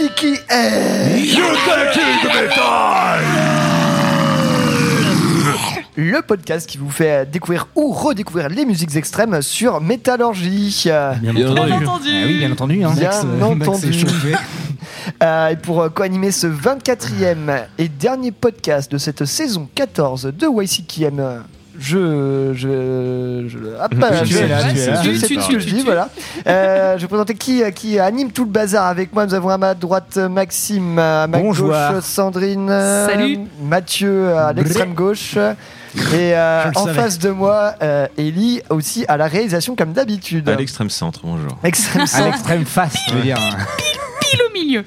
de White City Le podcast qui vous fait découvrir ou redécouvrir les musiques extrêmes sur Métallurgie. Bien Bien entendu. Ah oui, bien entendu. Hein. Bien Max, euh, Max entendu. est. Euh, et pour euh, co-animer ce 24e et dernier podcast de cette saison 14 de YCKM, euh, je. Je. je hop, Tu je- es là, tu es là. je sais Tu, tu, ce que tu, je dis, tu. voilà. Euh, je vais présenter qui, euh, qui anime tout le bazar avec moi. Nous avons à ma droite euh, Maxime, à ma Bonjour. gauche Sandrine, Salut. Mathieu à l'extrême gauche. Et euh, en savais. face de moi, euh, Ellie aussi à la réalisation comme d'habitude. À l'extrême centre, bonjour. Extrême À centre. l'extrême face, je veux dire. Pile au milieu.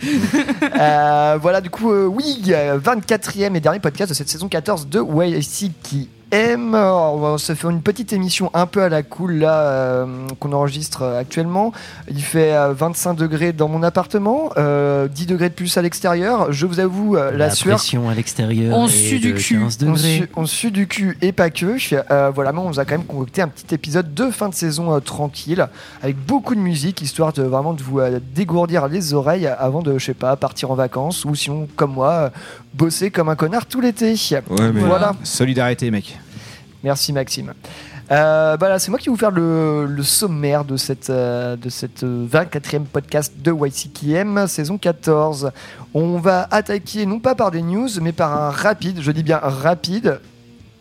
Euh, voilà, du coup, euh, oui, euh, 24e et dernier podcast de cette saison 14 de YC qui Alors, On se fait une petite émission un peu à la cool là euh, qu'on enregistre euh, actuellement. Il fait euh, 25 degrés dans mon appartement, euh, 10 degrés de plus à l'extérieur. Je vous avoue, euh, la, sueur. pression à l'extérieur. On sue du cul. 15 On sue, on sue du cul et pas que. Euh, voilà, mais on vous a quand même concocté un petit épisode de fin de saison euh, tranquille, avec beaucoup de musique, histoire de vraiment de vous euh, dégourdir les oreilles avant de, je sais pas, partir en vacances ou sinon, comme moi, euh, bosser comme un connard tout l'été. Ouais, Voilà. Solidarité, mec. Merci Maxime. Euh, bah c'est moi qui vais vous faire le, le sommaire de cette, euh, de cette euh, 24e podcast de YCKM, saison 14. On va attaquer non pas par des news, mais par un rapide, je dis bien rapide.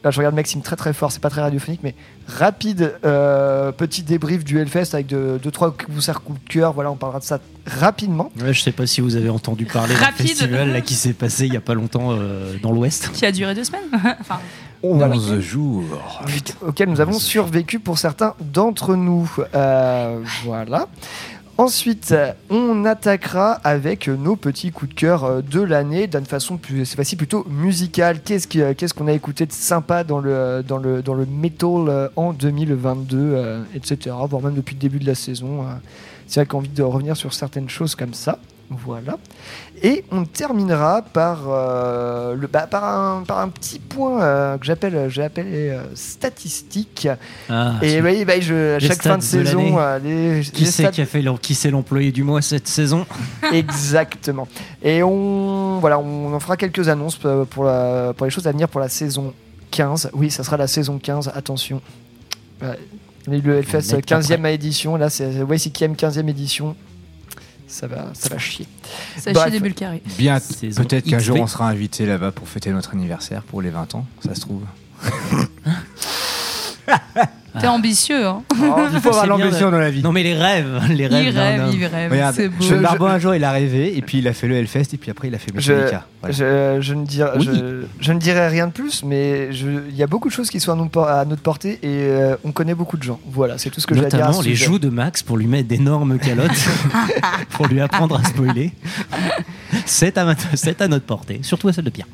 Là, je regarde Maxime très très fort, c'est pas très radiophonique, mais rapide euh, petit débrief du Hellfest avec 2-3 deux, trois coups de cœur. Voilà, on parlera de ça rapidement. Ouais, je sais pas si vous avez entendu parler Rapide. festival là, qui s'est passé il y a pas longtemps euh, dans l'Ouest. Qui a duré deux semaines. enfin. 11 jours. auquel nous avons survécu pour certains d'entre nous. Euh, voilà. Ensuite, on attaquera avec nos petits coups de cœur euh, de l'année d'une façon plus, cette fois-ci plutôt musicale. Qu'est-ce euh, qu'on a écouté de sympa dans le, dans le, dans le metal en 2022, euh, etc. Voire même depuis le début de la saison. C'est vrai qu'on a envie de revenir sur certaines choses comme ça. Voilà. Et on terminera par, euh, le, bah, par, un, par un petit point euh, que j'appelle euh, statistique. Ah, Et oui, bah, je, à chaque fin de saison, euh, les, qui c'est qui a fait l'em- qui c'est l'employé du mois cette saison exactement. Et on voilà, on en fera quelques annonces pour, la- pour les choses à venir pour la saison 15. Oui, ça sera la saison 15. Attention. Le Hellfest On est 15e édition, là c'est YCKM 15e édition. Ça va, ça va chier. Bref. des bulles carrées. Bien, peut-être qu'un jour on sera invité là-bas pour fêter notre anniversaire pour les 20 ans, ça se trouve. T'es ambitieux, hein. il faut avoir l'ambition dans la vie. Non mais les rêves, les rêves. Il rêve, il rêve. Regarde, C'est beau. je, Je- Barbeau un jour il a rêvé et puis il a fait le Hellfest et puis après il a fait Je- Metallica. Voilà. Je, je ne dirai, Oui. je, je ne dirai rien de plus, mais il y a beaucoup de choses qui sont à, nous- à notre portée et euh, on connaît beaucoup de gens. Voilà, c'est tout ce que j'ai à dire. Notamment les sujet. joues de Max pour lui mettre d'énormes calottes pour lui apprendre à spoiler. C'est à, ma- à notre portée, surtout à celle de Pierre.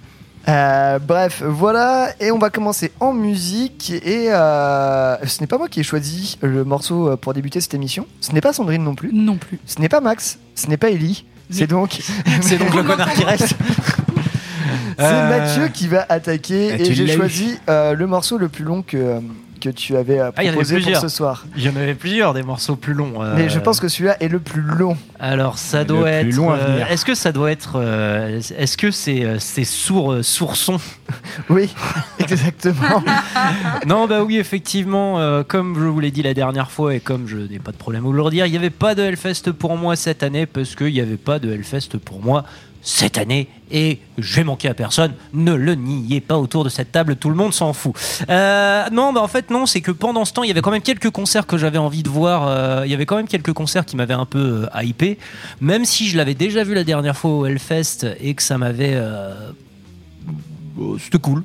Euh, bref, voilà, et on va commencer en musique. Et euh, ce n'est pas moi qui ai choisi le morceau euh, pour débuter cette émission. Ce n'est pas Sandrine non plus. Non plus. Ce n'est pas Max. Ce n'est pas Ellie. C'est donc, C'est donc le connard qui reste. c'est Euh, Mathieu qui va attaquer. et j'ai choisi euh, le morceau le plus long que, que tu avais euh, Ah, en avait proposé pour ce soir. Il y en avait plusieurs des morceaux plus longs. euh, Mais je pense que celui-là est le plus long. Alors ça Le doit plus être. euh. Est-ce que ça doit être. euh, Est-ce que c'est c'est sourd euh, sourçon Oui, exactement. Non bah oui effectivement. euh, comme je vous l'ai dit la dernière fois et comme je n'ai pas de problème à vous le redire, il n'y avait pas de Hellfest pour moi cette année parce qu'il n'y avait pas de Hellfest pour moi cette année et j'ai manqué à personne. Ne le niez pas autour de cette table, tout le monde s'en fout. Euh, non, bah en fait non, c'est que pendant ce temps, il y avait quand même quelques concerts que j'avais envie de voir. euh, il y avait quand même quelques concerts qui m'avaient un peu euh, hypé, même si je l'avais déjà vu la dernière fois au Hellfest et que ça m'avait c'était cool.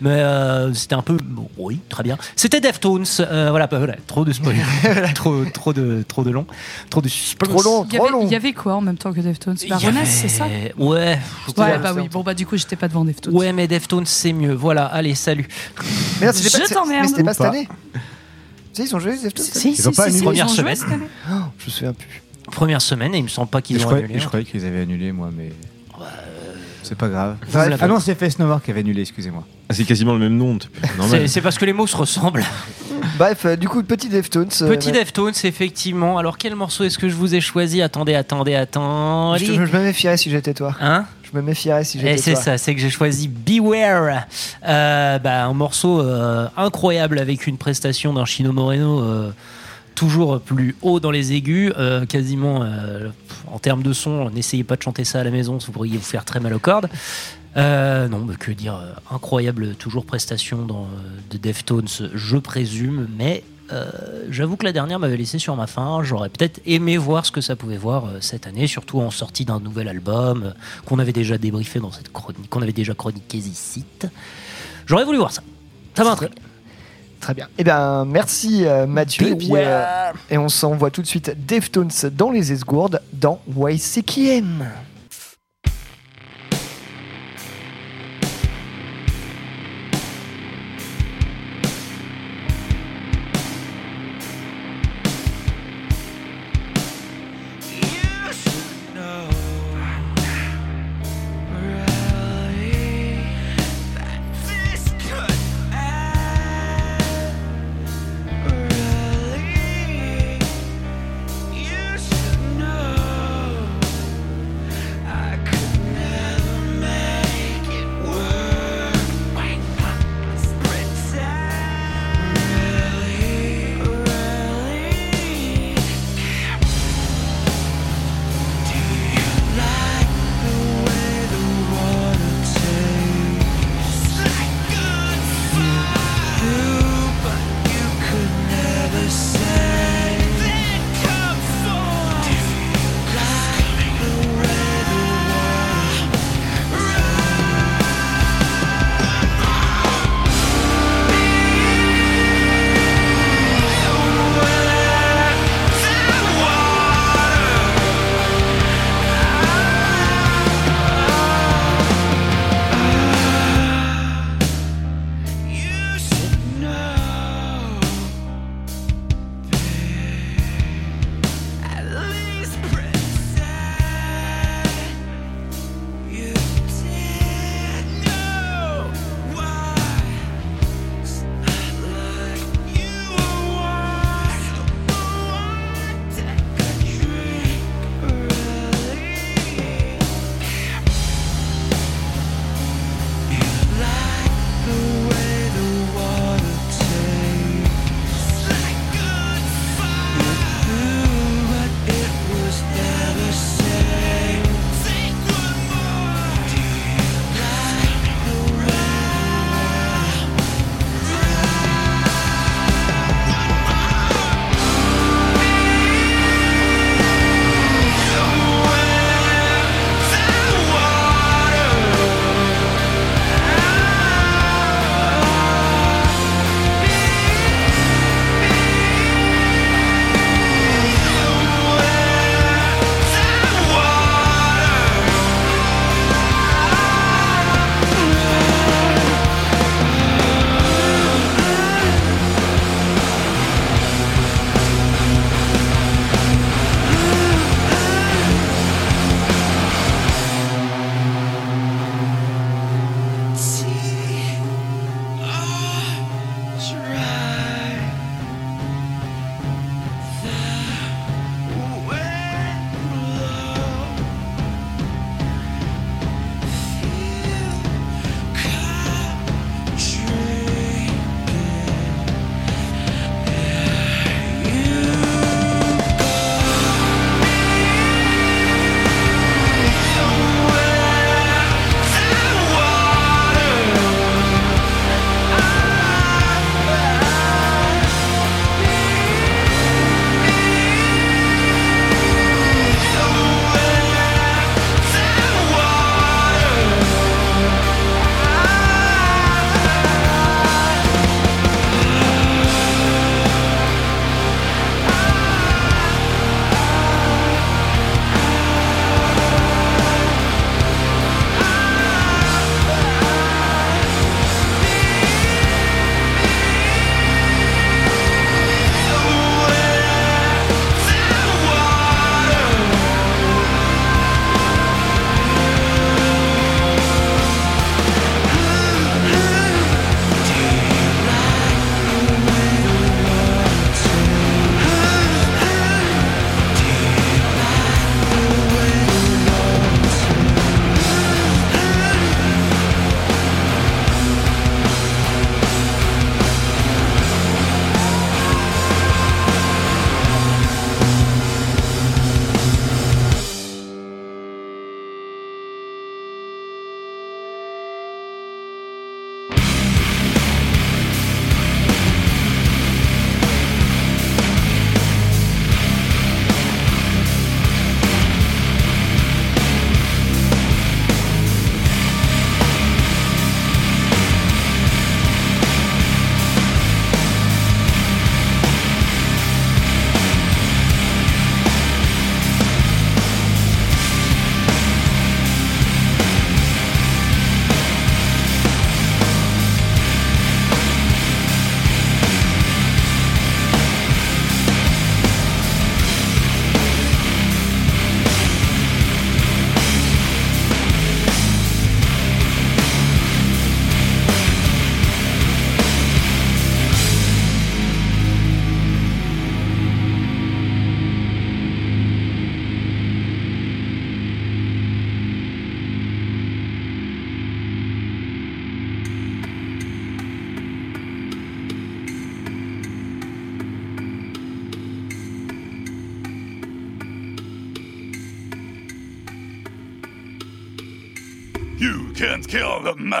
Mais euh, c'était un peu. bon, oui, très bien. C'était Deftones. euh, voilà, bah, voilà, trop de spoil. trop, trop, de, trop de long. Trop de suspense. Trop long, Il y, trop avait, long. il y avait quoi en même temps que Deftones Baroness, avait- c'est ça Ouais. je crois. Ouais, bah oui. Bon, bah du coup, j'étais pas devant Deftones. Ouais, mais Deftones, c'est mieux. Voilà, allez, salut. Mais Je t'emmerde. mais c'était pas cette année. Tu sais, ils sont joués, les Deftones cette Si, année si, Ils ont si, pas si, annulé. ils Première ont joué semaine. cette année. Je me souviens plus. Première semaine, et il me semble pas qu'ils ont annulé. je croyais qu'ils avaient annulé, moi, mais. C'est pas grave. Ah non, c'est Face No More qui avait annulé, excusez-moi. Ah, c'est quasiment le même nom. c'est C'est c'est parce que les mots se ressemblent. Bref, euh, du coup, petit Deftones. euh, Petit ouais. Deftones, effectivement. Alors, quel morceau est-ce que je vous ai choisi? Attendez, attendez, attendez. Je, je me méfierais si j'étais toi. Hein? Je me méfierais si Et j'étais c'est toi. ça, c'est que j'ai choisi Beware. Euh, bah, un morceau euh, incroyable avec une prestation d'un Chino Moreno euh, toujours plus haut dans les aigus, euh, quasiment euh, en termes de son. N'essayez pas de chanter ça à la maison, vous pourriez vous faire très mal aux cordes. Euh, non, mais que dire, incroyable toujours prestation dans, de Deftones, je présume, mais j'avoue que la dernière m'avait laissé sur ma faim. J'aurais peut-être aimé voir ce que ça pouvait voir cette année, surtout en sortie d'un nouvel album qu'on avait déjà débriefé dans cette chronique, qu'on avait déjà chroniqué ici. J'aurais voulu voir ça. Ça m'intrigue. Très bien. Eh bien, merci euh, Mathieu. Et, puis, euh, et on s'envoie tout de suite Deftones dans les esgourdes dans YCKM.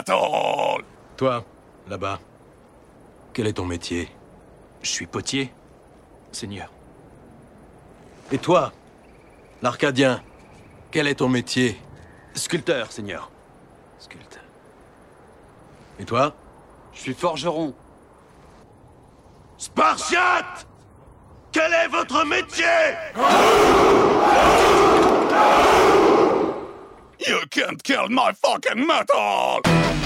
Toi, là-bas, quel est ton métier? Je suis potier, Seigneur. Et toi, l'Arcadien, quel est ton métier? Sculpteur, Seigneur. Sculpteur. Et toi? Je suis forgeron. Spartiate! Quel est votre métier? You can't kill my fucking metal!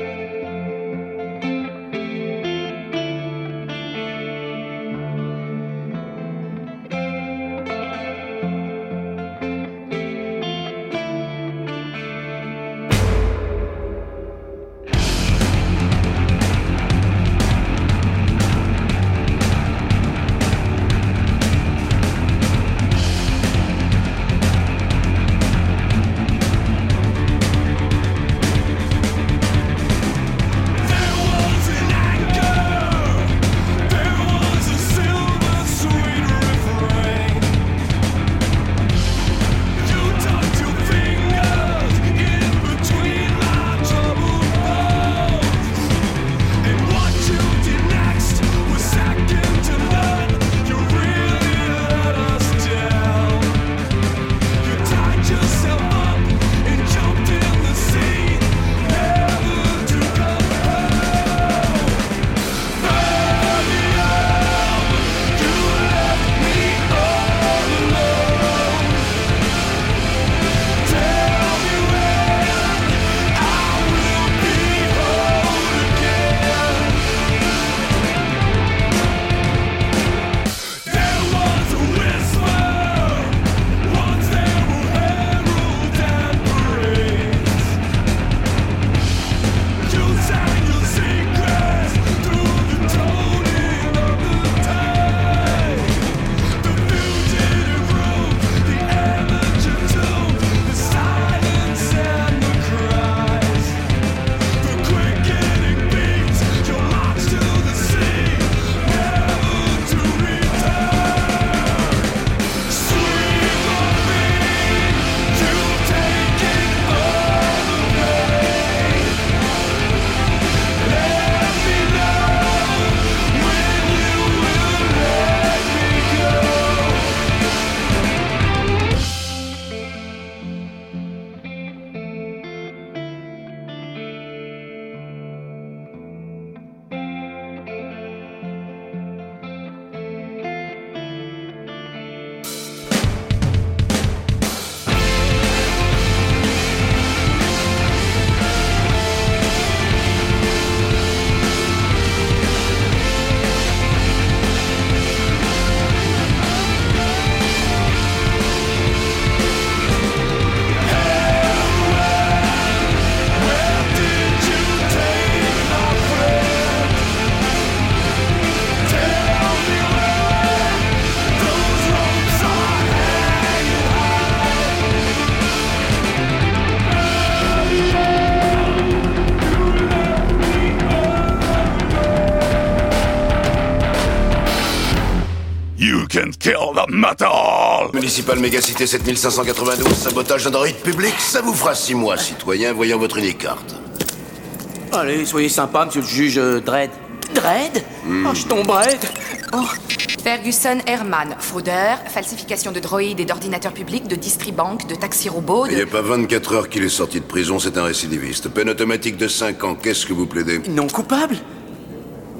Metal! Municipal Mégacité 7592, sabotage d'un droïde public, ça vous fera six mois, citoyen, voyant votre unique carte. Allez, soyez sympa, monsieur le juge euh, Dredd. Dredd Hmm. Oh, je tomberai. Oh. Ferguson Herman, fraudeur, falsification de droïdes et d'ordinateurs publics, de distribank, de taxi robot, Il n'y a pas 24 heures qu'il est sorti de prison, c'est un récidiviste. Peine automatique de 5 ans, qu'est-ce que vous plaidez? Non coupable?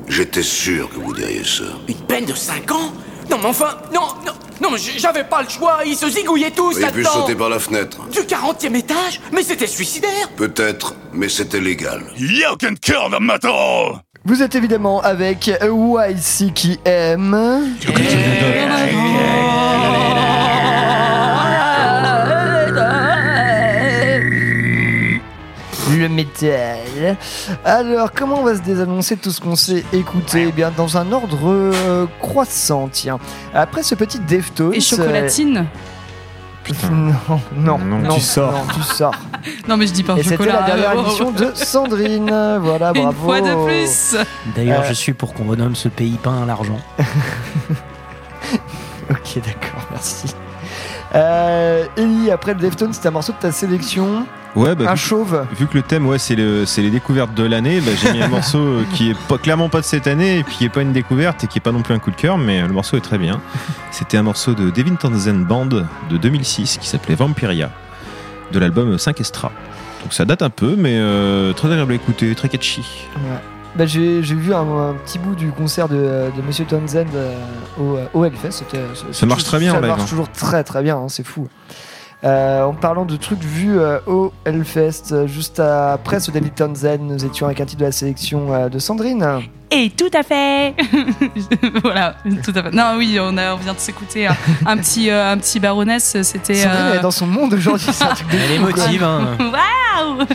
J'étais sûr que vous diriez ça. Une peine de 5 ans? Non, mais enfin, non, non, non, mais j'avais pas le choix, ils se zigouillaient tous a pu là-dedans sauter par la fenêtre. Du 40 e étage Mais c'était suicidaire Peut-être, mais c'était légal. You can kill the metal! Vous êtes évidemment avec YCKM. Métal. Alors, comment on va se désannoncer tout ce qu'on s'est écouté Eh bien, dans un ordre euh, croissant, tiens. Après ce petit Deftones... Et chocolatine euh, Non, non, Non, non, tu sors. non, tu sors. Non, mais je dis pas Et c'était la dernière euh, émission de Sandrine. Voilà, Une bravo. fois de plus. D'ailleurs, Euh, je suis pour qu'on renomme ce pays pain à l'argent. Ok, d'accord, merci. Euh, Ellie, après le Deftones, c'était un morceau de ta sélection. Ouais, bah, un vu, chauve. vu que le thème, ouais, c'est le- les découvertes de l'année, bah, j'ai mis un morceau euh, qui est pas, clairement pas de cette année, et puis qui est pas une découverte, et qui est pas non plus un coup de cœur, mais euh, le morceau est très bien. C'était un morceau de Devin Townsend Band de 2006 qui s'appelait Vampiria, de l'album 5 Estra. Donc ça date un peu, mais euh, très agréable à écouter, très catchy. Ouais. Bah, j'ai vu un, un petit bout du concert de, de Monsieur Townsend euh, au, au Hellfest. Ça marche très bien en Ça live, marche hein. toujours très très bien, hein, c'est fou. Euh, en parlant de trucs vus euh, au Hellfest, euh, juste après ce David Townsend, nous étions avec un titre de la sélection euh, de Sandrine. Et tout à fait Voilà, tout à fait. Non, oui, on, a, on vient de s'écouter un, un petit, euh, un petit baroness, c'était... Sandrine, euh, elle est dans son monde aujourd'hui, c'est un truc de Elle est émotive, hein.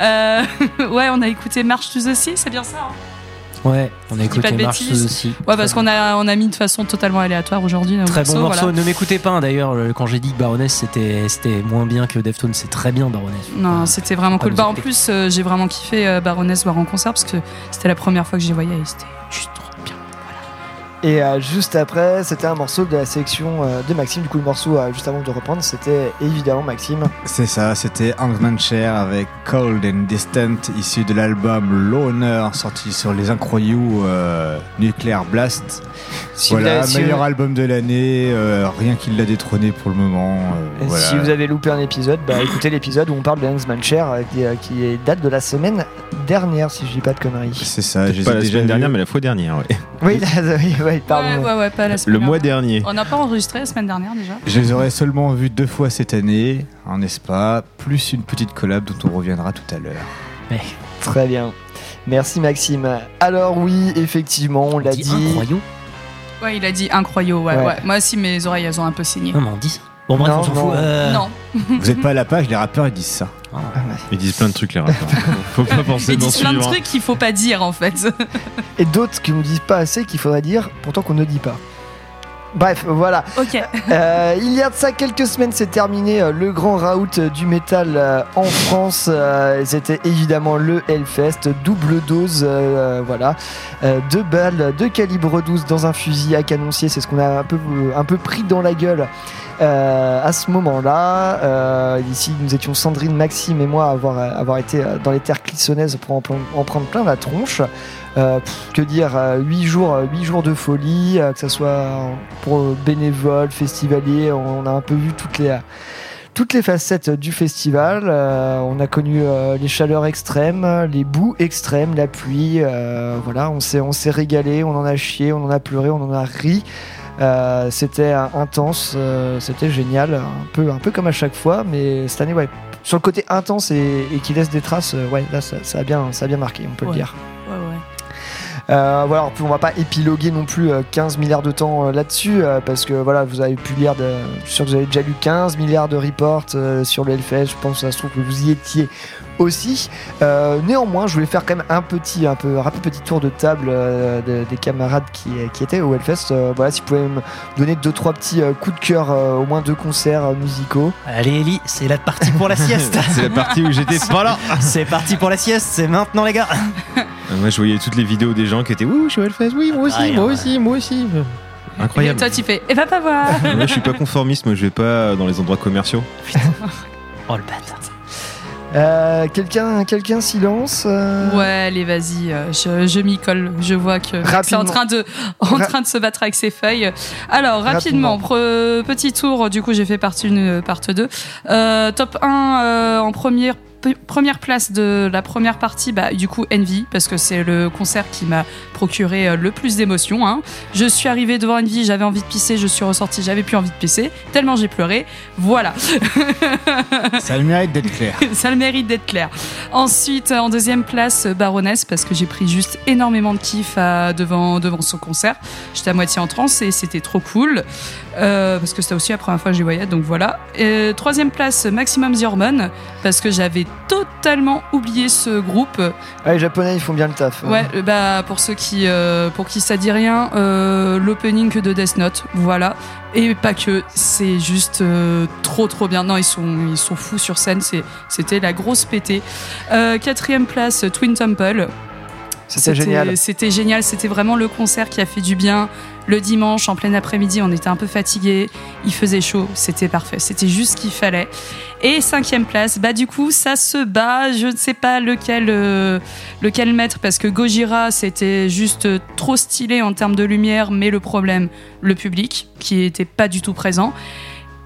Waouh Ouais, on a écouté March to the Sea, c'est bien ça hein Ouais, on a écouté bêtises. aussi. Ouais, parce qu'on a, on a mis de façon totalement aléatoire aujourd'hui. Très bon morceaux, morceau. voilà. Ne m'écoutez pas hein, d'ailleurs. euh, Quand j'ai dit que Baroness c'était c'était moins bien que Deftones, c'est très bien Baroness. Non, c'était vraiment cool. Bah, en plus, euh, j'ai vraiment kiffé euh, Baroness voir en concert parce que c'était la première fois que j'y voyais et c'était juste. Et euh, juste après, c'était un morceau de la sélection euh, de Maxime. Du coup, le morceau, euh, juste avant de reprendre, c'était évidemment Maxime. C'est ça, c'était Hangman Chair avec Cold and Distant, issu de l'album Loner, sorti sur les incroyables euh, Nuclear Blast. Si vous voilà, avez- si meilleur vous- album de l'année, euh, rien qui l'a détrôné pour le moment. euh, Et voilà. Si vous avez loupé un épisode, bah, écoutez l'épisode où on parle de Hansman Chair, qui, euh, qui est- date de la semaine dernière, si je dis pas de conneries. C'est ça, j'ai Pas la déjà semaine vu. dernière, mais la fois dernière, ouais. Oui, oui, oui, pardon. Ouais, ouais, ouais, pas la semaine Le mois dernier. On n'a pas enregistré la semaine dernière déjà Je les aurais seulement vus deux fois cette année, n'est-ce pas Plus une petite collab dont on reviendra tout à l'heure. Très bien. Merci Maxime. Alors oui, effectivement, on l'a dit dit. incroyable. Ouais, il a dit incroyable. Ouais, Ouais. ouais. Moi aussi, mes oreilles, elles ont un peu signé. Non, mais on dit ça. Bon, bref, Non, on s'en fout. Euh, Non. Vous êtes pas à la page, les rappeurs ils disent ça. Ah, Ils disent plein de trucs, les rappeurs. Faut pas penser Ils disent plein de trucs qu'il faut pas dire en fait. Et d'autres qui nous disent pas assez qu'il faudrait dire, pourtant qu'on ne dit pas. Bref, voilà. Ok. Euh, il y a de ça quelques semaines, c'est terminé euh, le grand raout euh, du métal euh, en France. C'était évidemment le Hellfest, double dose, voilà, deux balles de calibre 12 dans un fusil à canoncier. C'est ce qu'on a un peu, un peu pris dans la gueule. à ce moment-là, ici nous étions Sandrine, Maxime et moi à avoir, à avoir été dans les terres clissonnaises pour en prendre plein la tronche. Euh, pff, que dire, 8 jours, euh, huit jours de folie, euh, que ce soit euh, pour euh, bénévoles, festivaliers, on, a un peu vu toutes les, euh, toutes les facettes du festival. Euh, on a connu euh, les chaleurs extrêmes, les boues extrêmes, la pluie. euh, voilà, on s'est, on s'est régalé, on en a chié, on en a pleuré, on en a ri. Euh, c'était euh, intense, euh, c'était génial, un peu, un peu comme à chaque fois, mais cette année, ouais, sur le côté intense et, et qui laisse des traces, euh, ouais, là, ça, ça a bien, ça a bien marqué, on peut Ouais. le dire. Euh, voilà, alors, on va pas épiloguer non plus euh, 15 milliards de temps euh, là-dessus, euh, parce que voilà, vous avez pu lire, de, je suis sûr que vous avez déjà lu 15 milliards de reports euh, sur le Hellfest, je pense que ça se trouve que vous y étiez aussi. Euh, néanmoins, je voulais faire quand même un petit, un peu, un rapide petit tour de table euh, de- des camarades qui, qui étaient au Hellfest. Euh, voilà, si vous pouvez me donner deux, trois petits euh, coups de cœur, euh, au moins deux concerts euh, musicaux. Allez Ellie, c'est la partie pour la sieste. C'est la partie où j'étais pas là. C'est parti pour la sieste, c'est maintenant les gars. Euh, Moi, je voyais toutes les vidéos des gens qui étaient Ouh, je suis Hellfest, oui, moi aussi, Ah, moi ouais. aussi, moi aussi. Et Incroyable. toi tu fais, et va pas voir. Moi, je suis pas conformiste, moi, je vais pas dans les endroits commerciaux. Oh le bâtard. Euh, quelqu'un, quelqu'un silence. euh, Ouais, allez, vas-y, euh, je, je m'y colle. Je vois que Max est Rapidement. en train de, en Ra- train de se battre avec ses feuilles. Alors, rapidement, pre- petit tour, du coup, j'ai fait partie 1, part 2. Euh, top 1 euh, en première. Première place de la première partie, bah, du coup Envy, parce que c'est le concert qui m'a procuré euh, le plus d'émotions. hein. Je suis arrivée devant Envy, j'avais envie de pisser, je suis ressortie, j'avais plus envie de pisser, tellement j'ai pleuré. Voilà. Ça le mérite d'être clair. ça le mérite d'être clair. Ensuite, en deuxième place, Baroness, parce que j'ai pris juste énormément de kiff à- devant, devant son concert. J'étais à moitié en transe et c'était trop cool. Euh, parce que c'était aussi la première fois que j'y voyais, donc voilà. Et troisième place, Maximum The Hormone, parce que j'avais totalement oublié ce groupe. Ah, les Japonais, ils font bien le taf. hein. Ouais, bah pour ceux qui, euh, pour qui ça dit rien, euh, l'opening de Death Note, voilà. Et pas que, c'est juste euh, trop trop bien. Non, ils sont, ils sont fous sur scène. C'était la grosse pétée. Quatrième place, Twin Temple. C'était génial. C'était génial. C'était vraiment le concert qui a fait du bien. Le dimanche, en plein après-midi, on était un peu fatigués. Il faisait chaud. C'était parfait. C'était juste ce qu'il fallait. Et cinquième place, bah du coup, ça se bat. Je ne sais pas lequel, euh, lequel mettre parce que Gojira, c'était juste trop stylé en termes de lumière, mais le problème, le public, qui était pas du tout présent.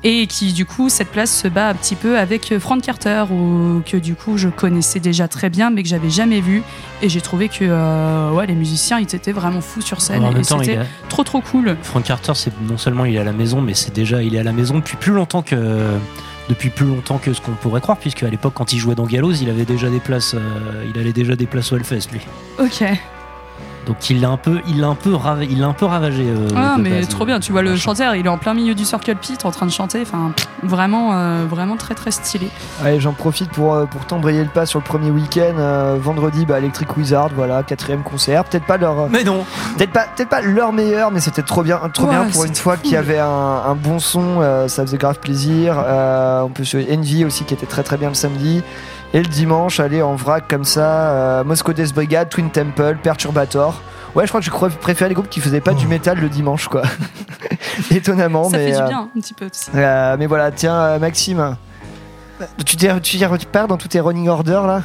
Et qui, du coup, cette place se bat un petit peu avec Frank Carter, ou, que du coup, je connaissais déjà très bien, mais que j'avais jamais vu. Et j'ai trouvé que euh, ouais, les musiciens, ils étaient vraiment fous sur scène. En et c'était a- trop, trop cool. Frank Carter, c'est non seulement il est à la maison, mais c'est déjà il est à la maison depuis plus longtemps que depuis plus longtemps que ce qu'on pourrait croire, puisque à l'époque quand il jouait dans Gallows, il avait déjà des places, euh, il allait déjà des places au Hellfest lui. Ok. Donc il l'a un peu, il l'a un peu, rava- il l'a un peu ravagé. euh, Ah, mais base. trop bien. Tu vois le chanteur, il est en plein milieu du circle pit en train de chanter. Enfin, vraiment, euh, vraiment très, très stylé. Allez, j'en profite pour, euh, pour t'embrayer le pas sur le premier week-end. Euh, vendredi, bah, Electric Wizard, voilà, quatrième concert. Peut-être pas leur. Mais non Peut-être pas, peut pas leur meilleur, mais c'était trop bien, trop Ouais, bien pour une fois cool. qu'il y avait un, un bon son. euh, ça faisait grave plaisir. Euh, on peut se Envy aussi qui était très très bien le samedi. Et le dimanche, aller en vrac comme ça. Euh, Moscow Death Brigade, Twin Temple, Perturbator. Ouais, je crois que je préférais les groupes qui faisaient pas du métal le dimanche, quoi. Étonnamment, Ça mais. fait du euh, bien, un petit peu aussi. euh, mais voilà, tiens, euh, Maxime. Tu, t'es- tu, tu pars dans tous tes running orders là?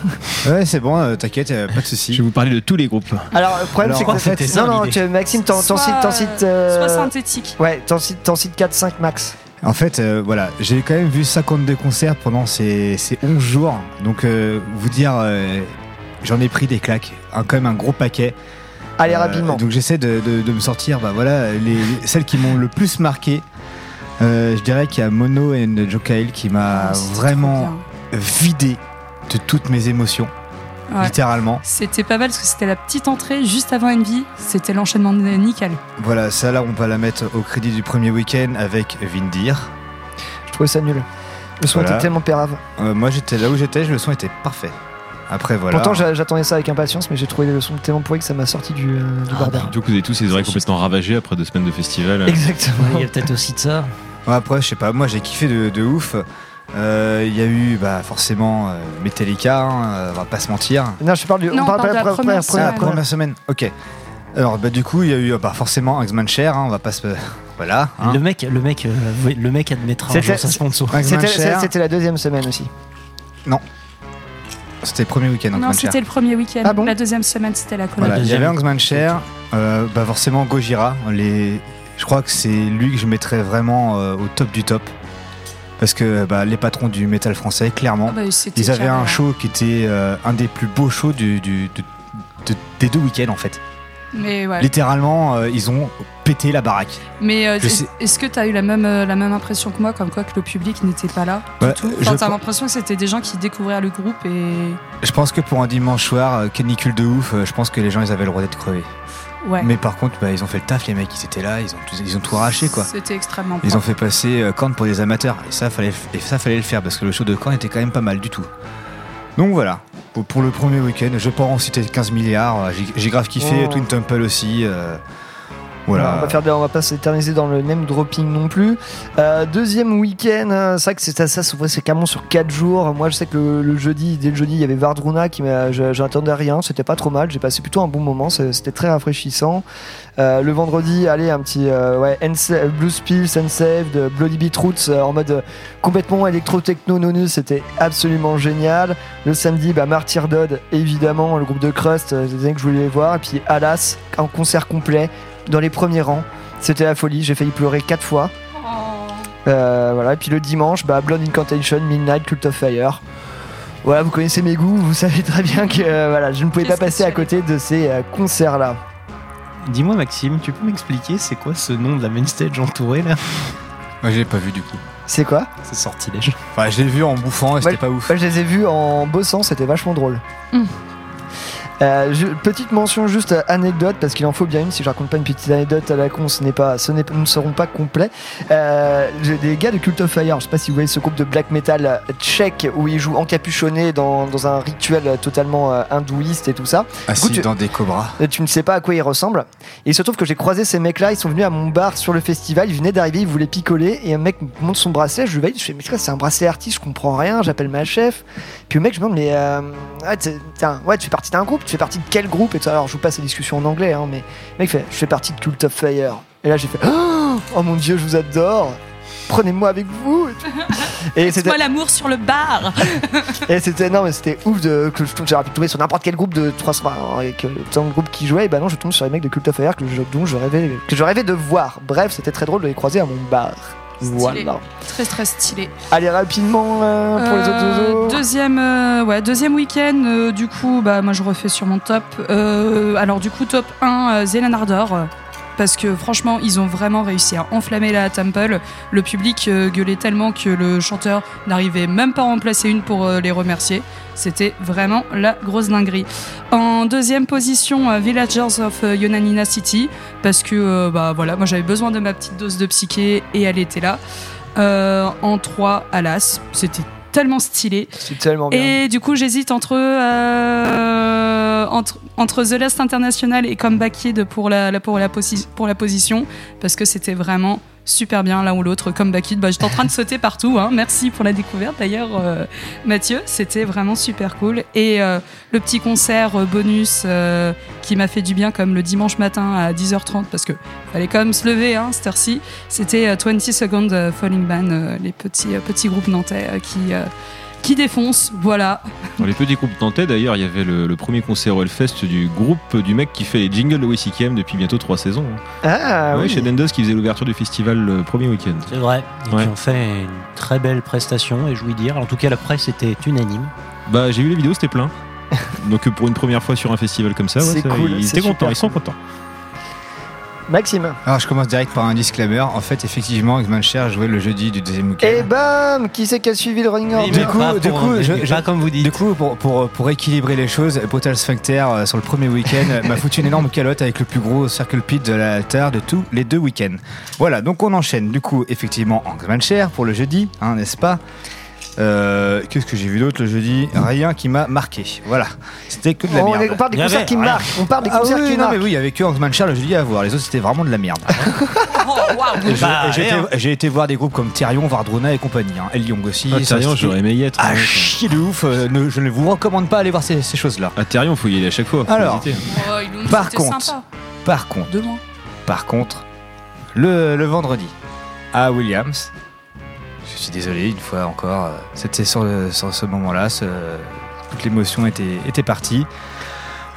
Ouais, c'est bon, euh, t'inquiète, euh, pas de soucis. Je vais vous parler de tous les groupes. Alors, le problème, c'est que fait, non, ça, non, tu- Maxime, t'en cites, euh, Soit synthétique. Ouais, t'en cites, t'en cites 4, 5 max. En fait, euh, voilà, j'ai quand même vu 52 concerts pendant ces, ces 11 jours. Donc, euh, vous dire, euh, j'en ai pris des claques, un, quand même un gros paquet. Allez, Euh, rapidement. Donc, j'essaie de, de- de me sortir, bah voilà, les, celles qui m'ont le plus marqué. Euh, je dirais qu'il y a Mono et Joe Kyle qui m'a Ah, vraiment vidé de toutes mes émotions, Ouais. littéralement. C'était pas mal parce que c'était la petite entrée juste avant Envy. C'était l'enchaînement de nickel. Voilà, ça là, on va la mettre au crédit du premier week-end avec Vindir. Je trouvais ça nul. Le son Voilà. était tellement pérave. Euh, moi, j'étais là où j'étais, le son était parfait. Après, voilà. Pourtant, j'a- j'attendais ça avec impatience, mais j'ai trouvé le son tellement pourri que ça m'a sorti du, euh, du bordel. Du coup, vous avez tous les oreilles complètement ravagées après deux semaines de festival. Exactement. Ouais, Il y a peut-être aussi de ça. Ouais, après, je sais pas, moi j'ai kiffé de, de ouf. Euh, Il y a eu bah, forcément euh, Metallica, hein, euh, on va pas se mentir. Non, je parle du. Non, on parle de la première Ah, la semaine. première semaine, ok. Alors, bah, du coup, il y a eu bah, forcément Axman Cher, hein, on va pas se. Voilà. hein. Le mec, le mec, euh, le mec admettra un C'était- sa sponsor. C'était la deuxième semaine aussi. Non. C'était le premier week-end, Non, c'était le premier week-end. Ah bon la deuxième semaine, c'était la collab. Voilà, il y avait Angsman Cher, euh, bah forcément Gojira. Les... Je crois que c'est lui que je mettrais vraiment euh, au top du top. Parce que bah, les patrons du métal français, clairement, Ah bah, ils avaient un show qui était euh, un des plus beaux shows du, du- de- de- des deux week-ends en fait. Mais ouais. Littéralement, euh, ils ont pété la baraque. Mais euh, est- est-ce que tu as eu la même, euh, la même impression que moi, comme quoi que le public n'était pas là Ouais, du tout Enfin, t'as l'impression que c'était des gens qui découvraient le groupe et. Je pense que pour un dimanche soir, canicule de ouf, je pense que les gens ils avaient le droit d'être crevés. Ouais. Mais par contre, bah, ils ont fait le taf, les mecs, ils étaient là, ils ont, tout- ils ont tout arraché quoi. C'était extrêmement Ils ont fait passer euh, Korn pour des amateurs. Et ça, fallait, et ça, fallait le faire parce que le show de Korn était quand même pas mal du tout. Donc voilà, pour, pour le premier week-end, je pas en citer 15 milliards. J'ai j'ai grave kiffé, Oh. Twin Temple aussi. euh, On va, va pas s'éterniser dans le name dropping non plus. Euh, deuxième week-end, euh, c'est vrai que c'est ça, c'est carrément sur 4 jours. Moi, je sais que le, jeudi, dès le jeudi, il y avait Vardruna qui m'a, j'attendais rien. C'était pas trop mal. J'ai passé plutôt un bon moment. C'était très rafraîchissant. Euh, le vendredi, allez, un petit euh, ouais, Ensa- Blues Pills, Unsaved, Bloody Beetroots en mode complètement électro-techno nonus. C'était absolument génial. Le samedi, bah, Martyr Dodd, évidemment, le groupe de Crust, des années que je voulais les voir. Et puis Alas, un concert complet dans les premiers rangs. C'était la folie, j'ai failli pleurer quatre fois. Euh, voilà, et puis le dimanche, bah, Blood Incantation, Midnight, Cult of Fire. Voilà, vous connaissez mes goûts, vous savez très bien que euh, voilà, je ne pouvais pas passer à côté de ces euh, concerts-là. Dis-moi, Maxime, tu peux m'expliquer c'est quoi ce nom de la main stage entourée là? Moi, je l'ai pas vu du coup. C'est quoi? C'est sortilège. Enfin, je l'ai vu en bouffant et c'était pas ouf. Moi, je les ai vus en bossant, c'était vachement drôle. Mm. Euh, je- petite mention juste euh, anecdote parce qu'il en faut bien une. Si je raconte pas une petite anecdote à la con, ce n'est pas, ce n'est, nous ne serons pas complets. Euh, j'ai des gars de Cult of Fire. Je sais pas si vous voyez ce groupe de black metal euh, tchèque où ils jouent encapuchonnés dans, dans un rituel euh, totalement euh, hindouiste et tout ça. Assis tu- dans des cobras. tu ne sais pas à quoi ils ressemblent. Et il se trouve que j'ai croisé ces mecs-là, ils sont venus à mon bar sur le festival, ils venaient d'arriver, ils voulaient picoler, et un mec me montre son bracelet, je lui valide, je fais, mais c'est un bracelet artiste, je comprends rien, j'appelle ma chef. Puis le mec, je me demande, mais euh, ouais, t'es- t'es un- ouais, tu fais partie d'un groupe, tu fais partie de quel groupe et. Alors je vous passe les discussions en anglais, hein, mais le mec fait, je fais partie de Cult of Fire. Et là j'ai fait, oh, oh mon dieu, je vous adore, prenez-moi avec vous. Et c'était. L'amour sur le bar Et c'était non mais c'était ouf de que j'aurais pu tomber sur n'importe quel groupe de 300 et que tant de groupes qui jouaient et bah non je tombe sur les mecs de Cult of Fire que je, dont je rêvais que je rêvais de voir. Bref, c'était très drôle de les croiser à mon bar. Stylé. Voilà. Très, très stylé. Allez rapidement euh, pour les autres jours. deuxième, euh, ouais, deuxième week-end, euh, du coup, bah, moi je refais sur mon top. Alors, du coup, top 1, euh, Zelan Ardor. Parce que franchement, ils ont vraiment réussi à enflammer la Temple. Le public euh, gueulait tellement que le chanteur n'arrivait même pas à en placer une pour euh, les remercier. C'était vraiment la grosse dinguerie. En deuxième position, euh, Villagers of Yonanina City. Parce que bah, voilà, moi j'avais besoin de ma petite dose de psyché et elle était là. En 3, Alas. C'était tellement stylé. C'est tellement bien. Et du coup, j'hésite entre, euh, entre, entre The Last International et Comeback Kid pour la, la- pour la, posi- pour la position, parce que c'était vraiment super bien l'un ou l'autre. Comeback Kid, bah, j'étais en train de sauter partout. hein. Merci pour la découverte d'ailleurs, euh, Mathieu. C'était vraiment super cool. Et euh, le petit concert euh, bonus euh, qui m'a fait du bien, comme le dimanche matin à 10h30, parce que fallait quand même se lever, hein, cette heure-ci. C'était euh, 20 Second euh, Falling Ban, euh, les petits, petits groupes nantais qui, qui défoncent. Voilà. Dans les petits groupes nantais, d'ailleurs, il y avait le, le premier concert au Hellfest du groupe du mec qui fait les jingles de WCKM depuis bientôt trois saisons. Ah ouais, oui. chez Dendos qui faisait l'ouverture du festival le premier week-end. C'est vrai. Ouais. qui ont fait une très belle prestation, et je vous dire. En tout cas, la presse était unanime. Bah, j'ai vu les vidéos, c'était plein. Donc, euh, pour une première fois sur un festival comme ça, ouais, C'est ça- cool, ils étaient contents, ils sont contents. Maxime. Alors, je commence direct par un disclaimer. En fait, effectivement, Xman Cher jouait le jeudi du deuxième week-end. Et bam Qui c'est qui a suivi le running order Du coup, pas du pour- coup, mais je- pas je- comme vous dites. Du coup, pour, pour, pour équilibrer les choses, Brutal Sphincter euh, sur le premier week-end m'a foutu une énorme calotte avec le plus gros circle pit de l'altar de tous les deux week-ends. Voilà, donc on enchaîne. Du coup, effectivement, Angman Cher pour le jeudi, hein, n'est-ce pas? Euh, Qu'est-ce que j'ai vu d'autre le jeudi Rien qui m'a marqué. Voilà. C'était que de la On merde. est- on parle des concerts avait qui marquent. On parle des Ah concerts oui, qui non, marquent. mais oui, il y avait que le jeudi à voir. Les autres, c'était vraiment de la merde. Je- Bah, j'ai été- voir des groupes comme Therion, Vardruna et compagnie. Hein. El Young aussi. Ah, Therion, j'aurais aimé y être. À ouais. chier de ouf. euh, ne- je ne vous recommande pas aller voir ces, ces choses-là. À Therion, faut y aller à chaque fois. Alors. Oh, Par contre, sympa. par contre, Deux mois. par contre, le, le vendredi à Williams, je suis désolé une fois encore, euh, c'était sur, sur ce moment-là, toute l'émotion était partie.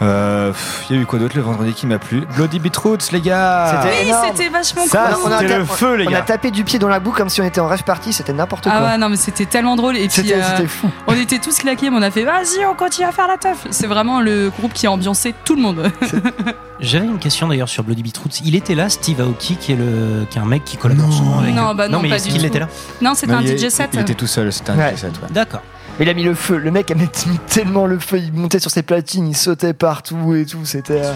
Euh, Il y a eu quoi d'autre le vendredi qui m'a plu? Bloody Beetroots, les gars C'était Oui, énorme. c'était vachement Ça, cool. On a le feu, les On a gars. tapé du pied dans la boue comme si on était en rêve party, c'était n'importe quoi. Ah ouais, non, mais c'était tellement drôle. Et puis, C'était euh, c'était fou. on était tous claqués, mais on a fait vas-y, on continue à faire la teuf. C'est vraiment le groupe qui a ambiancé tout le monde. J'avais une question d'ailleurs sur Bloody Beetroots. Il était là, Steve Aoki, qui est, le, qui est un mec qui collabore souvent avec Non, bah non, mais pas est-ce du qu'il tout. était là? Non, c'était Non, un il, DJ set. il était tout seul, c'était un Ouais. DJ set. ouais. D'accord. Il a mis le feu. Le mec a mis tellement le feu. Il montait sur ses platines, il sautait partout et tout. C'était. euh,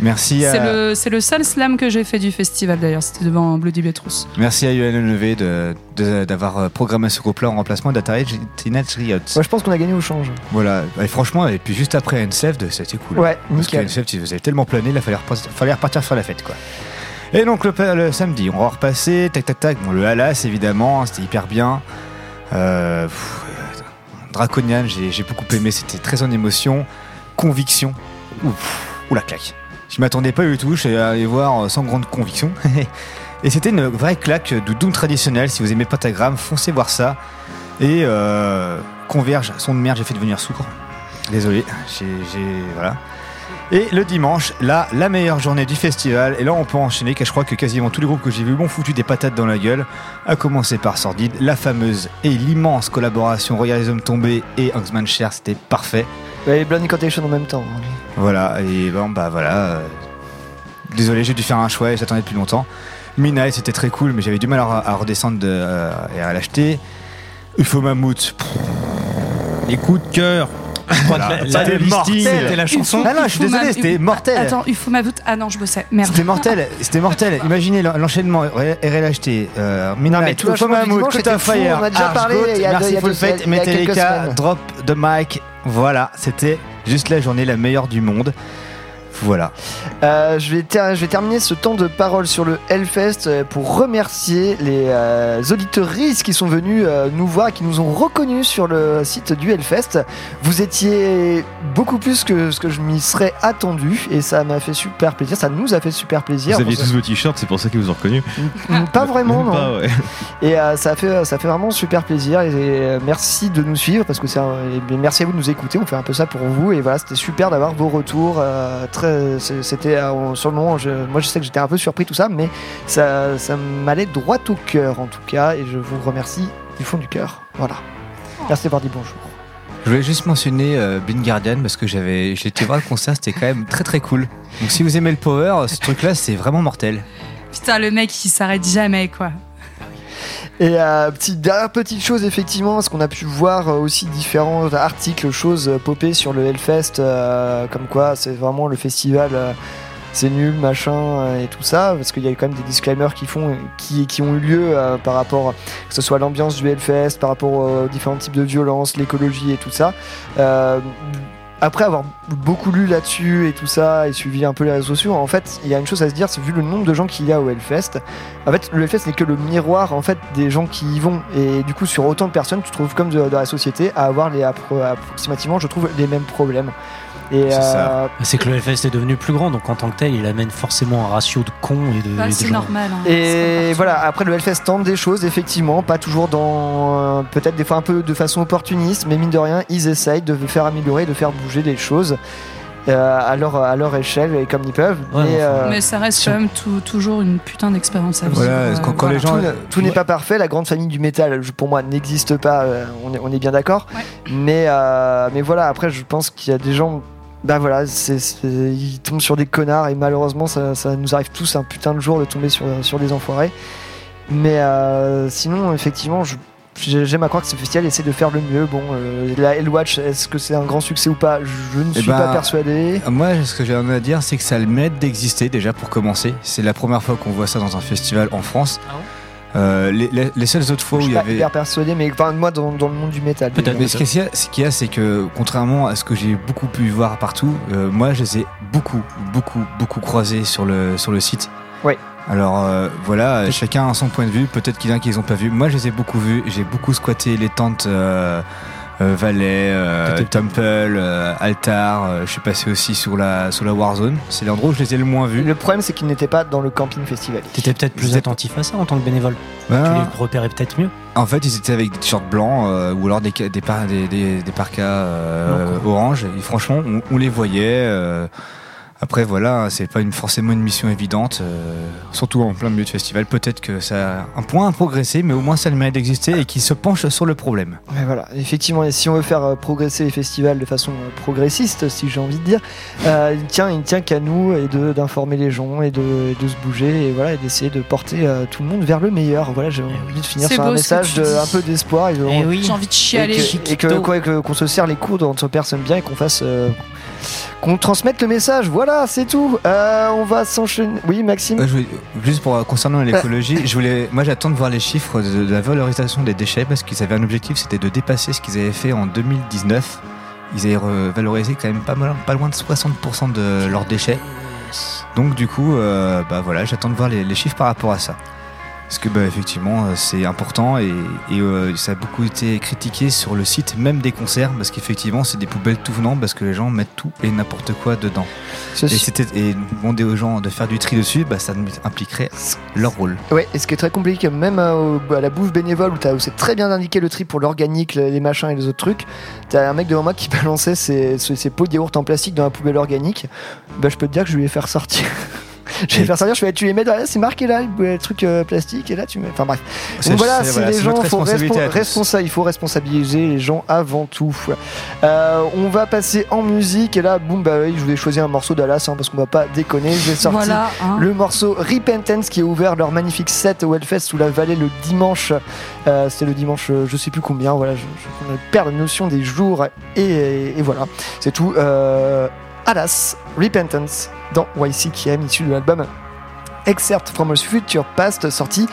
Merci C'est à, le, c'est le seul slam que j'ai fait du festival d'ailleurs, c'était devant Bloody Beetroots. merci à UNLV de- de- d'avoir euh, programmé ce groupe-là en remplacement d'Atari Teenage Riot. Ouais, je pense qu'on a gagné au change. Voilà, et franchement, et puis juste après Enslaved, c'était cool. Ouais, Parce que nickel. Enslaved, ils faisaient tellement planer, là, fallait, fallait repartir faire la fête, quoi. Et donc, le, le samedi, on va repasser, tac, tac, tac. Bon, le Halas, évidemment, c'était hyper bien. Euh, pff, euh, Draconian, j'ai beaucoup aimé, c'était très en émotion. Conviction, ou la claque. Je m'attendais pas du tout, je suis allé voir sans grande conviction. Et c'était une vraie claque de Doom traditionnel. Si vous aimez Pentagram, foncez voir ça. Et euh, Converge, son de merde, j'ai fait devenir sourd. Désolé, j'ai- Voilà. Et le dimanche, là, la meilleure journée du festival. Et là, on peut enchaîner, car je crois que quasiment tous les groupes que j'ai vus m'ont foutu des patates dans la gueule. À commencer par Sordide, la fameuse et l'immense collaboration Royal les Hommes Tombés et Angsman Cher, c'était parfait. Et Blood Incantation en même temps. hein. Voilà, et bon, bah voilà. euh, Désolé, j'ai dû faire un choix et j'attendais depuis longtemps. Midnight, c'était très cool, mais j'avais du mal à, redescendre de, euh, et à l'acheter. UFO Mammouth, Les coups de cœur. Voilà, la- c'était la- mortel. c'était la chanson. Ah non, je suis désolé, c'était mortel. Attends, il faut ma voûte. Ah non, je bossais. Merde. C'était mortel, c'était mortel. Imaginez l'en- l'enchaînement RLHT, euh, mais Midnight, Mammouth, dimanche Cut Fire, on a déjà Arch parlé Merciful deux- Fate, Metallica. Drop the Mic. Voilà, c'était juste la journée la meilleure du monde. Voilà. Euh, je, vais ter- je vais terminer ce temps de parole sur le Hellfest euh, pour remercier les euh, auditeuristes qui sont venus euh, nous voir et qui nous ont reconnus sur le site du Hellfest. Vous étiez beaucoup plus que ce que je m'y serais attendu et ça m'a fait super plaisir. Ça nous a fait super plaisir. Vous aviez tous vos t-shirts, c'est pour ça qu'ils vous ont reconnu. ça- Pas vraiment, non. pas, ouais. Et ça, fait, ça fait vraiment super plaisir. Et merci de nous suivre parce que c'est un- merci à vous de nous écouter. On fait un peu ça pour vous. Et voilà, c'était super d'avoir vos retours. très, c'était euh, sur le moment. je- moi, je sais que j'étais un peu surpris tout ça, mais ça, ça m'allait droit au cœur en tout cas. Et je vous remercie du fond du cœur. Voilà. Merci d'avoir dit bonjour. Je voulais juste mentionner euh, Bin Guardian parce que j'avais, j'ai été voir le concert, c'était quand même très très cool. Donc si vous aimez le power, ce truc-là, c'est vraiment mortel. Putain, le mec, il s'arrête jamais, quoi. Et euh, petite, dernière petite chose, effectivement, parce qu'on a pu voir euh, aussi différents articles, choses euh, popper sur le Hellfest, euh, comme quoi c'est vraiment le festival, c'est nul, machin, et tout ça, parce qu'il y a quand même des disclaimers qui, font, qui, qui ont eu lieu par rapport, que ce soit l'ambiance du Hellfest, par rapport aux différents types de violences, l'écologie et tout ça. Après avoir beaucoup lu là-dessus et tout ça et suivi un peu les réseaux sociaux, en fait, il y a une chose à se dire, c'est vu le nombre de gens qu'il y a au Hellfest, en fait, le Hellfest n'est que le miroir en fait des gens qui y vont et du coup sur autant de personnes, tu trouves comme de la société à avoir les appro- approximativement, je trouve, les mêmes problèmes. Et C'est ça. euh, C'est que le Hellfest est devenu plus grand, donc en tant que tel, il amène forcément un ratio de cons et de, Bah, c'est normal. hein. Et voilà, après le Hellfest tente des choses, effectivement, pas toujours dans. euh, peut-être des fois un peu de façon opportuniste, mais mine de rien, ils essayent de faire améliorer, de faire bouger les choses euh, à, leur, à leur échelle et comme ils peuvent. Ouais, mais, enfin, euh, Mais ça reste quand même tout- toujours une putain d'expérience à vivre. Voilà, euh, quand- quand voilà. les gens- tout, ne- tout n'est pas parfait, la grande famille du métal, pour moi, n'existe pas, on, est, on est bien d'accord. Ouais. Mais, euh, mais voilà, après, je pense qu'il y a des gens. Bah voilà, c'est c'est- ils tombent sur des connards et malheureusement, ça, ça nous arrive tous un putain de jour de tomber sur, sur des enfoirés. Mais euh, sinon, effectivement, je- j'aime à croire que ce festival essaie de faire le mieux. Bon, euh, la Hellwatch, est-ce que c'est un grand succès ou pas? Je ne Eh suis ben, pas persuadé. Moi, ce que j'ai envie à dire, c'est que ça le mérite d'exister déjà pour commencer. C'est la première fois qu'on voit ça dans un festival en France. Ah Euh, les, les- les seules autres fois Je où suis il y pas avait. hyper persuadé, mais enfin, moi, dans, dans le monde du métal. Mais ce qu'il y a, ce qu'il y a, c'est que contrairement à ce que j'ai beaucoup pu voir partout, euh, moi je les ai beaucoup, beaucoup, beaucoup croisés sur le, sur le site. Ouais. Alors euh, voilà, chacun a son point de vue, peut-être qu'il y en a qui les ont pas vus. Moi je les ai beaucoup vus, j'ai beaucoup squatté les tentes Valais, euh, Temple, euh, Altar, euh, je suis passé aussi sur la, sur la Warzone. C'est l'endroit où je les ai le moins vus. Le problème, c'est qu'ils n'étaient pas dans le camping festival. T'étais peut-être plus attentif à ça en tant que bénévole. Ben, Tu les repérais peut-être mieux. En fait, ils étaient avec des t-shirts blancs euh, ou alors des, des, par- des, des, des parkas euh, orange. Et franchement, on, on les voyait. euh, après, voilà, c'est pas une, forcément une mission évidente, euh, surtout en plein milieu de festival. Peut-être que ça a un point à progresser, mais au moins ça a le mérite d'exister et qu'ils se penchent sur le problème. Mais voilà, effectivement, et si on veut faire euh, progresser les festivals de façon euh, progressiste, si j'ai envie de dire, euh, il tient, il tient qu'à nous et de d'informer les gens et de, et de se bouger et voilà, et d'essayer de porter euh, tout le monde vers le meilleur. Voilà, j'ai envie de finir sur un message de un peu d'espoir et de- Eh oui. J'ai envie de chialer. et que- et que quoi, que- qu'on se serre les coudes entre personnes bien et qu'on fasse euh, qu'on transmette le message. Voilà, c'est tout. Euh, on va s'enchaîner. Oui, Maxime. Euh, je voulais- juste pour euh, concernant l'écologie, je voulais, moi j'attends de voir les chiffres de, de la valorisation des déchets parce qu'ils avaient un objectif, c'était de dépasser ce qu'ils avaient fait en 2019. Ils avaient re- valorisé quand même pas, mal, pas loin de 60% de leurs déchets. Donc du coup, bah voilà, j'attends de voir les, les chiffres par rapport à ça. Parce que bah, effectivement, euh, c'est important et, et, euh, ça a beaucoup été critiqué sur le site même des concerts parce qu'effectivement, c'est des poubelles tout venant parce que les gens mettent tout et n'importe quoi dedans. Et, c'était, et demander aux gens de faire du tri dessus, bah, ça impliquerait leur rôle. Ouais, et ce qui est très compliqué, même euh, à la bouffe bénévole où, t'as- où c'est très bien indiqué le tri pour l'organique, le- les machins et les autres trucs, t'as un mec devant moi qui balançait ses, ses, ses pots de yaourt en plastique dans la poubelle organique. Bah, je peux te dire que je vais les faire sortir. je vais faire sortir, je vais tu les mets là, c'est marqué là, le truc euh, plastique, et là tu mets. Enfin bref. C'est- Donc voilà, c'est- les gens, faut responsa- il faut responsabiliser les gens avant tout. Euh, on va passer en musique, et là, boum, bah oui, je vais choisir un morceau d'Alas, hein, parce qu'on va pas déconner. Je vais sortir Voilà, hein. le morceau Repentance qui a ouvert leur magnifique set au Hellfest sous la vallée le dimanche. Euh, C'était le dimanche, euh, je sais plus combien. Voilà, je, je perds la notion des jours et, et voilà, c'est tout. Alas, Repentance dans YCKM, issu de l'album Excerpt from a Future Past, sorti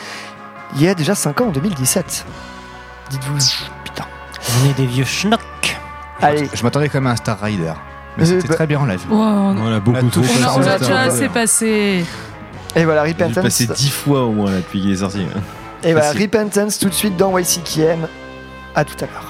il y a déjà 5 ans en 2017. Dites-vous, putain. On est des vieux schnocks. Allez. Je m'attendais quand même à un Star Rider. Mais Euh, c'était bah- très bien en live. On- On a beaucoup trop passé on a, on a ça. déjà assez passé. Et voilà, J'ai Repentance. passer dix fois au moins là depuis qu'il est sorti. Et voilà. Repentance tout de suite dans YCKM. À tout à l'heure.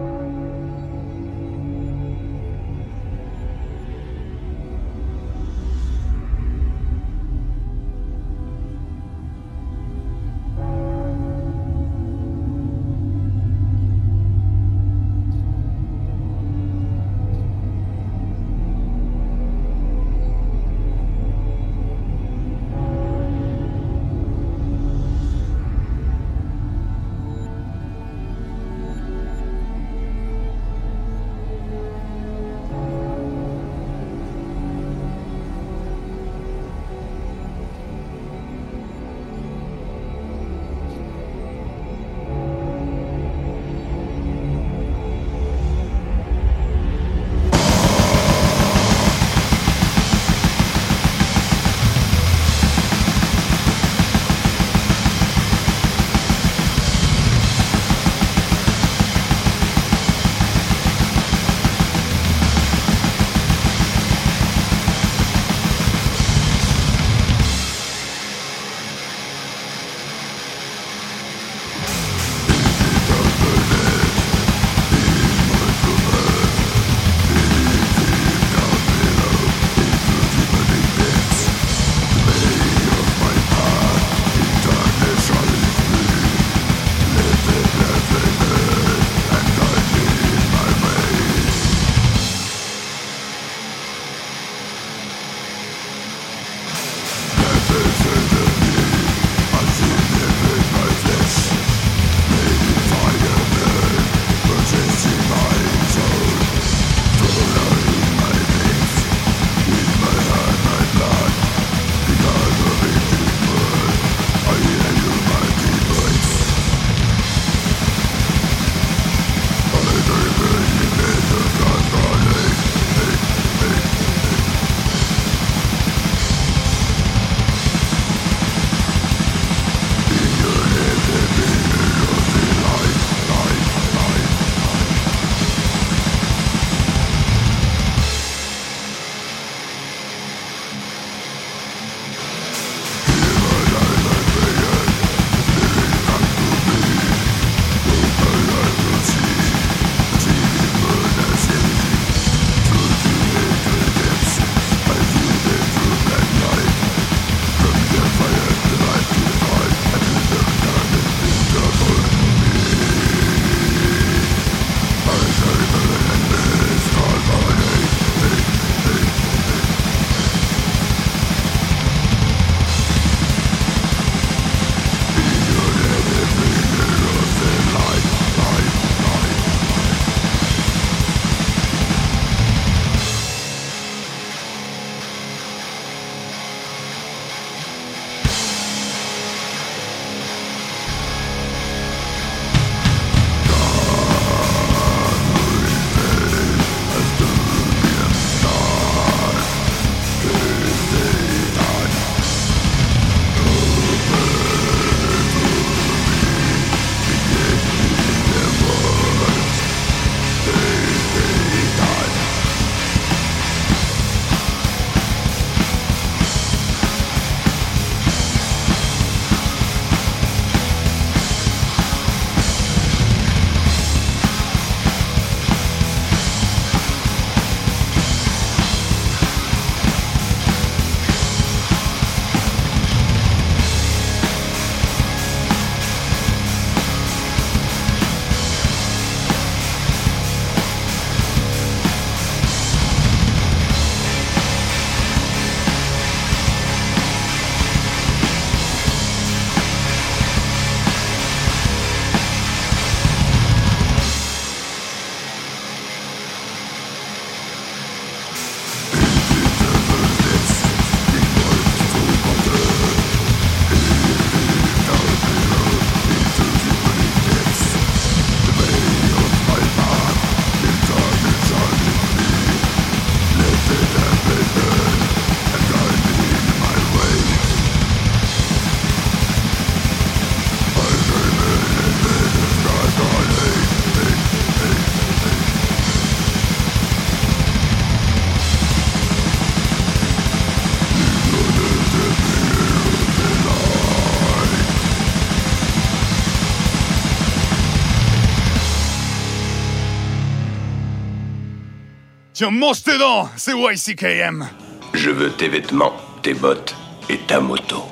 Tiens, mange tes dents C'est YCKM Je veux tes vêtements, tes bottes et ta moto.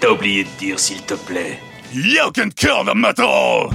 T'as oublié de dire s'il te plaît. You can kill the metal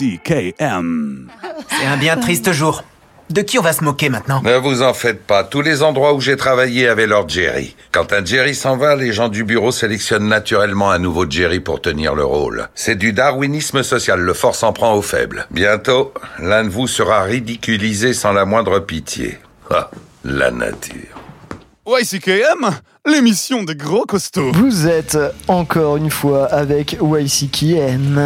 YCKM. C'est un bien triste jour. De qui on va se moquer maintenant? Ne vous en faites pas, tous les endroits où j'ai travaillé avaient leur Jerry. Quand un Jerry s'en va, les gens du bureau sélectionnent naturellement un nouveau Jerry pour tenir le rôle. C'est du darwinisme social, le fort s'en prend aux faibles. Bientôt, l'un de vous sera ridiculisé sans la moindre pitié. Ah, la nature. YCKM, l'émission des gros costauds. Vous êtes encore une fois avec YCKM.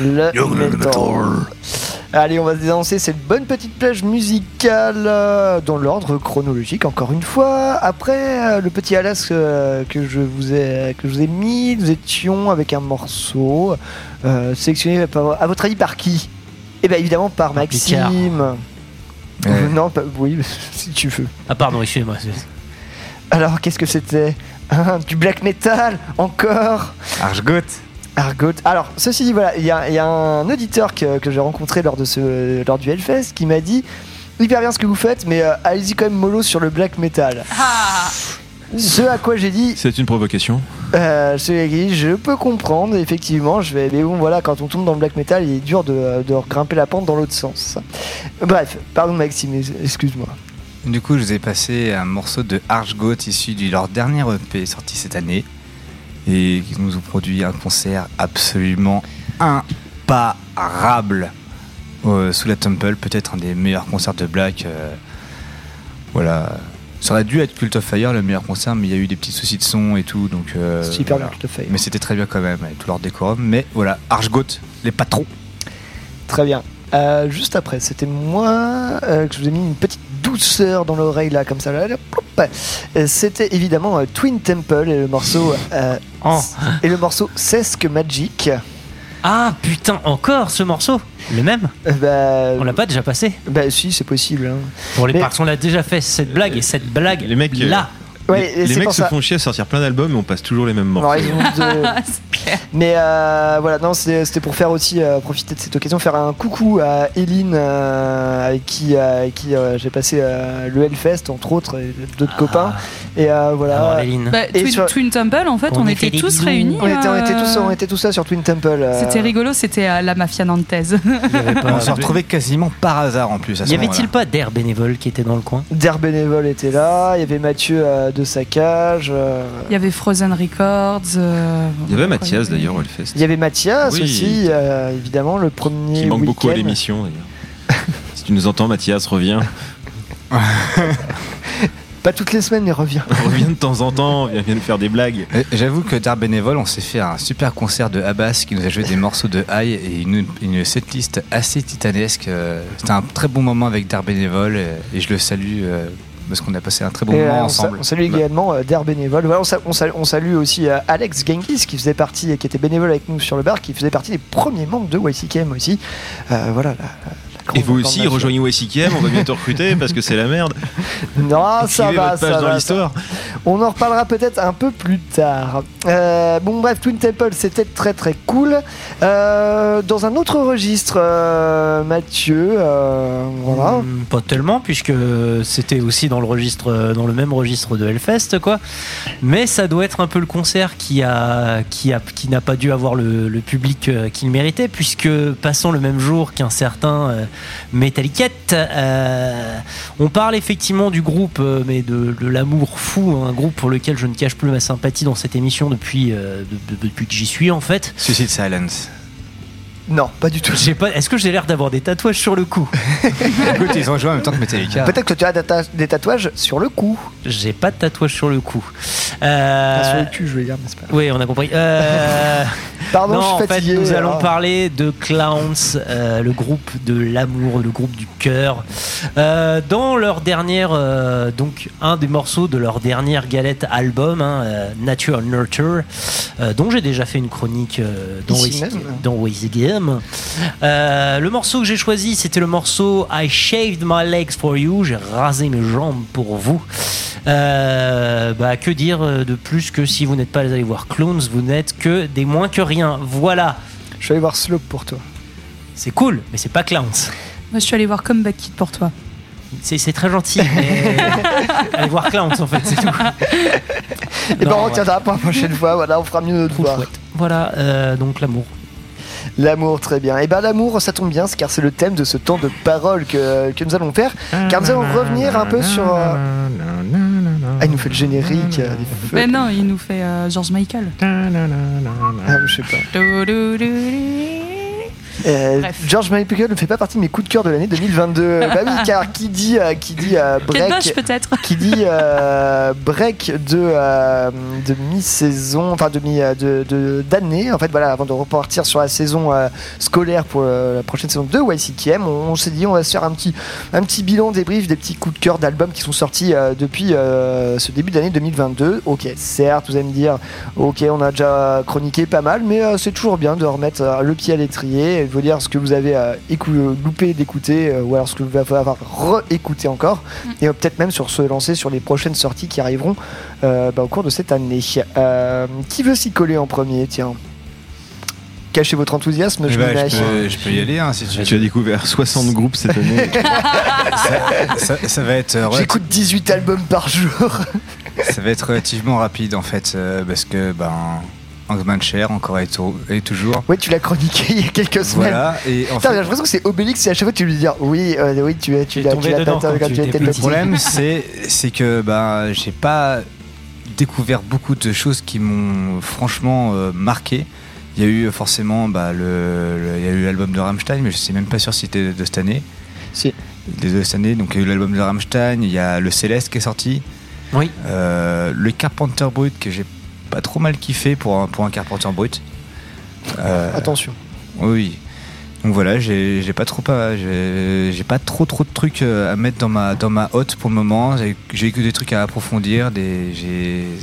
Le metal. Allez, on va se dénoncer cette bonne petite plage musicale euh, dans l'ordre chronologique, encore une fois. Après euh, le petit Alas euh, que, je vous ai, que je vous ai mis, nous étions avec un morceau euh, sélectionné, par- à votre avis, par qui? Eh bien, évidemment, par Picard. Ouais. Non, pas- oui, si tu veux. Ah, pardon, excusez-moi. c'est- Alors, qu'est-ce que c'était Hein, Du black metal Encore Archgot Argot. Alors, ceci dit, voilà, il y, a il y a un auditeur que, que j'ai rencontré lors, de ce, lors du Hellfest qui m'a dit hyper bien ce que vous faites, mais euh, allez-y quand même mollo sur le black metal. Ah Ce à quoi j'ai dit, C'est une provocation. Euh, je peux comprendre, effectivement. Je vais, mais bon, voilà, quand on tombe dans le black metal, il est dur de, grimper la pente dans l'autre sens. Bref, pardon Maxime, excuse-moi. Du coup, je vous ai passé un morceau de Archgoat issu de leur dernier EP sorti cette année. Et qui nous ont produit un concert absolument imparable euh, sous la Temple. Peut-être un des meilleurs concerts de Black. euh, voilà. Ça aurait dû être Cult of Fire le meilleur concert, mais il y a eu des petits soucis de son et tout. Donc, euh, C'est hyper bien. Cult of Fire. Mais c'était très bien quand même, avec tout leur décorum. Mais voilà, Archgoat, les patrons. Très bien. Euh, juste après, c'était moi euh, que je vous ai mis une petite douceur dans l'oreille là, comme ça. Là, là, ploup. Euh, c'était évidemment euh, Twin Temple et le morceau euh, Oh. et le morceau Sesque Magic. Ah putain, encore ce morceau Le même Euh, bah, On l'a pas déjà passé Bah si, c'est possible. hein. Pour les Mais- parcs, on l'a déjà fait cette blague et cette blague Les mecs, euh, là. Ouais, les c'est mecs se ça. font chier à sortir plein d'albums et on passe toujours les mêmes morceaux. de- Mais euh, voilà, non, c'était pour faire aussi euh, profiter de cette occasion, faire un coucou à Eline, euh, avec qui, euh, avec qui euh, j'ai passé euh, le Hellfest entre autres, et d'autres copains. Et euh, voilà. Alors, Léline. Bah, Et Twin, sur- Twin Temple, en fait, On était tous bisous. réunis. On était, on, était tous, on était tous là sur Twin Temple. euh, C'était rigolo, c'était à la Mafia Nantaise. on s'est retrouvés quasiment par hasard en plus. À ce Y avait-il pas d'air bénévole qui était dans le coin? Der Bénévole était là, il y avait Mathieu euh, de Saccage, euh, Il y avait Frozen Records. euh, Il y avait Mathias d'ailleurs au Hellfest. il y avait Mathias Oui. aussi, euh, évidemment, le premier. Qui manque beaucoup à l'émission d'ailleurs. si tu nous entends, Mathias, reviens. Pas toutes les semaines, mais reviens. reviens de temps en temps, viens, viens nous faire des blagues. J'avoue que Dar Bénévole, on s'est fait un super concert de Abbas qui nous a joué des morceaux de High et une, une setlist assez titanesque. C'était un très bon moment avec Dar Bénévole et je le salue euh, parce qu'on a passé un très bon euh, moment ensemble. On salue également euh, Der Bénévole. On, sa- on sa- on salue aussi euh, Alex Genghis qui faisait partie, qui était bénévole avec nous sur le bar, qui faisait partie des premiers membres de YCKM aussi. Voilà. Et vous aussi, rejoignez YCKM, on va bientôt recruter parce que c'est la merde. Non, ça va, ça dans va. l'histoire. On en reparlera peut-être un peu plus tard. Euh, bon, bref, Twin Temple, c'était très très cool. Euh, dans un autre registre, euh, Mathieu, euh, voilà. Hmm, Pas tellement, puisque c'était aussi dans le registre, dans le même registre de Hellfest, quoi. Mais ça doit être un peu le concert qui a, qui a, qui n'a pas dû avoir le, le public qu'il méritait, puisque passant le même jour qu'un certain Metalliquette, euh, on parle effectivement du groupe, euh, mais de, de l'amour fou, un groupe pour lequel je ne cache plus ma sympathie dans cette émission depuis, euh, de- de- depuis que j'y suis en fait. Suicide Silence. Non, pas du tout. J'ai pas. Est-ce que j'ai l'air d'avoir des tatouages sur le cou? Écoute, ils ont joué en même temps que Metallica. Peut-être que tu as des ta- des tatouages sur le cou. J'ai pas de tatouage sur le cou. Euh, Pas sur le cul, je voulais dire, mais c'est pas? Oui, on a compris. Euh, Pardon, non, je suis en fait, fatigué. nous allons parler de Clowns, euh, le groupe de l'amour, le groupe du cœur. Euh, dans leur dernière, euh, donc un des morceaux de leur dernière galette album, hein, Nature Nurture, dont j'ai déjà fait une chronique dans Game. Euh, le morceau que j'ai choisi, c'était le morceau I Shaved My Legs for You. J'ai rasé mes jambes pour vous. Bah, que dire de plus que si vous n'êtes pas allé voir Clowns, vous n'êtes que des moins que rien. Voilà. Je vais aller voir Slope pour toi. C'est cool, mais c'est pas Clowns. Moi, je suis allée voir Comeback Kid pour toi. C'est très gentil. mais allez voir Clowns en fait, c'est tout. Et ben on ouais. retiendra pour la prochaine fois, voilà, on fera mieux notre voir. Voilà, euh, donc l'amour. L'amour, très bien. Et ben l'amour, ça tombe bien, car c'est le thème de ce temps de parole que, que nous allons faire. Car nous allons revenir un peu sur. euh, Ah, il nous fait le générique. euh, des feux. Mais non, il nous fait euh, George Michael. Ah, je sais pas. Euh. George Michael ne fait pas partie de mes coups de cœur de l'année 2022. bah oui, car qui dit, euh, qui dit euh, break, qui dit euh, break de, euh, de mi-saison, enfin de mi, euh, de, d'année, en fait, voilà, avant de repartir sur la saison euh, scolaire pour euh, la prochaine saison de YCKM, on, on s'est dit on va se faire un petit, un petit bilan débrief des petits coups de cœur d'albums qui sont sortis euh, depuis euh, ce début d'année 2022. Ok, certes, vous allez me dire, ok, on a déjà chroniqué pas mal, mais euh, c'est toujours bien de remettre euh, le pied à l'étrier et de vous dire ce que vous avez euh, écou- loupé d'écouter euh, ou alors ce que vous allez avoir réécouté encore et euh, peut-être même sur se lancer sur les prochaines sorties qui arriveront euh, bah, au cours de cette année. Euh, qui veut s'y coller en premier? Tiens. cacher votre enthousiasme, je Eh me ben, mets. je, peux, je peux y aller hein, si tu Tu as découvert 60 groupes cette année. ça, ça- ça va être euh, J'écoute 18 albums par jour. Ça va être relativement rapide en fait, euh, parce que ben, Hangman Cher encore et, et toujours. Ouais, tu l'as chroniqué il y a quelques semaines. Voilà, et en fait- j'ai l'impression que c'est Obélix et à chaque fois tu lui dis oui, euh, oui, tu, tu, l'as tu l'as tu étais Le petit. problème, c'est c'est que ben, j'ai pas découvert beaucoup de choses qui m'ont franchement euh, marqué. Il y a eu forcément bah, le, le- il y a eu l'album de Rammstein, mais je sais même pas sûr si c'était de cette année. Si. De cette année, donc il y a eu l'album de Rammstein, il y a le Céleste qui est sorti. Oui. Euh, le Carpenter Brut que j'ai pas trop mal kiffé pour un, pour un Carpenter Brut. Euh, Attention. oui. Donc voilà, j'ai pas trop pas j'ai j'ai pas trop trop de trucs euh, à mettre dans ma dans ma hotte pour le moment. J'ai- que des trucs à approfondir.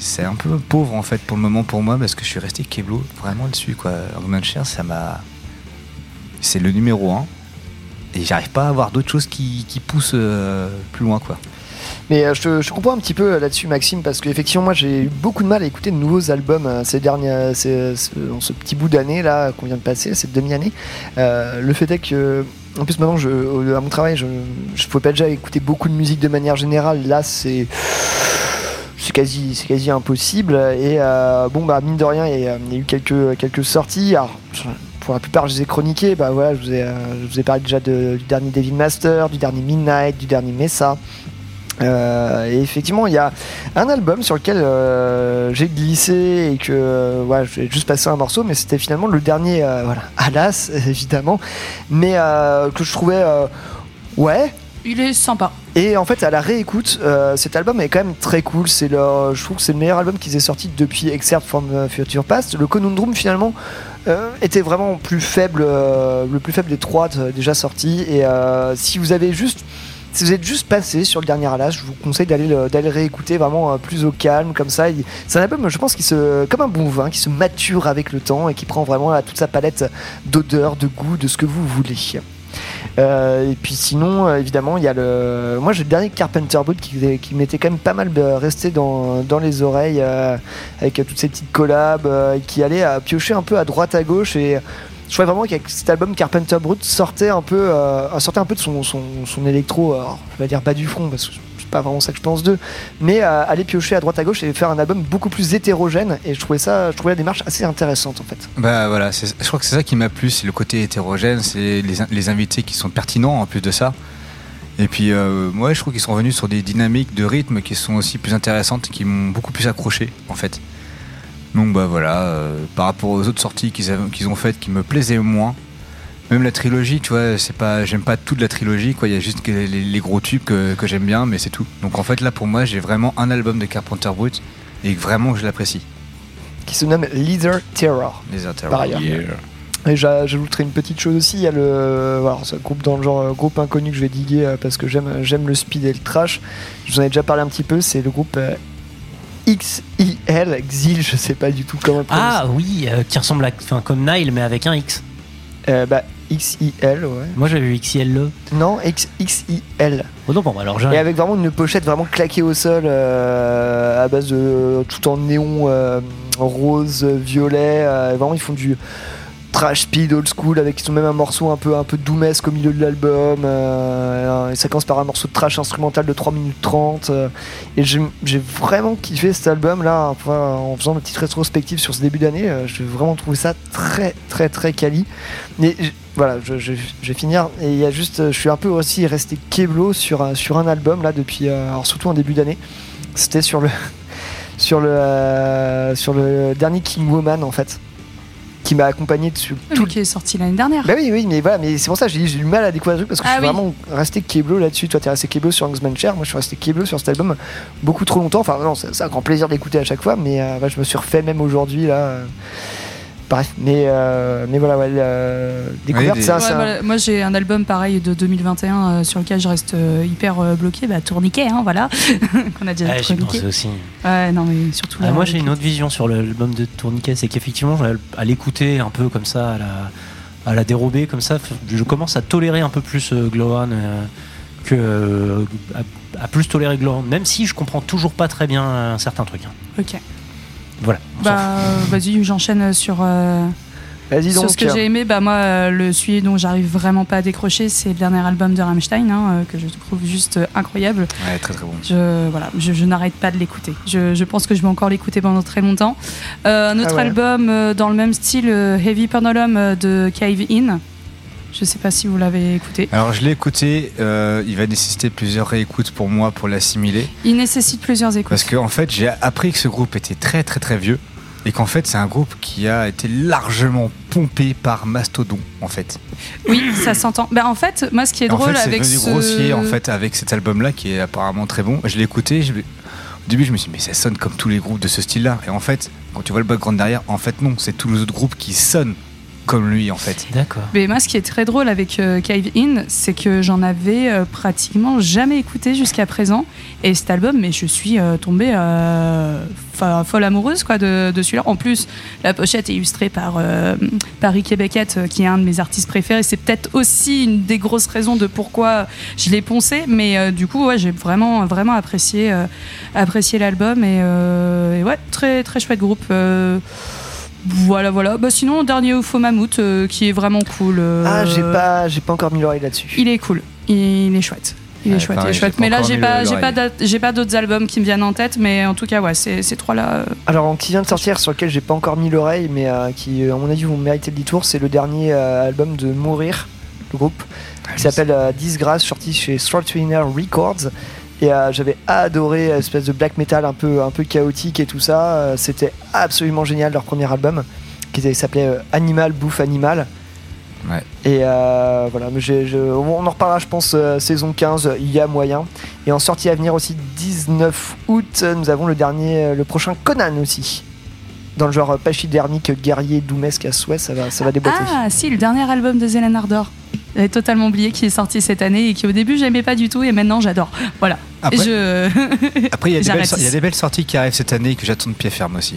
C'est un peu pauvre en fait pour le moment pour moi parce que je suis resté Keblo vraiment dessus quoi. Hangman Cher, ça m'a c'est le numéro 1 et j'arrive pas à avoir d'autres choses qui, qui poussent euh, plus loin quoi. Mais euh, je, comprends un petit peu euh, là-dessus, Maxime, parce qu'effectivement, moi j'ai eu beaucoup de mal à écouter de nouveaux albums euh, ces dernières, ce- petit bout d'année là qu'on vient de passer, cette demi-année. Le fait est que, en plus, maintenant, je, à mon travail, je ne pouvais pas déjà écouter beaucoup de musique de manière générale. Là, c'est. C'est quasi, c'est quasi impossible. Et bon, bah, mine de rien, il y a, eu quelques, quelques sorties. Alors, pour la plupart, je les ai chroniquées. Bah, voilà, je, vous ai, je vous ai parlé déjà du dernier Devil Master, du dernier Midnight, du dernier Mesa. Euh, et effectivement, il y a un album sur lequel euh, j'ai glissé et que euh, j'ai juste passé un morceau, mais c'était finalement le dernier, euh, voilà, Alas, évidemment, mais que je trouvais, ouais. Il est sympa. Et en fait, à la réécoute, cet album est quand même très cool. C'est le, je trouve que c'est le meilleur album qu'ils aient sorti depuis Excerpt from Future Past. Le Conundrum, finalement, euh, était vraiment plus faible, euh, le plus faible des trois déjà sortis. Et euh, si vous avez juste si vous êtes juste passé sur le dernier Alas, je vous conseille d'aller le, d'aller le réécouter vraiment euh, plus au calme, comme ça. C'est un album, je pense, qui se, comme un bon vin, qui se mature avec le temps et qui prend vraiment là, toute sa palette d'odeurs, de goût, de ce que vous voulez. Euh, et puis sinon, euh, évidemment, il y a le. Moi, j'ai le dernier Carpenter Brut qui, m'était quand même pas mal euh, resté dans, dans les oreilles euh, avec euh, toutes ces petites collabs euh, qui allaient piocher un peu à droite à gauche et. Je trouvais vraiment qu'avec cet album Carpenter Brut sortait un peu, euh, sortait un peu de son, son, son électro, alors, je vais dire bas du front parce que c'est pas vraiment ça que je pense d'eux, mais euh, aller piocher à droite à gauche et faire un album beaucoup plus hétérogène et je trouvais ça, je trouvais la démarche assez intéressante en fait. Bah voilà, je crois que c'est ça qui m'a plu, c'est le côté hétérogène, c'est les, les invités qui sont pertinents en plus de ça. Et puis euh, moi je trouve qu'ils sont revenus sur des dynamiques de rythme qui sont aussi plus intéressantes, qui m'ont beaucoup plus accroché en fait. Donc bah voilà, euh, par rapport aux autres sorties qu'ils avaient- qu'ils ont faites qui me plaisaient moins. Même la trilogie, tu vois, c'est pas, j'aime pas toute la trilogie, quoi. Il y a juste les, les gros tubes que, que j'aime bien, mais c'est tout. Donc en fait là pour moi j'ai vraiment un album de Carpenter Brut et vraiment je l'apprécie. Qui se nomme Leader Terror. Leader Terror, Par ailleurs. yeah. Et j'a- j'ajouterai une petite chose aussi, il y a le alors, c'est un groupe dans le genre euh, groupe inconnu que je vais diguer euh, parce que j'aime j'aime le speed et le trash. Je vous en ai déjà parlé un petit peu, c'est le groupe XIL, Xil, je sais pas du tout comment prononcer. Ah oui, euh, qui ressemble à, enfin, comme Nile, mais avec un X. Euh, bah XIL, ouais. Moi j'avais vu XIL. Non, X, XIL. Oh non, bon, bah, alors j'ai Et avec vraiment une pochette vraiment claquée au sol euh, à base de tout en néon euh, rose, violet. euh, vraiment, ils font du trash speed old school avec ils ont même un morceau un peu un peu doomesque au milieu de l'album. Euh, et ça commence par un morceau de trash instrumental de 3 minutes 30. euh, et j'ai vraiment kiffé cet album là enfin, en faisant une petite rétrospective sur ce début d'année. euh, j'ai vraiment trouvé ça très très très quali. J- voilà, je, je- je vais finir. Et il y a juste, je suis un peu aussi resté keblo sur, sur un album là depuis, euh, alors surtout en début d'année. C'était sur le, sur le, euh, sur le dernier King Woman en fait, qui m'a accompagné dessus. Tout qui est sorti l'année dernière. Bah oui, oui, mais voilà, mais c'est pour ça que j'ai eu du mal à découvrir le truc parce que Ah je suis oui. vraiment resté keblo là-dessus. Toi, t'es resté keblo sur Angsman Chair, moi je suis resté keblo sur cet album beaucoup trop longtemps. Enfin, non, c'est c'est un grand plaisir d'écouter à chaque fois, mais euh, bah, je me suis refait même aujourd'hui là. Bref, mais, euh, mais voilà, ouais, euh, découverte, des- un- Ouais, voilà. Moi, j'ai un album pareil de 2021 euh, sur lequel je reste euh, hyper euh, bloqué. Bah, Tourniquet, hein, voilà. Qu'on a déjà Ah, j'y chroniqué. pensais aussi. Ouais, non, mais surtout. Ah, là, moi j'ai une autre vision sur l'album de Tourniquet, c'est qu'effectivement à l'écouter un peu comme ça, à la, à la dérober comme ça, je commence à tolérer un peu plus euh, Glowan euh, que euh, à, à plus tolérer Glowan, même si je comprends toujours pas très bien un certain truc. hein. Ok. Voilà. Bah, euh, vas-y, j'enchaîne sur. euh, Vas-y Sur ce que j'ai aimé, bah moi, euh, le celui dont j'arrive vraiment pas à décrocher, c'est le dernier album de Rammstein, hein, que je trouve juste incroyable. Ouais, très très bon. Je, voilà, je, je n'arrête pas de l'écouter. Je, je pense que je vais encore l'écouter pendant très longtemps. Euh, un autre Ah ouais. album euh, dans le même style, euh, Heavy Pendulum euh, de Cave In. Je sais pas si vous l'avez écouté. Alors je l'ai écouté, euh, il va nécessiter plusieurs réécoutes pour moi pour l'assimiler. Il nécessite plusieurs écoutes. Parce qu'en en fait j'ai appris que ce groupe était très très très vieux et qu'en fait c'est un groupe qui a été largement pompé par Mastodon en fait. Oui, ça s'entend. Ben, en fait, moi, ce qui est en drôle fait c'est avec ce... grossier en fait avec cet album là qui est apparemment très bon. Je l'ai écouté, je au début je me suis dit mais ça sonne comme tous les groupes de ce style là et en fait quand tu vois le background derrière en fait non c'est tous les autres groupes qui sonnent comme lui en fait. D'accord. Mais moi, ce qui est très drôle avec euh, Cave In, c'est que j'en avais euh, pratiquement jamais écouté jusqu'à présent. Et cet album, mais je suis euh, tombée euh, folle amoureuse quoi, de, de celui-là. En plus, la pochette est illustrée par, euh, par Ricky Beckett, euh, qui est un de mes artistes préférés. C'est peut-être aussi une des grosses raisons de pourquoi je l'ai poncé. Mais euh, du coup, ouais, j'ai vraiment, vraiment apprécié, euh, apprécié l'album. Et, euh, et ouais, très, très chouette groupe. Voilà, voilà. Bah, sinon, dernier UFO Mammouth, euh, qui est vraiment cool. euh, Ah, j'ai pas, j'ai pas encore mis l'oreille là-dessus. Il est cool. Il est chouette. Il est Ouais, chouette, il pareil, est j'ai chouette. pas Mais là, encore j'ai mis pas, le- j'ai pas, l'oreille. d'a- j'ai pas d'autres albums qui me viennent en tête, mais en tout cas, ouais, ces, ces trois-là. euh, Alors, qui vient de sortir, sur lequel j'ai pas encore mis l'oreille, mais euh, qui, à mon avis, vous méritez le détour, c'est le dernier euh, album de Mourir, le groupe, qui s'appelle euh, Disgrace, sorti chez Swinner Records. Et euh, j'avais adoré euh, espèce de black metal un peu, un peu chaotique et tout ça. Euh, C'était absolument génial leur premier album, qui s'appelait Animal Bouffe Animal. Ouais. Et euh, voilà, mais j'ai- je- on en reparlera, je pense, euh, saison 15, il y a moyen. Et en sortie à venir aussi, 19 août, nous avons le dernier, le prochain Conan aussi. Dans le genre pachydermique, guerrier, doumesque à souhait, ça va, ça va déboîter. Ah, si, le dernier album de Zelen Ardor. J'avais totalement oublié qui est sorti cette année et qui au début j'aimais pas du tout et maintenant j'adore. Voilà. Après- je... Après il y, a des belles, J'arrête sor- il y a ici. des belles sorties qui arrivent cette année que j'attends de pied ferme aussi.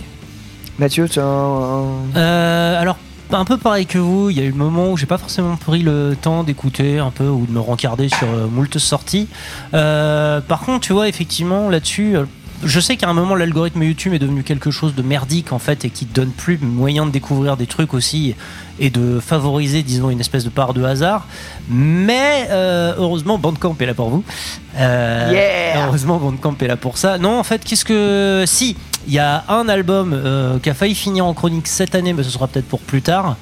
Mathieu, tu as un. Euh, alors, un peu pareil que vous, il y a eu le moment où j'ai pas forcément pris le temps d'écouter un peu ou de me rencarder sur euh, moult sorties. Euh, par contre, tu vois, effectivement, là-dessus. Je sais qu'à un moment l'algorithme YouTube est devenu quelque chose de merdique en fait et qui donne plus moyen de découvrir des trucs aussi et de favoriser disons une espèce de part de hasard. Mais euh, heureusement Bandcamp est là pour vous. Euh, Yeah Heureusement Bandcamp est là pour ça. Non en fait qu'est-ce que si il y a un album euh, qui a failli finir en chronique cette année, mais ce sera peut-être pour plus tard,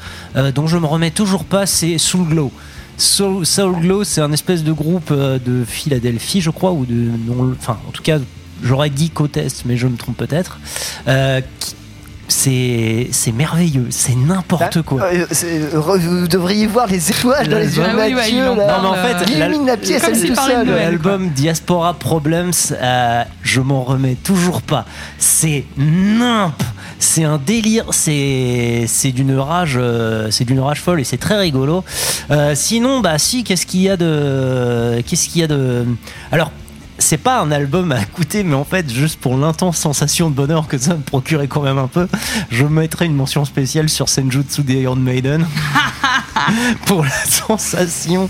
dont je me remets toujours pas, c'est Soul Glow. Soul, Soul Glow, c'est un espèce de groupe de Philadelphie, je crois, ou de, non, enfin, en tout cas, j'aurais dit côte est, mais je me trompe peut-être. Euh, c'est c'est merveilleux, c'est n'importe quoi. Euh, vous devriez voir les étoiles dans les yeux de Ah oui, ouais, Mathieu. là. parle, Non, mais en fait, il illumine la pièce, elle tout seul. L'album Diaspora Problems, euh, je m'en remets toujours pas. C'est nimp. C'est un délire, c'est c'est d'une rage, euh, c'est d'une rage folle et c'est très rigolo. Euh, sinon, bah si, qu'est-ce qu'il y a de, qu'est-ce qu'il y a de, alors. C'est pas un album à écouter, mais en fait, juste pour l'intense sensation de bonheur que ça me procurait quand même un peu, je mettrais une mention spéciale sur Senjutsu des Iron Maiden. pour la sensation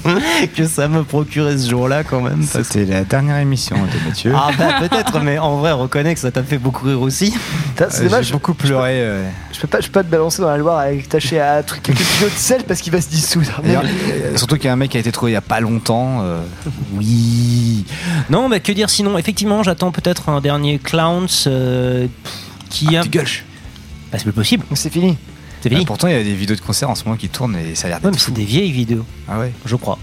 que ça me procurait ce jour-là quand même. C'était la dernière émission de Mathieu. Ah bah peut-être, mais en vrai, reconnais que ça t'a fait beaucoup rire aussi. Putain, c'est Euh, dommage, J'ai beaucoup pleuré. euh. Je peux pas, je peux pas te balancer dans la Loire avec taché à un truc quelques kilos de sel parce qu'il va se dissoudre. Euh, surtout qu'il y a un mec qui a été trouvé il y a pas longtemps. euh, Oui. Non, bah que dire sinon? Effectivement, j'attends peut-être un dernier Clowns euh, qui a. Bah, c'est plus possible. C'est fini. C'est fini. Ah, pourtant, il y a des vidéos de concerts en ce moment qui tournent et ça a l'air Ouais, d'être mais fou. c'est des vieilles vidéos. Ah ouais Je crois.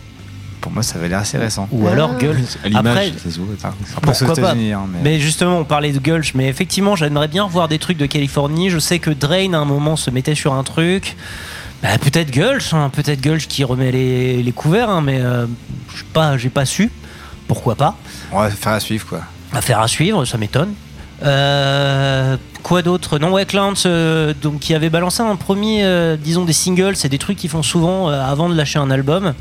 Pour moi, ça avait l'air assez récent. Ou alors Gulch. À l'image, Après, ça se voit. Après, c'est aux Pourquoi pas États-Unis, hein, mais... mais- justement, on parlait de Gulch, mais effectivement, j'aimerais bien voir des trucs de Californie. Je sais que Drain, à un moment, se mettait sur un truc. Bah, peut-être Gulch, hein, peut-être Gulch qui remet les, les couverts, hein, mais euh, je sais pas, j'ai pas su. Pourquoi pas? On va faire à suivre quoi. Affaire à suivre, ça m'étonne. Euh, quoi d'autre Non, ouais, Clowns, euh, donc qui avait balancé un premier, euh, disons des singles, c'est des trucs qu'ils font souvent euh, avant de lâcher un album.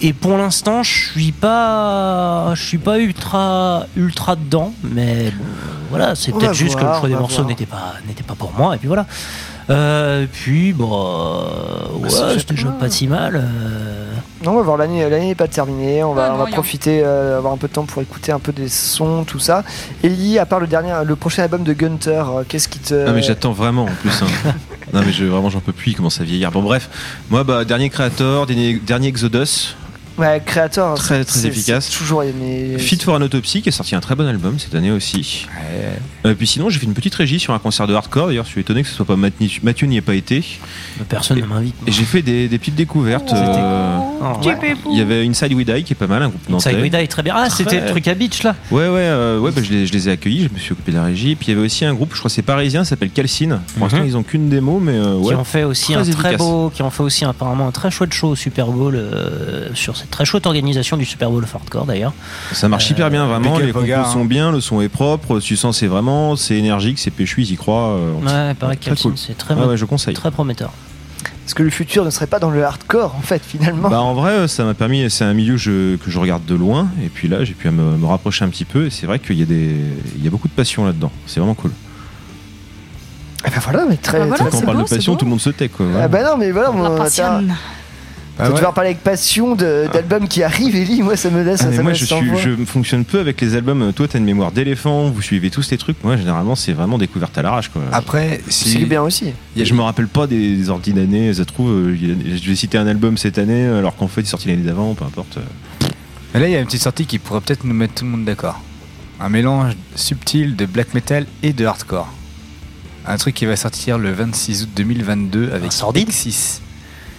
Et pour l'instant, je suis pas, je suis pas ultra, ultra dedans, mais bon, voilà, c'est peut-être juste que le choix des morceaux n'était pas, n'était pas pour moi, et puis voilà. Puis bon, ouais, c'est déjà c'était déjà pas si mal. Non, on va voir l'année. L'année n'est pas terminée. On va, Ah, on va non, profiter, euh, avoir un peu de temps pour écouter un peu des sons, tout ça. Ellie, à part le dernier, le prochain album de Gunter, euh, qu'est-ce qui te. Ah mais j'attends vraiment en plus. hein. Non mais je, vraiment j'en peux plus, il commence à vieillir. Bon bref, moi bah dernier Creator, dernier, dernier Exodus, Ouais, Creator. Très, efficace. c'est Toujours aimé. Fit for an Autopsy qui a sorti un très bon album cette année aussi. Euh, puis sinon j'ai fait une petite régie sur un concert de hardcore. D'ailleurs je suis étonné que ce soit pas Mathieu, Mathieu n'y ait pas été. Personne ne m'invite. Et j'ai fait des, des petites découvertes. euh, Oh, ouais. pépou. Il y avait Inside We Die qui est pas mal, un groupe nantais. Inside We Die, très bien. Ah, c'était le truc à Beach là Ouais, ouais, euh, ouais bah, je, les, je les ai accueillis, je me suis occupé de la régie. Puis il y avait aussi un groupe, je crois que c'est parisien, s'appelle Calcine. Pour l'instant, ils ont qu'une démo, mais euh, ouais. qui ont fait aussi très un très beau, qui ont fait aussi apparemment un très chouette show au Super Bowl euh, sur cette très chouette organisation du Super Bowl of Hardcore d'ailleurs. Ça marche hyper bien, vraiment. Michael Les compos sont hein. bien, le son est propre. Tu sens, c'est vraiment, c'est énergique, c'est péchu, ils y croient. euh, Ouais, pareil, très cool. c'est très bon. ouais, je conseille. Très prometteur. Parce que le futur ne serait pas dans le hardcore, en fait, finalement. Bah en vrai, euh, ça m'a permis. C'est un milieu que je, que je regarde de loin, et puis là, j'ai pu me, me rapprocher un petit peu. Et c'est vrai qu'il y a des, il y a beaucoup de passion là-dedans. C'est vraiment cool. Ah bah voilà, mais très. Ah bah voilà, très- Quand on parle beau, de passion, tout le monde se tait, quoi. Ah voilà. bah non, mais voilà, La moi, Bah tu ouais. vas parler avec passion d'albums qui arrivent, Ellie. Moi, ça me laisse. Ah, mais ça moi, me je, suis, je fonctionne peu avec les albums. Toi, t'as une mémoire d'éléphant, vous suivez tous les trucs. Moi, généralement, c'est vraiment découverte à l'arrache. quoi. Après, C'est bien aussi. Je me rappelle pas des, des ordi d'année. Ça se trouve, euh, je vais citer un album cette année, alors qu'en fait, il est sorti l'année d'avant, peu importe. Mais là, il y a une petite sortie qui pourrait peut-être nous mettre tout le monde d'accord. Un mélange subtil de black metal et de hardcore. Un truc qui va sortir le 26 août 2022 avec sordide X6.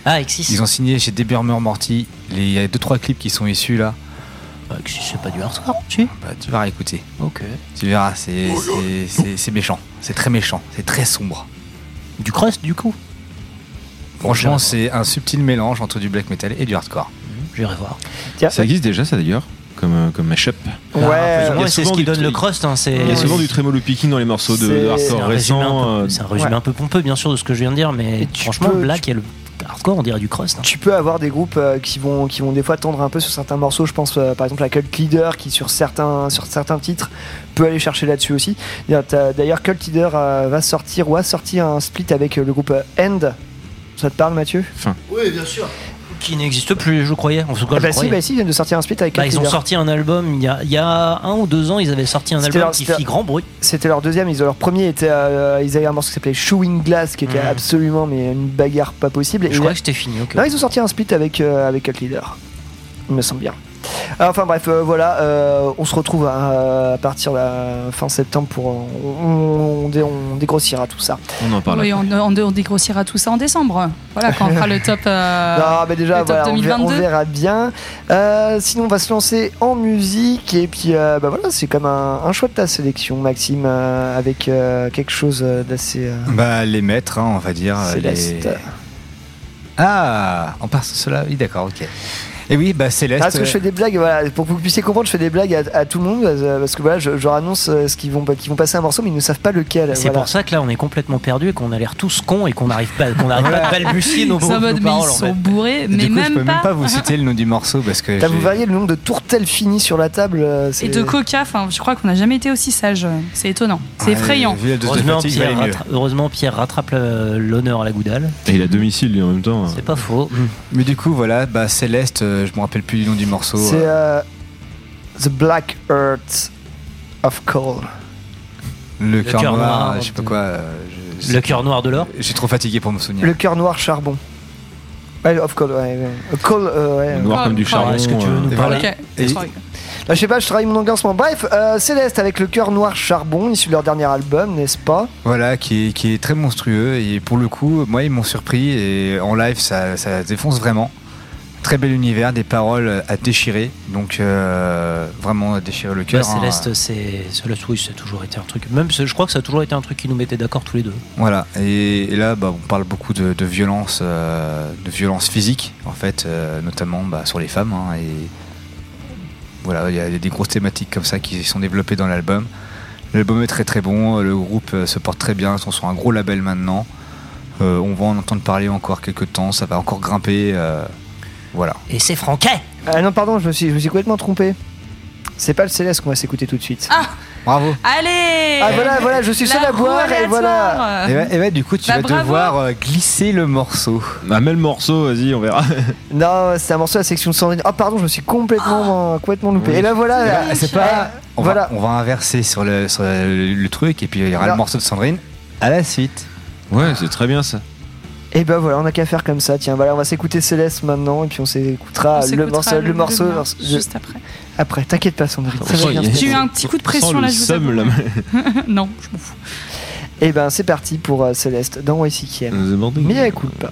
Ah, Exis. Ils ont signé chez Debbie Murmur Morty. Les- Il y a 2-3 clips qui sont issus là. Bah, Exis, c'est pas du hardcore, tu Bah, tu vas réécouter. Ok. Tu verras, c'est c'est- c'est- c'est méchant. C'est très méchant. C'est très sombre. Du crust, du coup Franchement, c'est un subtil mélange entre du black metal et du hardcore. J'irai voir. Tiens, Ça existe déjà, ça d'ailleurs, comme, euh, comme mashup. Ouais, Bah, plus ou il y moins, a c'est souvent ce qui du donne tri- le crust. Hein, c'est Il y a souvent du trémolo picking dans les morceaux de, de C'est- c'est hardcore un résumé, un, récents. peu, euh, c'est un résumé ouais. un peu pompeux, bien sûr, de ce que je viens de dire, mais Et tu franchement, peux- Black et le hardcore, on dirait du crust. hein. Tu peux avoir des groupes euh, qui vont qui vont des fois tendre un peu sur certains morceaux. Je pense euh, par exemple à Cult Leader qui sur certains sur certains titres peut aller chercher là-dessus aussi. D'ailleurs, Cult Leader euh, va sortir ou a sorti un split avec euh, le groupe End. Ça te parle, Mathieu? Oui, bien sûr. Qui n'existe plus, je croyais. En tout cas, Ah je bah si, croyais. bah si, ils viennent de sortir un split avec Bah, ils ont sorti un album il y, a, il y a un ou deux ans, ils avaient sorti un album leur- qui fit grand bruit. C'était leur deuxième. Ils, leur premier était, euh, ils avaient un morceau qui s'appelait Chewing Glass, qui était Mhm. absolument mais une bagarre pas possible. Et Je croyais que c'était fini. ok. Non, ils ont sorti un split avec, euh, avec Leader. Il me semble bien. Ah, Enfin bref, euh, voilà, euh, on se retrouve à, à partir de la fin septembre pour. On, on, dé- on dégrossira tout ça. On en parle. Oui, on, on, on dégrossira tout ça en décembre. Voilà, quand on fera le top. euh, non, mais déjà, voilà, on, verra, 2022. on verra bien. Euh, sinon, on va se lancer en musique. Et puis, euh, bah voilà, c'est comme un, un choix de ta sélection, Maxime, euh, avec euh, quelque chose d'assez. euh, Bah, les maîtres, hein, on va dire. Céleste. les- Ah, on part sur cela. Oui, d'accord, ok. Et oui, bah Céleste. Ah, parce que je fais des blagues, voilà, pour que vous puissiez comprendre, je fais des blagues à, à tout le monde euh, parce que voilà, je, je leur annonce euh, ce qu'ils vont, qu'ils vont passer un morceau, mais ils ne savent pas lequel. C'est voilà. pour ça que là, on est complètement perdu et qu'on a l'air tous cons et qu'on n'arrive pas, qu'on n'arrive pas à balbutier nos, en mode, mais paroles. ils en sont fait. bourrés, Du mais coup, même je peux pas. même pas vous citer le nom du morceau parce que. Vous varié le nombre de tourtelles finies sur la table. euh, Et de coca, enfin, je crois qu'on n'a jamais été aussi sage. C'est étonnant. C'est Ouais, effrayant. Heureusement fatigue, Pierre, rattra- heureusement, Pierre rattrape l'honneur à la goudale. Et il a domicile lui en même temps. C'est pas faux. Mais du coup, voilà, bah Céleste, euh, je me rappelle plus du nom du morceau. C'est euh, euh, The Black Earth of Coal. le cœur cœur noir, noir je sais pas quoi. euh, je- Le cœur noir de l'or. Je suis trop fatigué pour me souvenir. Le cœur noir charbon. Ouais, of coal, ouais. ouais. Euh, Coal, euh, ouais. Noir comme du charbon. Est-ce que tu veux nous euh, parler Ok. Et- Sorry. Bah, je sais pas, je travaille mon anglais en ce moment. Bref, euh, Céleste avec le cœur noir charbon, issu de leur dernier album, n'est-ce pas? Voilà, qui est, qui est très monstrueux et pour le coup, moi ils m'ont surpris et en live ça, ça défonce vraiment. Très bel univers, des paroles à déchirer, donc euh, vraiment à déchirer le Ouais, cœur. hein. Céleste, c'est Céleste, oui, ça a toujours été un truc. Même, c'est- je crois que ça a toujours été un truc qui nous mettait d'accord tous les deux. Voilà, et, et là bah, on parle beaucoup de, de violence, euh, de violence physique en fait, euh, notamment bah, sur les femmes. hein, et voilà, il y a des grosses thématiques comme ça qui sont développées dans l'album. L'album est très très bon, le groupe se porte très bien, ils sont sur un gros label maintenant. On va en entendre parler encore quelques temps, ça va encore grimper. Voilà. Et c'est Franquet Ah non, pardon, je me suis, je me suis complètement trompé. C'est pas le Céleste qu'on va s'écouter tout de suite. Ah, Bravo. allez Ah, voilà, voilà, je suis La seul à boire et voilà. Et bah, et bah, du coup, tu Bah, vas bravo. devoir euh, glisser le morceau. Bah, mets le morceau, vas-y, on verra. Non, c'est un morceau de la section de Sandrine. Ah, pardon, je me suis complètement, euh, complètement loupé. Et là, voilà. Et bah, euh, c'est pas. On, Voilà. va, on va inverser sur le, sur le, le truc et puis il y aura le morceau de Sandrine à la suite. Ouais, c'est très bien ça. Et ben voilà, on a qu'à faire comme ça. Tiens, voilà, on va s'écouter Céleste maintenant et puis on s'écoutera le le, morceau le- morceau- juste après. Après, t'inquiète pas, Sandrine. J'ai eu un petit coup de pression Sans là, le je vous somme, là. non, je m'en fous. Et ben c'est parti pour euh, Céleste dans YCKM. Mais écoute pas.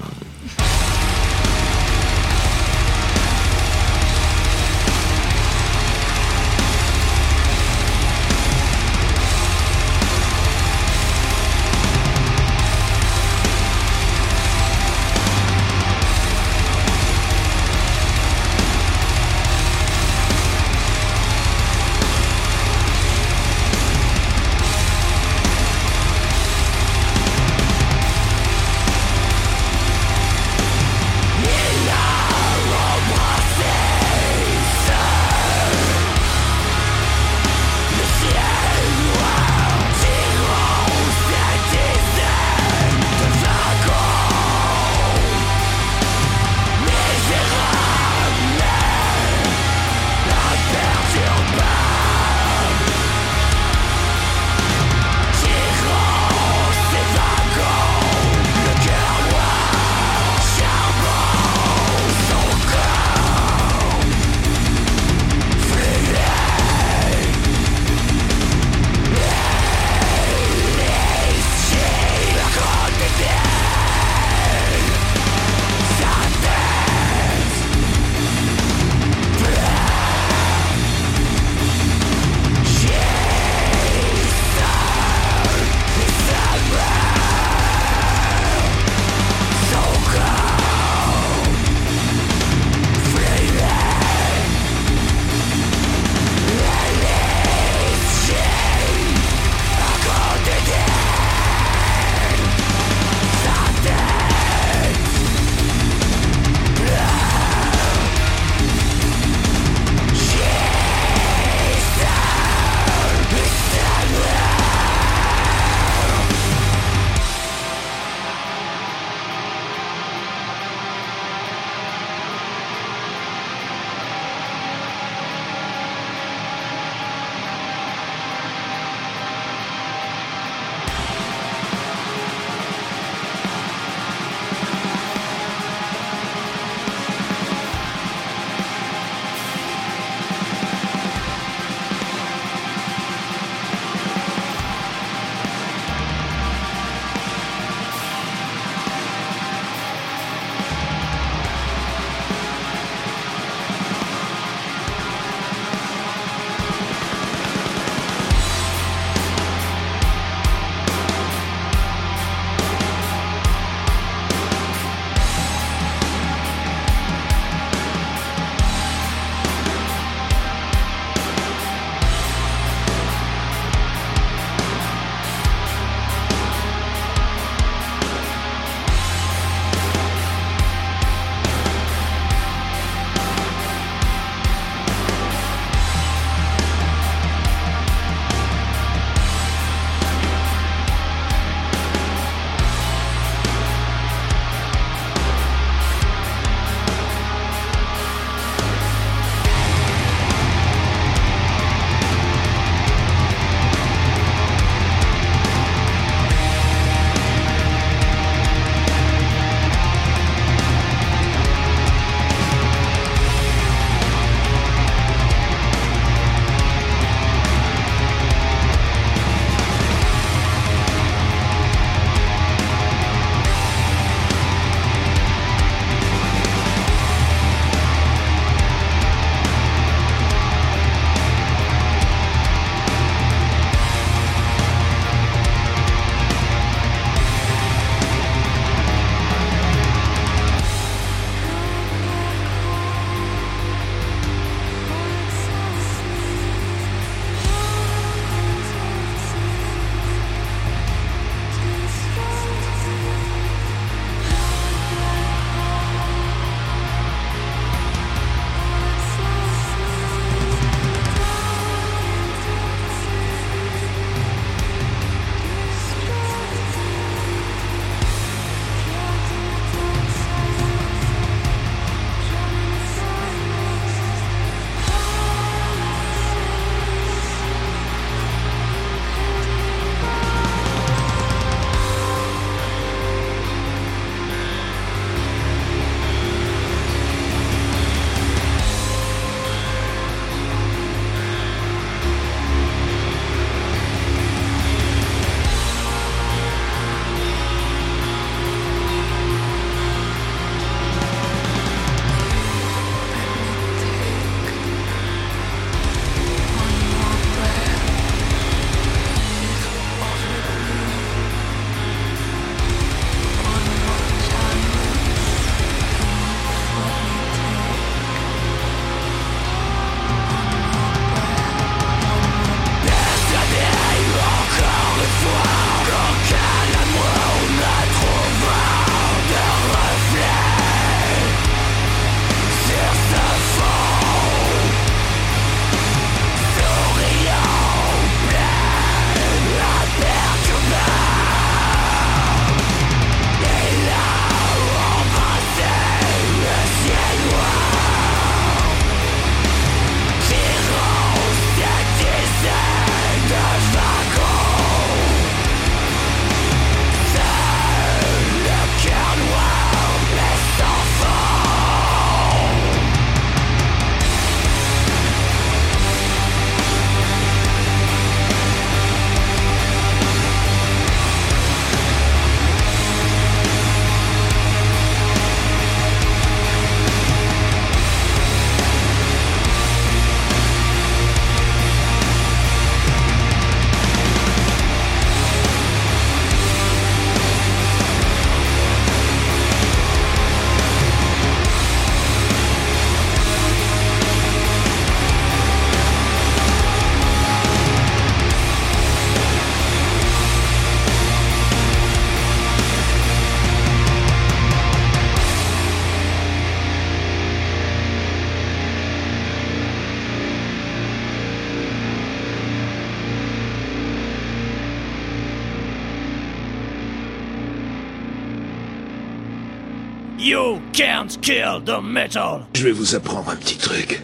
Je vais vous apprendre un petit truc.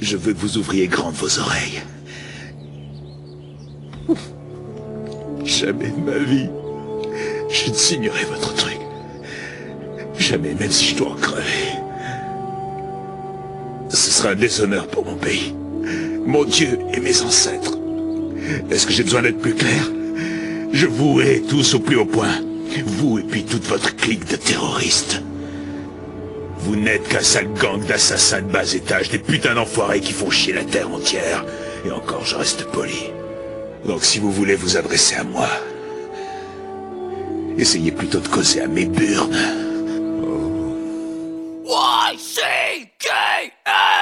Je veux que vous ouvriez grandes vos oreilles. Jamais de ma vie, je ne signerai votre truc. Jamais, même si je dois en crever. Ce sera un déshonneur pour mon pays, mon Dieu et mes ancêtres. Est-ce que j'ai besoin d'être plus clair? Je vous hais tous au plus haut point. Vous et puis toute votre clique de terroristes. Vous n'êtes qu'un sale gang d'assassins de bas étage, des putains d'enfoirés qui font chier la terre entière. Et encore, je reste poli. Donc si vous voulez vous adresser à moi, essayez plutôt de causer à mes burnes. Medicine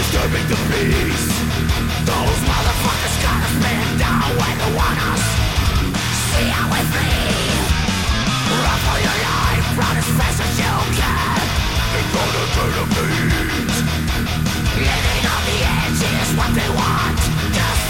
disturbing the peace. Those motherfuckers got us pinned down where they want us. See how we flee. Run for your life, run as fast as you can. They're gonna turn the meat Living on the edge is what they want. Just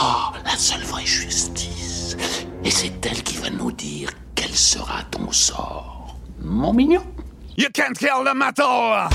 Ah, la seule vraie justice. Et c'est elle qui va nous dire quel sera ton sort. Mon mignon. You can't kill the metal!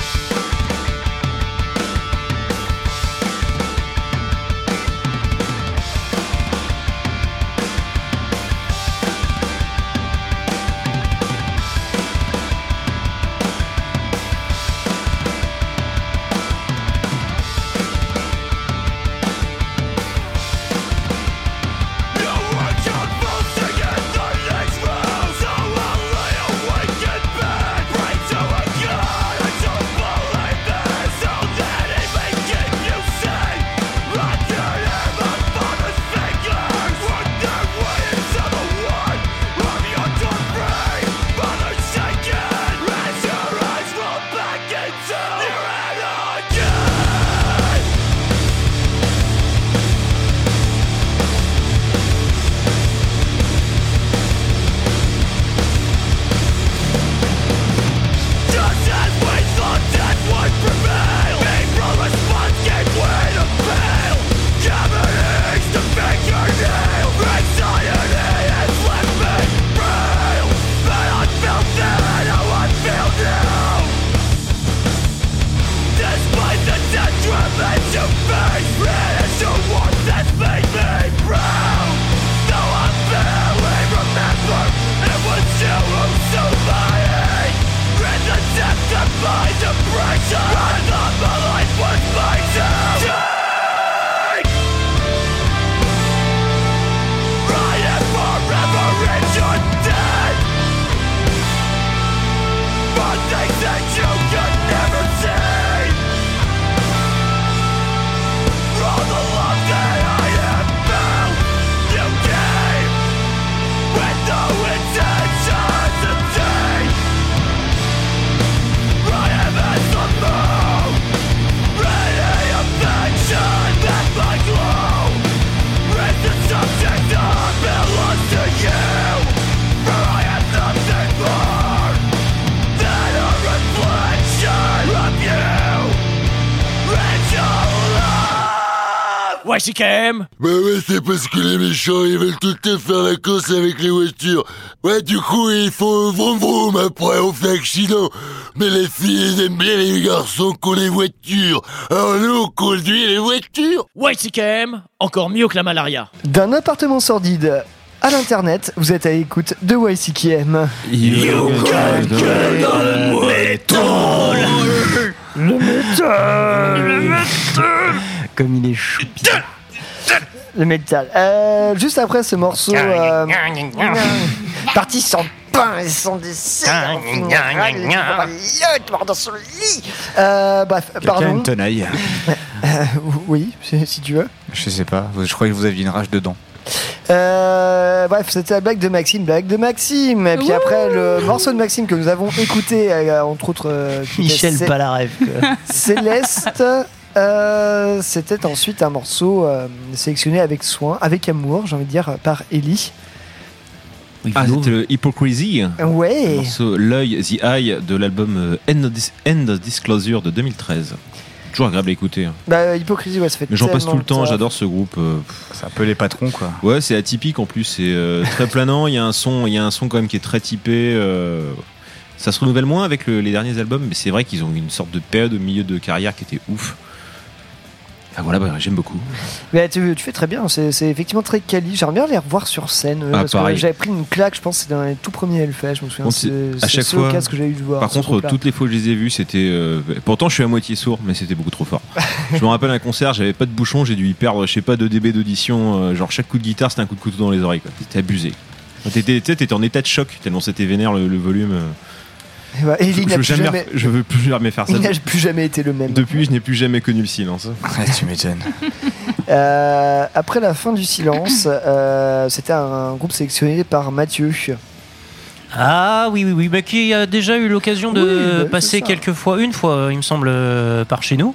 Même. Bah ouais, c'est parce que les méchants, ils veulent tout le temps faire la course avec les voitures. Ouais, du coup, il faut vroom vroom, après on fait accident. Mais les filles, elles aiment bien les garçons qui ont les voitures. Alors nous, on conduit les voitures. Ouais, c'est quand même. Encore mieux que la malaria. D'un appartement sordide à l'internet, vous êtes à l'écoute de YCKM. You can get the métal. Le métal Le métal Comme il est choupi. Le métal. Euh, juste après ce morceau. Euh, parti sans pain et sans dessert. dans son lit. Euh, bref, Quelqu'un a pardon. une tenaille. Euh, oui, si si tu veux. Je sais pas, je crois que vous aviez une rage dedans. Euh, bref, c'était la blague de Maxime, blague de Maxime. Et puis après, le morceau de Maxime que nous avons écouté, euh, entre autres. euh, Michel Cé- Palarev. quoi. Céleste. Euh, c'était ensuite un morceau euh, sélectionné avec soin, avec amour, j'ai envie de dire, par Ellie. Ah, c'était le Hypocrisy. Ouais. Le morceau L'œil, The Eye de l'album euh, End, of Dis- End of Disclosure de 2013. Toujours agréable à écouter. hein. Bah, hypocrisie, ouais, ça fait Mais j'en passe tout le temps, j'adore ce groupe. C'est un peu les patrons, quoi. Ouais, c'est atypique en plus, c'est euh, très planant. Il y a un son, il y a un son quand même qui est très typé. euh, ça se renouvelle moins avec le- les derniers albums, mais c'est vrai qu'ils ont une sorte de période au milieu de carrière qui était ouf. Ah voilà, bah, j'aime beaucoup. Mais tu, tu fais très bien, c'est c'est effectivement très quali. J'aimerais bien les revoir sur scène. euh, Ah, parce que j'avais pris une claque, je pense, c'était dans les tout premiers Hellfest. Je me souviens, Bon, c'est- c'est à chaque c'est fois. que j'ai eu de voir. Par contre, toutes les fois que je les ai vus, c'était. euh, Pourtant, je suis à moitié sourd, mais c'était beaucoup trop fort. je me rappelle un concert, j'avais pas de bouchon, j'ai dû y perdre, je sais pas, 2 dB d'audition. euh, genre, chaque coup de guitare, c'était un coup de couteau dans les oreilles. quoi. C'était abusé. T'étais tu sais, t'étais en état de choc, tellement c'était vénère le, le volume. Euh. Et bah, Ellie je, n'a veux plus jamais- jamais- je veux plus jamais faire ça. Il n'a plus jamais été le même. Depuis, je n'ai plus jamais connu le silence. Ouais, tu m'étonnes. Euh, après la fin du silence, euh, c'était un groupe sélectionné par Mathieu. Ah oui, oui, oui, mais qui a déjà eu l'occasion de Oui, bah, passer quelques fois, une fois, il me semble, euh, par chez nous.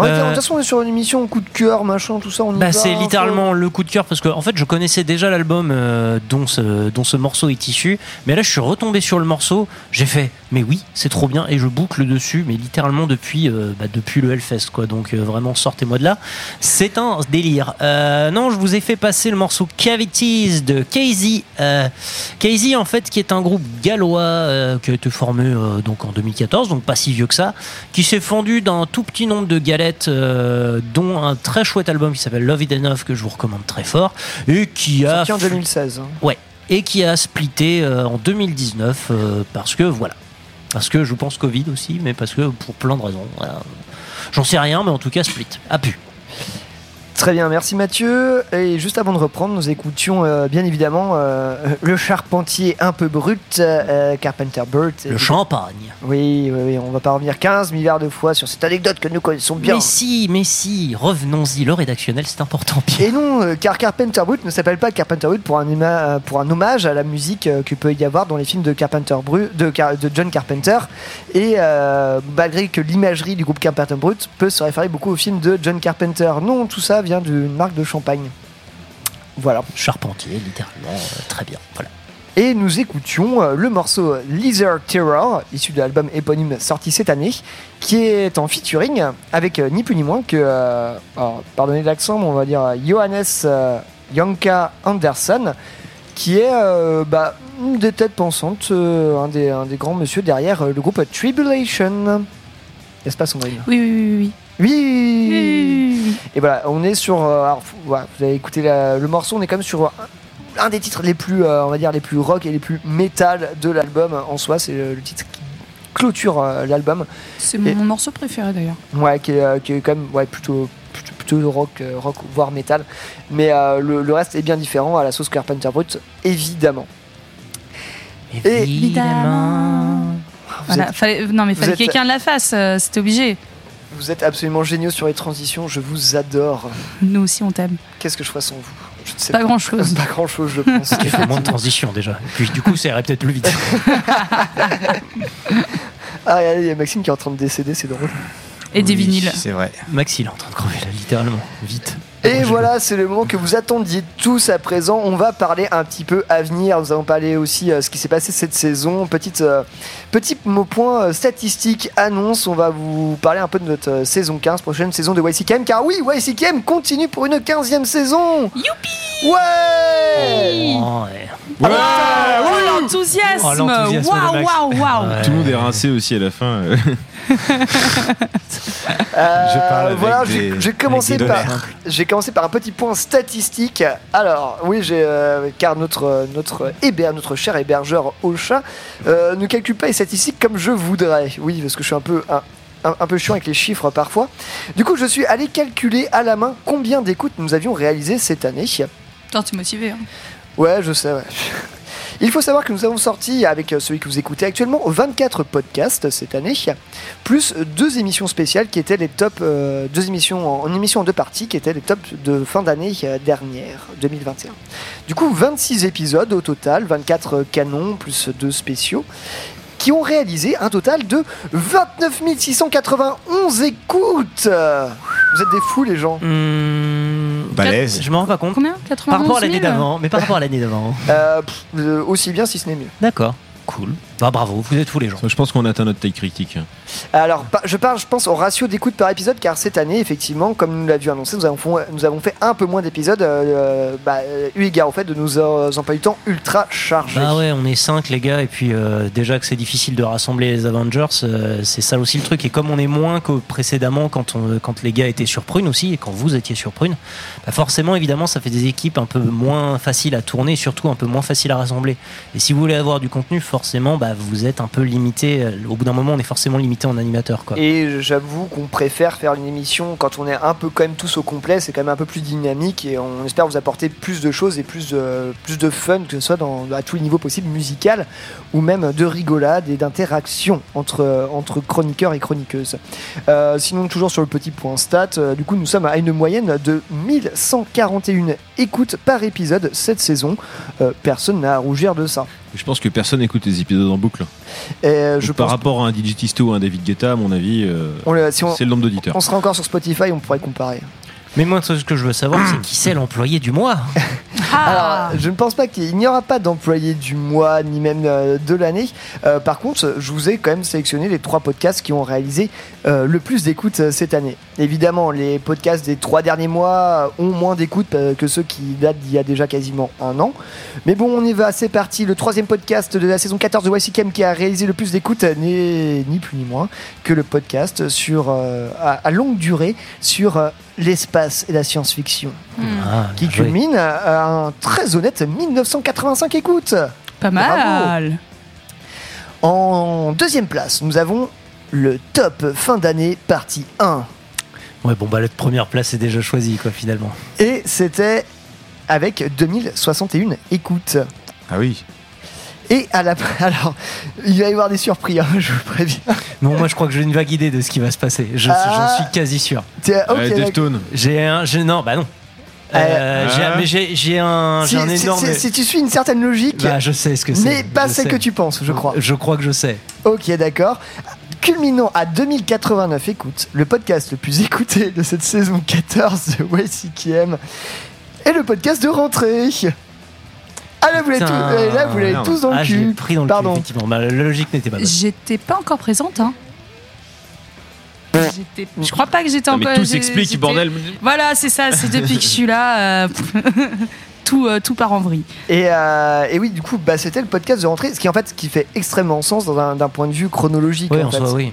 En fait, Euh, De toute façon, on est sur une émission coup de cœur, machin, tout ça. On y Bah, c'est littéralement le coup de cœur parce que en fait je connaissais déjà l'album euh, dont, ce, dont ce morceau est issu mais là je suis retombé sur le morceau j'ai fait mais oui c'est trop bien et je boucle dessus mais littéralement depuis euh, bah, depuis le Hellfest quoi. Donc euh, vraiment sortez-moi de là. C'est un délire. Euh, non je vous ai fait passer le morceau Cavities de Casey Casey en fait qui est un groupe gallois qui a été formé donc en 2014 donc pas si vieux que ça qui s'est fendu d'un tout petit nombre de galettes euh, dont un très chouette album qui s'appelle Love It Enough que je vous recommande très fort et qui a Sorti en 2016. hein. ouais et qui a splitté euh, en 2019 euh, parce que voilà parce que je pense Covid aussi mais parce que pour plein de raisons voilà. j'en sais rien mais en tout cas split a pu Très bien, merci Mathieu. Et juste avant de reprendre, nous écoutions euh, bien évidemment euh, le charpentier un peu brut, euh, Carpenter Burt. le champagne Oui, oui, oui, on va pas revenir 15 milliards de fois sur cette anecdote que nous connaissons bien. mais si mais si revenons-y le rédactionnel c'est important Pierre. Et non, car Carpenter Brut ne s'appelle pas Carpenter Brut pour un, ima- pour un hommage à la musique que peut y avoir dans les films de Carpenter Brut, de, John Carpenter. Et malgré que l'imagerie du groupe Carpenter Brut peut se référer beaucoup au film de John Carpenter. Non, tout ça vient d'une marque de champagne. Voilà. charpentier littéralement euh, très bien voilà Et nous écoutions euh, le morceau Lizard Terror, issu de l'album éponyme sorti cette année, qui est en featuring avec euh, ni plus ni moins que, euh, alors, pardonnez l'accent, mais on va dire euh, Johannes euh, Janka Anderson, qui est euh, bah, une des têtes pensantes, euh, un, des, un des grands monsieur derrière euh, le groupe Tribulation. N'est-ce pas Sandrine? Oui, oui, oui, oui. Oui Et voilà, on est sur. euh, alors, vous avez écouté la- le morceau, on est quand même sur un, un des titres les plus, euh, on va dire, les plus rock et les plus métal de l'album en soi. C'est le, le titre qui clôture euh, l'album. C'est mon morceau préféré d'ailleurs. Ouais, qui est, euh, qui est quand même ouais, plutôt, plutôt, plutôt rock, euh, rock, voire métal. Mais euh, le, le reste est bien différent à la sauce Carpenter Brut, évidemment. Et évidemment vous Voilà, êtes- fallait, non mais fallait que quelqu'un la fasse, euh, c'était obligé. Vous êtes absolument géniaux sur les transitions, je vous adore. Nous aussi on t'aime. Qu'est-ce que je ferais sans vous? Je ne sais Pas grand-chose. Pas grand chose, je pense. il faut moins de transition déjà et puis du coup ça irait peut-être plus vite Ah, regardez, il y a Maxime qui est en train de décéder, c'est drôle. Et des vinyles. C'est vrai. Max il est en train de crever là littéralement vite Et voilà, c'est le moment que vous attendiez tous à présent. On va parler un petit peu avenir. Nous allons parler aussi euh, ce qui s'est passé cette saison. Petite, euh, petit mot point euh, statistique, annonce. On va vous parler un peu de notre euh, saison 15, prochaine saison de YCKM. Car oui, YCKM continue pour une 15e saison. Youpi Ouais Oh, ouais. Ah, oh, l'enthousiasme Oh, l'enthousiasme Waouh, waouh, waouh Tout le monde est rincé aussi à la fin. euh. Voilà, j'ai- commencé par j'ai commencé par un petit point statistique. Alors oui, j'ai euh, car notre notre héber, notre cher hébergeur Ocha euh, ne calcule pas les statistiques comme je voudrais. Oui, parce que je suis un peu un, un- un peu chiant avec les chiffres parfois. Du coup, je suis allé calculer à la main combien d'écoutes nous avions réalisé cette année. Putain, t'es motivé. Hein. Ouais, je sais, ouais. Il faut savoir que nous avons sorti, avec euh, celui que vous écoutez actuellement, 24 podcasts cette année, plus deux émissions spéciales qui étaient les tops, euh, deux émissions en, en émission en deux parties qui étaient les tops de fin d'année euh, dernière, 2021. Du coup, 26 épisodes au total, 24 canons plus deux spéciaux, qui ont réalisé un total de 29 691 écoutes. Vous êtes des fous, les gens. Balèze. Je m'en rends pas compte. Combien Par rapport à 91 l'année 000 d'avant, mais par rapport à l'année d'avant. Euh, pff, euh, aussi bien si ce n'est mieux. D'accord, cool. Bah bravo, vous êtes fous les gens. Je pense qu'on atteint notre taille critique. Alors, je parle, je pense, au ratio d'écoute par épisode, car cette année, effectivement, comme nous l'avions annoncé, nous avons, fait, nous avons fait un peu moins d'épisodes, euh, bah, eu égard au fait de nos emplois du temps ultra chargés. Bah ouais, on est 5 les gars, et puis euh, déjà que c'est difficile de rassembler les Avengers, euh, c'est ça aussi le truc. Et comme on est moins que précédemment quand, on, quand les gars étaient sur Prune aussi, et quand vous étiez sur Prune, bah forcément, évidemment, ça fait des équipes un peu moins faciles à tourner, et surtout un peu moins faciles à rassembler. Et si vous voulez avoir du contenu, forcément, bah, vous êtes un peu limité. Au bout d'un moment, on est forcément limité en animateur. Et j'avoue qu'on préfère faire une émission quand on est un peu quand même tous au complet, c'est quand même un peu plus dynamique et on espère vous apporter plus de choses et plus de, plus de fun, que ce soit à tous les niveaux possibles, musical ou même de rigolade et d'interaction entre, entre chroniqueurs et chroniqueuses. Euh, sinon, toujours sur le petit point stat, euh, du coup, nous sommes à une moyenne de 1141 écoutes par épisode cette saison. Euh, personne n'a à rougir de ça. Je pense que personne n'écoute les épisodes en boucle. Et, euh, je Donc, par pense- rapport à un Digitisto ou un David Guetta, à mon avis, euh, si c'est le nombre d'auditeurs. On sera encore sur Spotify, on pourrait comparer. Mais moi, ce que je veux savoir, c'est qui c'est l'employé du mois Alors, je ne pense pas qu'il n'y aura pas d'employé du mois ni même euh, de l'année. Euh, par contre, je vous ai quand même sélectionné les trois podcasts qui ont réalisé euh, le plus d'écoutes euh, cette année. Évidemment, les podcasts des trois derniers mois ont moins d'écoutes euh, que ceux qui datent d'il y a déjà quasiment un an. Mais bon, on y va, c'est parti. Le troisième podcast de la saison 14 de YCKM qui a réalisé le plus d'écoutes n'est ni plus ni moins que le podcast sur, euh, à, à longue durée sur euh, l'espace et la science-fiction Ah, qui culmine à un très honnête 1985 écoutes. Pas mal. En deuxième place, nous avons le top fin d'année partie 1. Ouais, bon, bah, la première place est déjà choisie, quoi, finalement. Et c'était avec 2061 écoutes. Ah oui. Et à la... Alors, il va y avoir des surprises, hein, je vous préviens. Non, moi, je crois que j'ai une vague idée de ce qui va se passer. Je- J'en Ah. suis quasi sûr. T'es- ok, Ouais, d'accord. Deftone. J'ai un. j'ai- Non, bah non. Euh, j'ai- mais j'ai j'ai un, Si, j'ai un si- énorme. si- si tu suis une certaine logique, Bah, je sais ce que c'est. mais pas je celle sais. que tu penses, je crois. Je crois que je sais. Ok, d'accord. Culminant à 2089 écoutes, le podcast le plus écouté de cette saison 14 de YCKM est le podcast de rentrée. Ah là, vous l'avez tous, là, vous l'avez tous dans le Ah, cul. pris dans le Pardon. cul, effectivement. Bah, la logique n'était pas bonne. J'étais pas encore présente, hein. J'étais- Je crois pas que j'étais Non, encore. mais tout j'ai- s'explique, j'étais- bordel. Voilà, c'est ça. C'est depuis que je suis là. euh, tout, euh, tout part en vrille. Et, euh, et oui, du coup, bah, c'était le podcast de rentrée, ce qui en fait, ce qui fait extrêmement sens d'un point de vue chronologique. Oui, en en fait. soi, oui.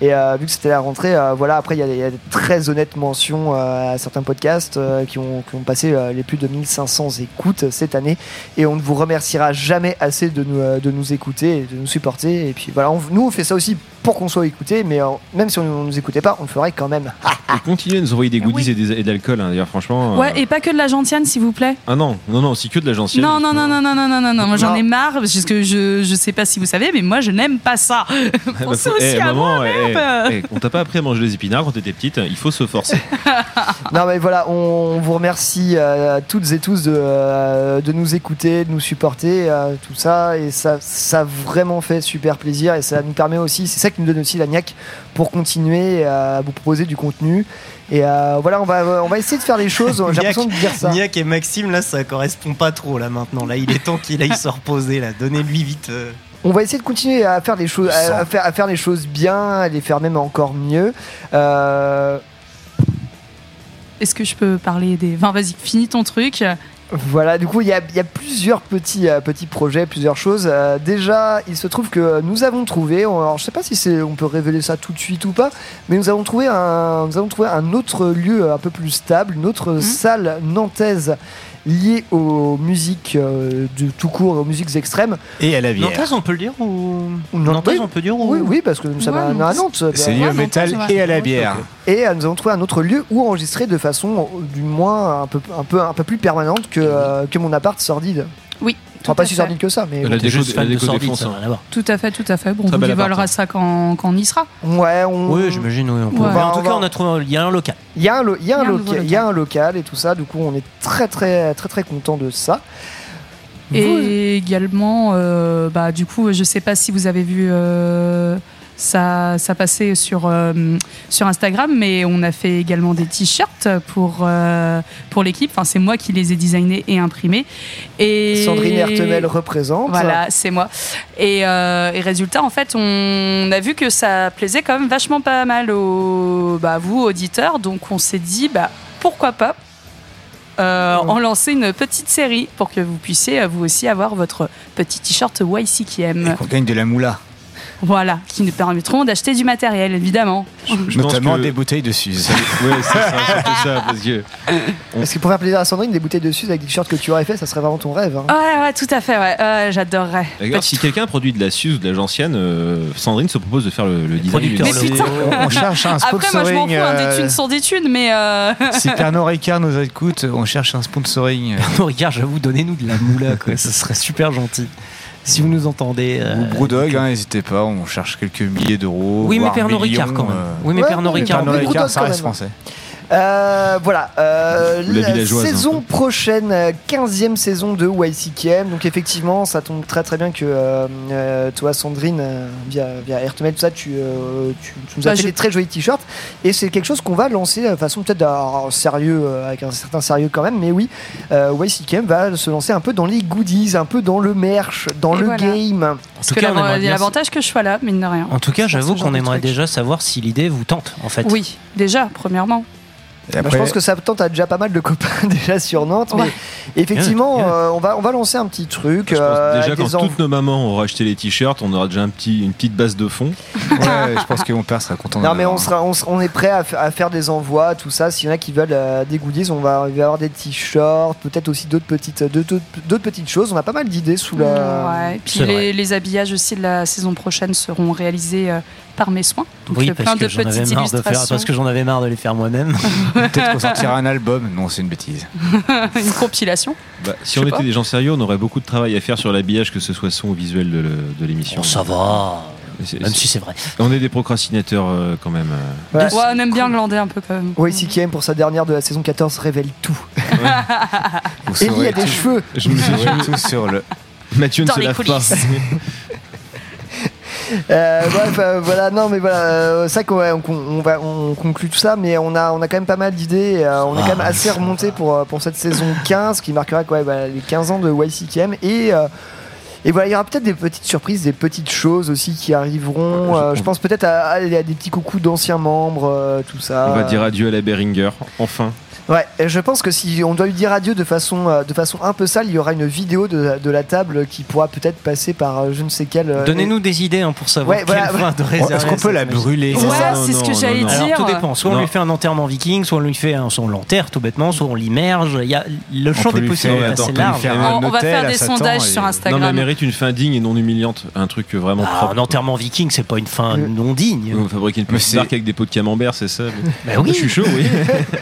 Et euh, vu que c'était la rentrée, euh, voilà, après il y, a des- il y a des très honnêtes mentions euh, à certains podcasts euh, qui, ont, qui ont passé euh, les plus de 1500 écoutes cette année. Et on ne vous remerciera jamais assez de nous, euh, de nous écouter et de nous supporter. Et puis voilà, on- nous on fait ça aussi pour qu'on soit écoutés, mais euh, même si on ne nous écoutait pas, on le ferait quand même. Et continuez à nous envoyer des goodies et, des- et de l'alcool, hein, d'ailleurs, franchement. euh, Ouais, et pas que de la gentiane, s'il vous plaît. Ah non, non, non, c'est que de la gentille. Non, non, non, non, non, non, non, non, non. Moi, j'en Non. ai marre, parce que je, je sais pas si vous savez, mais moi, je n'aime pas ça. Pensez aussi Eh, à maman, moi-même. eh, eh, on t'a pas appris à manger des épinards quand t'étais petite, il faut se forcer. non mais voilà, on vous remercie euh, toutes et tous de, euh, de nous écouter, de nous supporter, euh, tout ça, et ça, ça a vraiment fait super plaisir, et ça nous permet aussi, c'est ça qui nous donne aussi la niaque pour continuer à vous proposer du contenu. Et euh, voilà, on va, on va essayer de faire les choses, j'ai l'impression de dire ça. Niak et Maxime, là, ça correspond pas trop, là, maintenant. Là, il est temps qu'il aille se reposer, là. Donnez-lui vite. euh. On va essayer de continuer à faire les choses, à, à faire, à faire les choses bien, à les faire même encore mieux. Euh, Est-ce que je peux parler des. Enfin, vas-y, finis ton truc. Voilà, du coup, il y a, il y a plusieurs petits, euh, petits projets, plusieurs choses. Euh, déjà, il se trouve que nous avons trouvé, on- alors je sais pas si c'est, on peut révéler ça tout de suite ou pas, mais nous avons trouvé un, nous avons trouvé un autre lieu un peu plus stable, une autre salle nantaise liée aux musiques euh, de tout court, aux musiques extrêmes. Et à la bière. Nantaise, on peut le dire ou. Oui. on peut dire ou. Oui, oui, parce que nous sommes Ouais, à. Nantes. C'est lié au métal Nantes, et à la bière. Et nous avons trouvé un autre lieu où enregistrer de façon, du moins, un peu, un peu, un peu plus permanente que, euh, que mon appart sordide. Enfin, pas si sordide que ça, mais. Déco, juste la fan de sordide, ça hein. n'a rien à voir. Tout à fait, tout à fait. Bon, on dévoilera hein. ça quand, on y sera. Ouais, on. Oui, j'imagine. Mais en tout cas, on a trouvé. Il y a un local. Il y a un, lo- il y a un Il y a un loca- nouveau il y a un local et tout ça, du coup on est très très très très content de ça. Et également, euh, bah, du coup, je sais pas si vous avez vu euh, ça, ça passer sur, euh, sur Instagram, mais on a fait également des t-shirts pour, euh, pour l'équipe. Enfin, c'est moi qui les ai designés et imprimés. Et Sandrine Hertemel représente. Voilà, c'est moi. Et, euh, et résultat, en fait, on a vu que ça plaisait quand même vachement pas mal aux, bah, à vous, auditeurs. Donc, on s'est dit, bah, pourquoi pas euh, en lancer une petite série pour que vous puissiez, vous aussi, avoir votre petit t-shirt YC qui aime. Qu'on gagne de la moula. Voilà, qui nous permettront d'acheter du matériel, évidemment. Je pense Notamment que- des bouteilles de Suze. Ouais, c'est ça, ça, parce que. Parce que pour faire plaisir à Sandrine, des bouteilles de Suze avec des t-shirts que tu aurais fait, ça serait vraiment ton rêve. hein. Ouais, ouais, tout à fait, ouais. Ouais, J'adorerais. D'ailleurs, si quelqu'un produit de la Suze ou de la gentiane, euh, Sandrine se propose de faire le, le design. Mais putain On cherche un Après, moi, je m'en sponsoring. fous, hein, euh, des thunes sont des thunes, mais. euh, Si Pernod Ricard nous écoute, on cherche un sponsoring. euh, Non, regarde, j'avoue, donnez-nous de la moula, quoi. Ça serait super gentil. Si vous nous entendez. euh, Ou Brewdog, hein, n'hésitez pas, on cherche quelques milliers d'euros. Oui, mais Pernod Ricard, quand même. euh, Oui, mais Ouais, Pernod Ricard. Pernod Ricard, ça reste même. français. Euh, voilà, euh, La la villageoise, saison prochaine, euh, 15e saison de YCKM. Donc effectivement, ça tombe très très bien que euh, euh, toi, Sandrine, euh, via, via tout ça, tu, euh, tu, tu nous as Bah, fait je- des très jolis t-shirts. Et c'est quelque chose qu'on va lancer de façon peut-être sérieux, avec un certain sérieux quand même. Mais oui, euh, YCKM va se lancer un peu dans les goodies, un peu dans le merch, dans Et le voilà. game. En Parce tout cas, il y a l'avantage que je sois là, mine de rien. En tout cas, j'avoue qu'on aimerait déjà savoir si l'idée vous tente, en fait. Oui, déjà, premièrement. Bah, après, je pense que ça tente à déjà pas mal de copains déjà sur Nantes. Ouais. Mais effectivement, Bien, bien. euh, on, va, on va lancer un petit truc. Je pense euh, déjà quand toutes nos mamans auront acheté les t-shirts, on aura déjà un petit, une petite base de fond. ouais, je pense que mon père sera content. Non mais on, sera, on, sera- on est prêt à, à faire des envois, tout ça. S'il y en a qui veulent euh, des goodies, on va, il va y avoir des t-shirts, peut-être aussi d'autres petites, d'autres, d'autres petites choses. On a pas mal d'idées sous la. Ouais, et puis les, les habillages aussi de la saison prochaine seront réalisés euh, par mes soins. Donc Oui, euh, plein parce de que j'en avais petites marre de faire, illustrations. parce que j'en avais marre de les faire moi-même. Peut-être qu'on sortira un album. Non, c'est une bêtise. Une compilation. Bah, si on était pas. des gens sérieux, on aurait beaucoup de travail à faire sur l'habillage, que ce soit son ou visuel de, l'émission. Bon, ça va. Même si c'est vrai. On est des procrastinateurs euh, quand même. euh. Ouais. Ouais, on aime bien glander un peu quand même. YCKM pour sa dernière de la saison 14 révèle tout. Vous Ellie a des tout- cheveux. Je me suis sur le. Mathieu ne se lave pas. Euh, bref, euh, voilà, non mais voilà, euh, c'est vrai qu'on ouais, on, on va, on conclut tout ça, mais on a, on a quand même pas mal d'idées. euh, on est quand même Ah, assez remonté pour, euh, pour cette saison 15 qui marquera quoi, bah, les 15 ans de YCKM et euh, et voilà, il y aura peut-être des petites surprises, des petites choses aussi qui arriveront. Ouais, je- Euh, je, pense peut-être à, à- à des petits coucous d'anciens membres, euh, tout ça. On va dire adieu à la Beringer, enfin. Ouais, et je pense que si on doit lui dire adieu de façon, euh, de façon un peu sale, il y aura une vidéo de, de la table qui pourra peut-être passer par euh, je ne sais quel. euh, Donnez-nous des idées hein, pour savoir Ouais, quelle voilà, fin de réserver. Est-ce qu'on peut la brûler Ouais, ça c'est ce que j'allais. Alors dire. tout dépend. Soit on lui fait un enterrement viking, soit on lui fait un, soit on l'enterre tout bêtement, soit on l'immerge. Il y a le champ des possibles est assez on large. va faire des sondages et- sur Non, mais Instagram. elle mérite une fin digne et non humiliante. Un truc vraiment Ah, propre. un enterrement viking, c'est pas une fin non digne. On va fabriquer une petite barque avec des pots de camembert, c'est ça Bah oui. Je suis chaud, oui.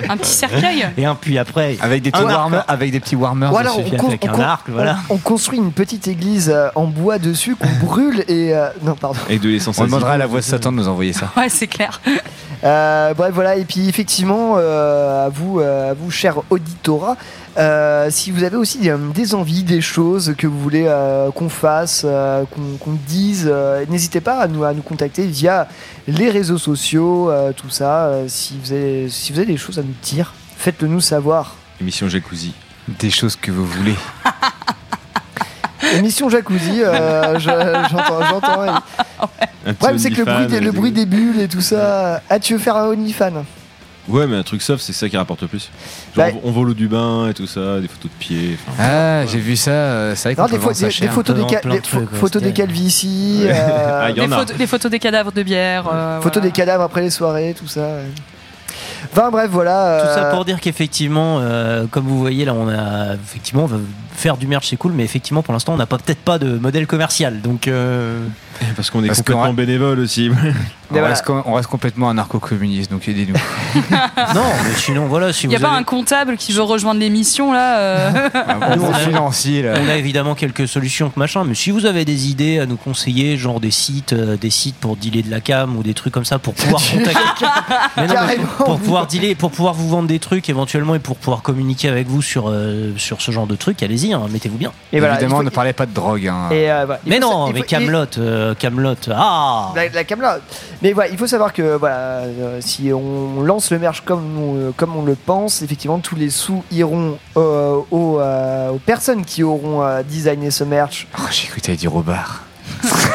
Un petit cercueil. Et un puis après, Avec des petits warmers, avec des petits warmers. Dessus. avec un arc, voilà. on- on construit une petite église euh, en bois dessus qu'on brûle et euh, non pardon. Avec de l'essence On demandera à la voix de Satan de nous envoyer ça. Ouais, c'est clair. Euh, bref voilà et puis effectivement euh, à vous euh, à vous cher auditorat euh, si vous avez aussi euh, des envies des choses que vous voulez euh, qu'on fasse euh, qu'on dise euh, n'hésitez pas à nous à nous contacter via les réseaux sociaux euh, tout ça euh, si vous avez si vous avez des choses à nous dire faites-le nous savoir Émission Jacuzzi. Des choses que vous voulez. émission jacuzzi euh, je- j'entends j'entends Un Le petit problème, c'est que le bruit, OnlyFans, des, le avec bruit des- des bulles et tout ça. Ah, tu veux faire un OnlyFan Ouais, mais un truc soft, c'est ça qui rapporte le plus. Genre, Bah- on voit l'eau du bain et tout ça, des photos de pieds. enfin, Ah, j'ai vu ça. euh, C'est vrai qu'on Non, peut des, pho- vendre ça des- des cher. photos, des, ca- plein de des trucs, pho- ouais, photos des c'était- calvities, Ouais. euh, Ah, il y Les en a. photos, les photos des cadavres de bière. euh, photos voilà. des cadavres après les soirées, tout ça. ouais. Enfin bref, voilà. Tout ça euh, pour dire qu'effectivement, euh, comme vous voyez là, on a effectivement on faire du merch, c'est cool, mais effectivement pour l'instant on n'a pas peut-être pas de modèle commercial, donc euh, Parce qu'on est Parce complètement bénévole aussi. On, voilà. reste, on reste complètement anarcho-communiste, donc aidez-nous. non, mais sinon voilà, si Il n'y a vous pas avez- un comptable qui veut rejoindre l'émission là euh, Un bon on a- financier, là. On a évidemment quelques solutions que machin, mais si vous avez des idées à nous conseiller, genre des sites, euh, des sites pour dealer de la cam ou des trucs comme ça pour pouvoir contacter, Mais non, mais pour pouvoir dealer, pour pouvoir vous vendre des trucs éventuellement et pour pouvoir communiquer avec vous sur euh, sur ce genre de trucs, allez-y, hein, mettez-vous bien. Et voilà, Évidemment, faut- ne parlez pas de drogue. Hein. et, euh, Mais non, mais Camelot, Camelot, ah. La, la Camelot. Mais voilà, il faut savoir que voilà, euh, si on lance le merch comme on, comme on le pense, effectivement, tous les sous iront euh, aux, euh, aux personnes qui auront euh, designé ce merch. Oh, j'ai cru que t'allais dire au bar.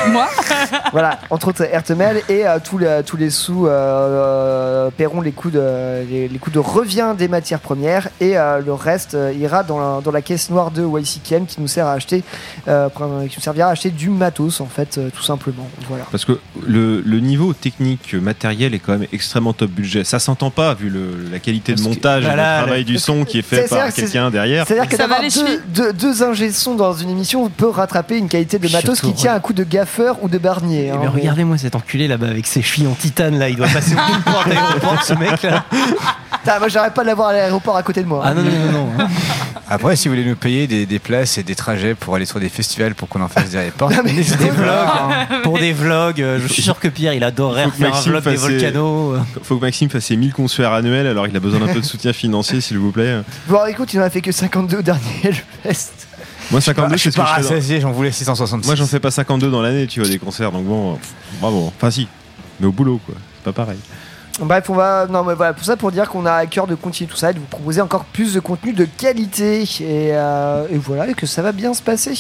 Moi voilà, entre autres Ertemel et euh, tous, les, tous les sous euh, euh, paieront les coûts, de, les, les coûts de revient des matières premières et euh, le reste euh, ira dans la, dans la caisse noire de YCKM qui nous sert à acheter, euh, qui nous servira à acheter du matos en fait, euh, tout simplement. Voilà. Parce que le, le niveau technique matériel est quand même extrêmement top budget. Ça s'entend pas vu le- la qualité de que- montage et voilà, le travail le- du son qui est fait par que quelqu'un derrière. C'est-à-dire que Ça va d'avoir les deux, deux, deux ingés son dans une émission peut rattraper une qualité de matos qui tient un coup de ou de barnier. Eh hein, ben, mais- regardez-moi cet enculé là-bas avec ses chevilles en titane là, il doit passer aucune porte aéroport ce mec là. Moi j'arrête pas de l'avoir à l'aéroport à côté de moi. Ah non non non non. hein. Après, si vous voulez nous payer des, des places et des trajets pour aller sur des festivals pour qu'on en fasse des reports, Non, mais- n'hésitez Des vlogs, pas. hein. pour des vlogs, euh, je suis sûr que Pierre il adorerait faire un Maxime vlog des fasse ses- volcanos. Faut que Maxime fasse ses 1000 concerts annuels alors il a besoin d'un peu de soutien financier s'il vous plaît. Bon, écoute, il en a fait que 52 au dernier Hellfest. Moi 52 Je suis c'est pas rassasié, j'en voulais 666. Moi j'en fais pas 52 dans l'année tu vois des concerts donc bon pff, bravo. Enfin si mais au boulot quoi. C'est pas pareil. Bref, on va. Non, mais voilà, pour ça, pour dire qu'on a à cœur de continuer tout ça et de vous proposer encore plus de contenu de qualité. Et, euh, et voilà, et que ça va bien se passer.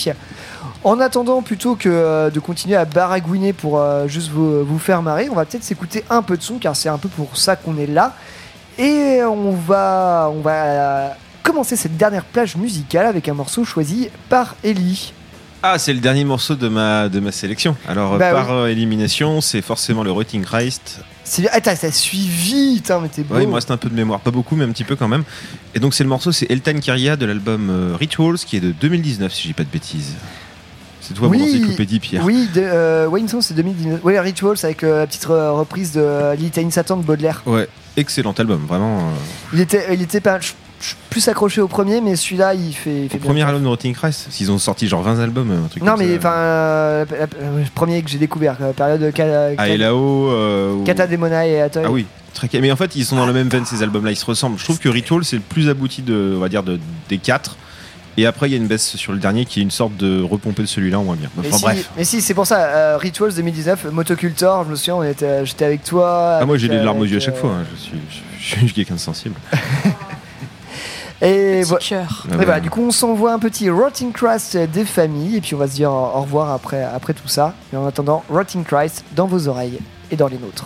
En attendant, plutôt que euh, de continuer à baragouiner pour euh, juste vous, vous faire marrer, on va peut-être s'écouter un peu de son, car c'est un peu pour ça qu'on est là. Et on va, on va euh, commencer cette dernière plage musicale avec un morceau choisi par Ellie. Ah, c'est le dernier morceau de ma, de ma sélection. Alors, Bah par oui. euh, élimination, c'est forcément le Rotting Christ. C'est Attends, ça suit vite, hein, mais t'es beau. Ouais, il me reste un peu de mémoire, pas beaucoup, mais un petit peu quand même. Et donc, c'est le morceau, c'est Eltan Kyria de l'album euh, Rituals, qui est de 2019, si je dis pas de bêtises. C'est toi, mon encyclopédie, Pierre. Oui, de, euh, ouais, c'est 2019. Oui, Rituals avec euh, la petite re- reprise de Litany Satan de Baudelaire. Ouais, excellent album, vraiment. Il était, il était pas, je- je- plus accroché au premier, mais celui-là, il fait, il fait le premier album de Rotting Christ, s'ils ont sorti genre 20 albums, un truc Non, comme mais enfin, euh, la- la- le premier que j'ai découvert, euh, période de Ka- Ah, et là-haut. euh, Kata Demona et Atoy. Ah oui, très Mais en fait, ils sont dans le même veine, ces albums-là, ils se ressemblent. Je trouve que Ritual, c'est le plus abouti de, on va dire, de, des quatre. Et après, il y a une baisse sur le dernier qui est une sorte de repompé de celui-là en moins bien. Mais Enfin si, bref. mais si, c'est pour ça. euh, Rituals 2019, Motocultor, je me souviens, j'étais avec toi. Ah, moi, j'ai des larmes aux yeux à euh, chaque fois. hein. Je suis, je, je suis quelqu'un de sensible. Et, vo- cœur. et voilà, du coup, on s'envoie un petit Rotting Christ des familles, et puis on va se dire au revoir après, après tout ça. Mais en attendant, Rotting Christ dans vos oreilles et dans les nôtres.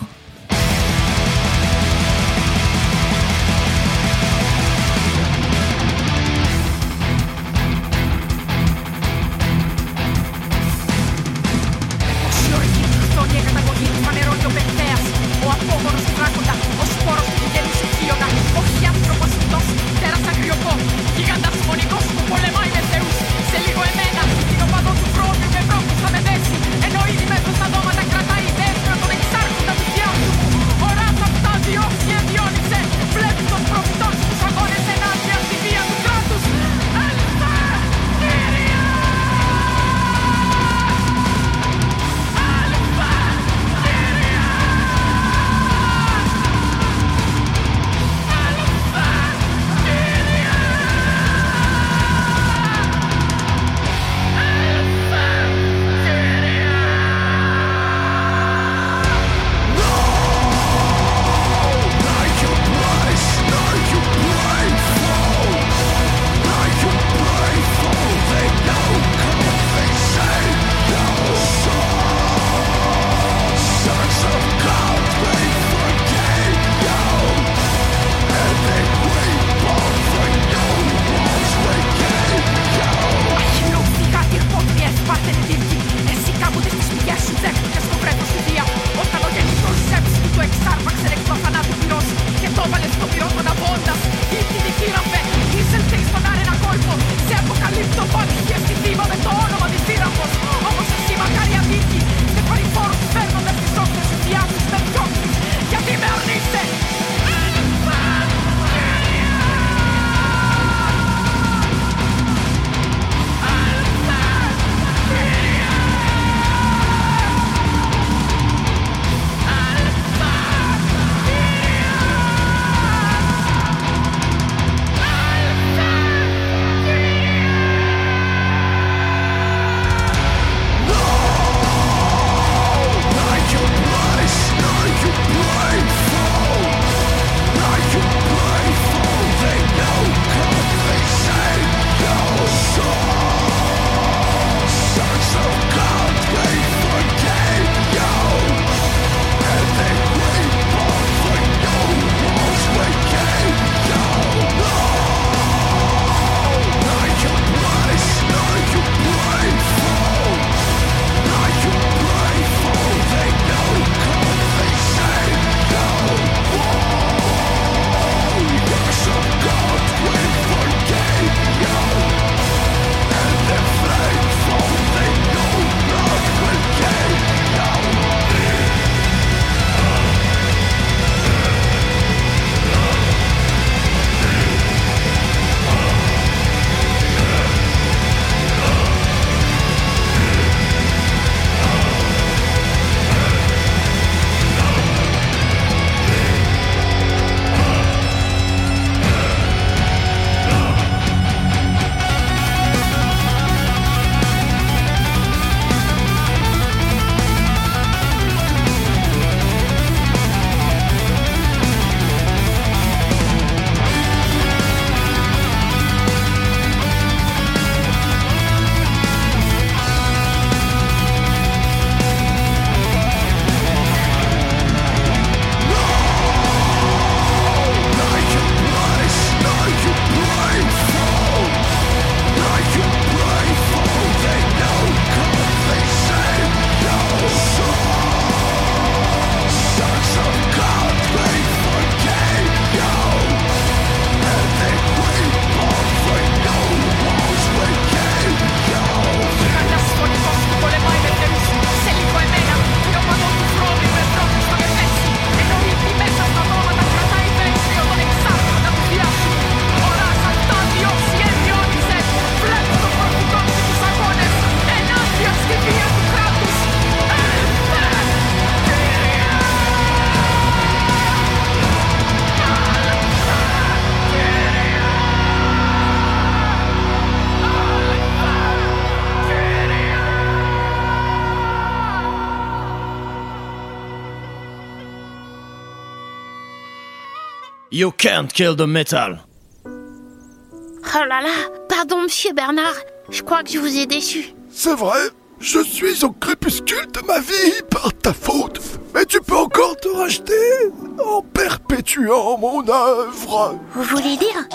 You can't kill the metal. Oh là là, pardon monsieur Bernard, je crois que je vous ai déçu. C'est vrai, je suis au crépuscule de ma vie par ta faute. Mais tu peux encore te racheter en perpétuant mon œuvre. Vous voulez dire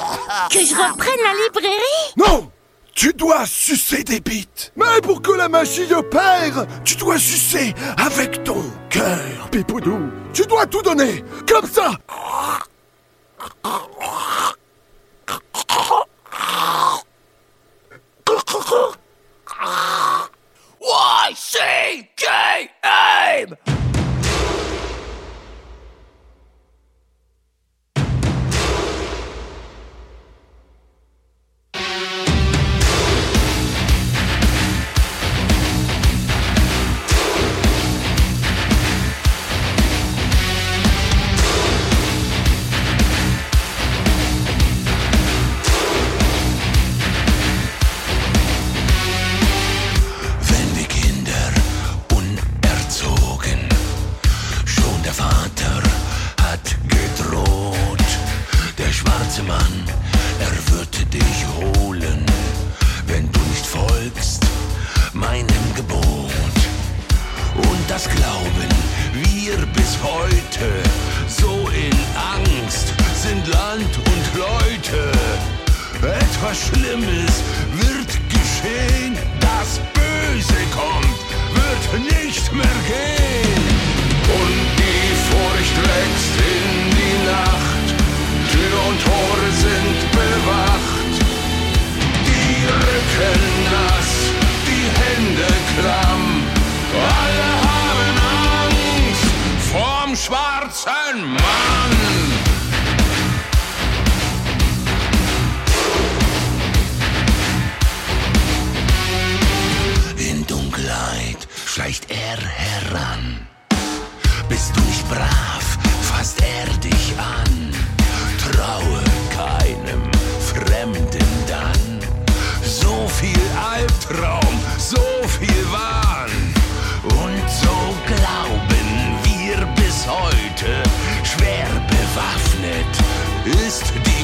que je reprenne la librairie? Non Tu dois sucer des bites. Mais pour que la magie opère, tu dois sucer avec ton cœur, Pipoudou. Tu dois tout donner, comme ça. Y C K M. Mann, er wird dich holen, wenn du nicht folgst meinem Gebot. Und das glauben wir bis heute, so in Angst sind Land und Leute. Etwas Schlimmes wird geschehen, das Böse kommt, wird nicht mehr gehen. Und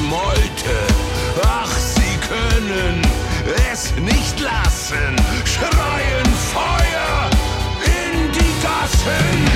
Meute. Ach, sie können es nicht lassen, schreien Feuer in die Gassen.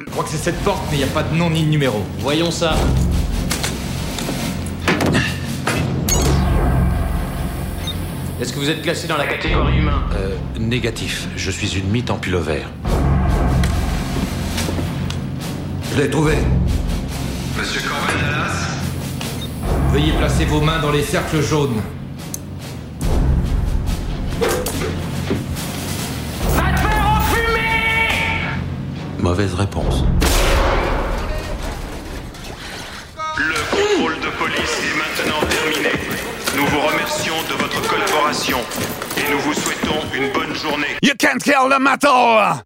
Je crois que c'est cette porte, mais il n'y a pas de nom ni de numéro. Voyons ça. Est-ce que vous êtes classé dans la catégorie humain? Euh, négatif. Je suis une mythe en pullover. Je l'ai trouvé. Monsieur Corbin Dallas Veuillez placer vos mains dans les cercles jaunes. Can't kill the metal!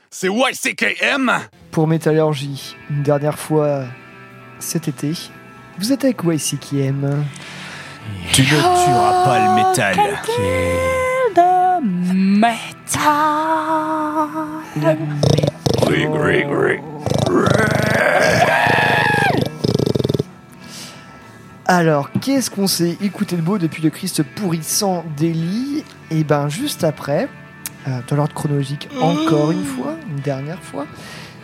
c'est YCKM. Pour Métallurgie, une dernière fois cet été, vous êtes avec YCKM. Tu ne tueras pas le métal. de métal. Alors, qu'est-ce qu'on s'est écouté de beau depuis le Christ pourrissant d'Eli Et ben, juste après, euh, dans l'ordre chronologique, encore une fois, une dernière fois,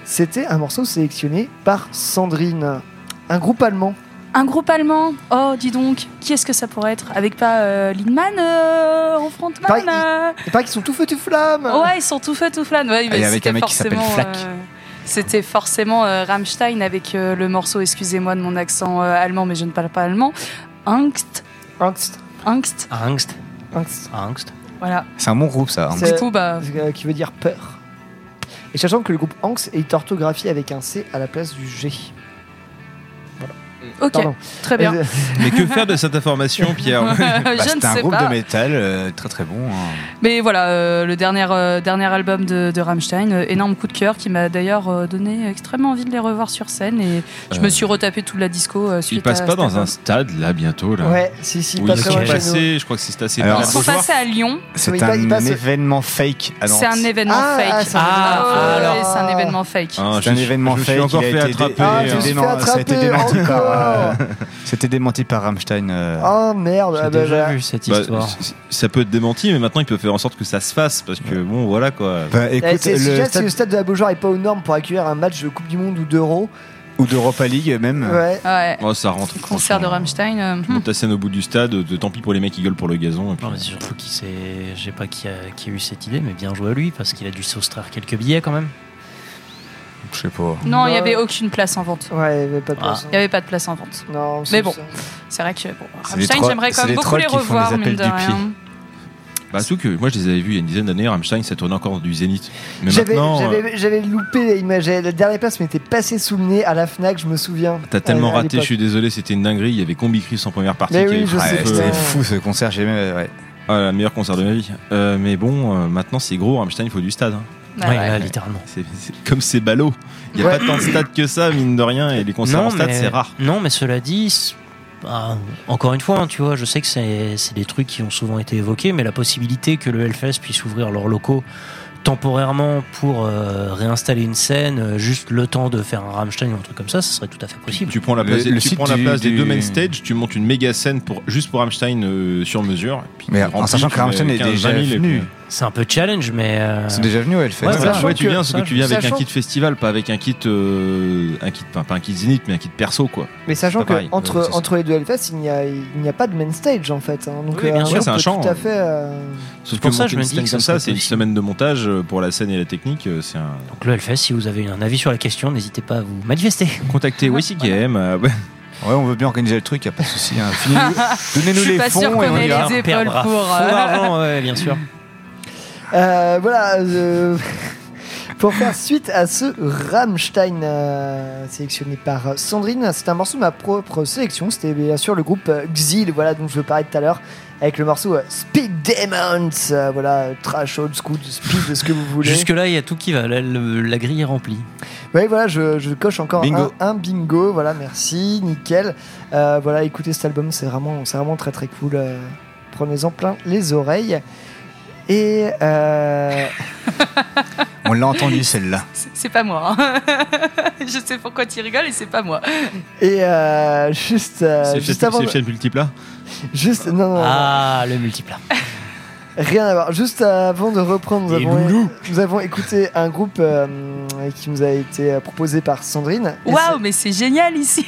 c'était un morceau sélectionné par Sandrine, un groupe allemand. Un groupe allemand. Oh, dis donc, qui est-ce que ça pourrait être Avec pas euh, Lindman euh, en frontman Pareil, euh Et pas qu'ils sont tout feu tout flamme Ouais, ils sont tout feu, tout flamme. Ouais, mais Et avec un mec qui s'appelle Flack. euh, C'était forcément euh, Rammstein avec euh, le morceau, excusez-moi de mon accent euh, allemand, mais je ne parle pas allemand. Angst. Angst. Angst. Angst. Angst. Angst. Voilà. C'est un bon groupe ça. C'est- Du coup, bah. euh, qui veut dire peur. Et sachant que le groupe Angst est orthographié avec un C à la place du G. Ok, Pardon. très bien. Euh, Mais que faire de cette information, Pierre Je Bah, ne C'était un sais groupe pas. de métal euh, très très bon. hein. Mais voilà, euh, le dernier, euh, dernier album de, de Rammstein, euh, énorme coup de cœur qui m'a d'ailleurs euh, donné extrêmement envie de les revoir sur scène et je Euh, me suis retapé toute la disco euh, suite Il passe à pas cet dans album. un stade là bientôt là. Ouais, si, si, Oui, pas ils très sont loin de chez passés, je crois que c'est assez Alors, Ils sont passés à Lyon. C'est il un passe- événement fake à Nantes. C'est un événement Ah, fake. ah, c'est un Ah, événement fake. ouais, c'est un événement fake. Ah, C'est un événement fake. il a fait été dé- Ah, démen- ça a attraper démenti par. Euh, C'était démenti par Rammstein. euh. Oh merde, J'ai ah bah, déjà voilà. vu cette Bah, histoire. c- ça peut être démenti, mais maintenant ils peuvent faire en sorte que ça se fasse parce que bon, voilà quoi. Bah, Eh, écoute, c'est- si le déjà, si stade le stade de la Beaujoire est pas aux normes pour accueillir un match de Coupe du Monde ou d'Euro, ou d'Europa League même. ouais. Ouais. Oh, ça rentre. Concert de franchement. Rammstein. euh, Tu montes ta scène au bout du stade, euh, tant pis pour les mecs qui gueulent pour le gazon. et puis- Non, mais c'est surtout qui c'est, je sais pas qui a, qui a eu cette idée, mais bien joué à lui parce qu'il a dû s'austraire quelques billets quand même. Je sais pas. Non, il n'y avait aucune place en vente. Ouais, il y avait pas de place. Il n'y avait pas de place en vente. Non, Mais bon, c'est vrai que bon, Rammstein, j'aimerais quand même beaucoup les revoir, les mine de rien. Bah, surtout que moi je les avais vus il y a une dizaine d'années, Rammstein, ça tournait encore du Zénith. J'avais, euh, j'avais, loupé l'image. La dernière place m'était passée sous le nez à la Fnac, je me souviens. t'as tellement À- à raté, je suis désolé, c'était une dinguerie. Il y avait Combi Chris en première partie. Oui, Ouais, C'était fou ce concert, j'ai aimé. Ouais. Ah, le meilleur concert de ma vie. Euh, mais bon, euh, maintenant c'est gros, Rammstein, il faut du stade. hein. Ouais, littéralement. C'est, c'est- comme c'est ballot. Il n'y a Ouais. pas tant de stades que ça, mine de rien, et les concerts en stade, mais, c'est rare. Non, mais cela dit, c'est- bah, encore une fois, hein, tu vois, je sais que c'est c'est des trucs qui ont souvent été évoqués, mais la possibilité que le Hellfest puisse ouvrir leurs locaux temporairement pour euh, réinstaller une scène, euh, juste le temps de faire un Rammstein ou un truc comme ça, ce serait tout à fait possible. Tu prends la place, des- le tu site prends la du- place des du- deux main stage, tu montes une méga scène pour, juste pour Rammstein euh, sur mesure. et puis Mais en sachant que Rammstein est 15, déjà 20 000 et venu. C'est un peu challenge, mais. euh, sont déjà venus au Hellfest. Ouais, Ouais, voilà. ouais, tu viens, c'est que tu viens avec sachant- un kit festival, pas avec un kit, euh, un kit, pas un kit Zénith, mais un kit perso, quoi. Mais sachant C'est que pareil. entre, c'est entre les deux Hellfest, il n'y a, il n'y a pas de main stage en fait. hein. Donc Oui, bien un sûr. c'est un champ. Tout à fait. euh, Sauf pour que ça, je me une dis que comme ça c'est une semaine de montage euh, pour la scène et la technique. euh, C'est un. Donc le Hellfest, si vous avez un avis sur la question, n'hésitez pas à vous manifester. Contactez WCKM. euh, ouais. On veut bien organiser le truc, y a pas de souci. hein. Donnez-nous les fonds et qu'on on les épaules perdra pour. euh, ouais, bien sûr. Euh, voilà. euh, pour faire suite à ce Rammstein euh, sélectionné par Sandrine, c'est un morceau de ma propre sélection. C'était bien sûr le groupe Xil, voilà dont je veux parler tout à l'heure, avec le morceau Speed Demons. euh, voilà, trash, old school, speed, ce que vous voulez. Jusque-là, il y a tout qui va. La, le- la grille est remplie. Oui, voilà, je, je coche encore Bingo. Un, un bingo. Voilà, merci, nickel. Euh, voilà, écoutez cet album, c'est vraiment, c'est vraiment très très cool. euh, Prenez-en plein les oreilles. Et euh, On l'a entendu celle-là. C'est c'est pas moi. hein. je sais pourquoi tu rigoles et c'est pas moi. et euh, juste, euh, C'est juste le avant, chef multiple là juste non, non, non, Ah, le multiplat. Rien à voir. Juste avant de reprendre, nous avons, loulou. nous avons écouté un groupe euh, qui nous a été euh, proposé par Sandrine. Waouh, mais c'est génial ici.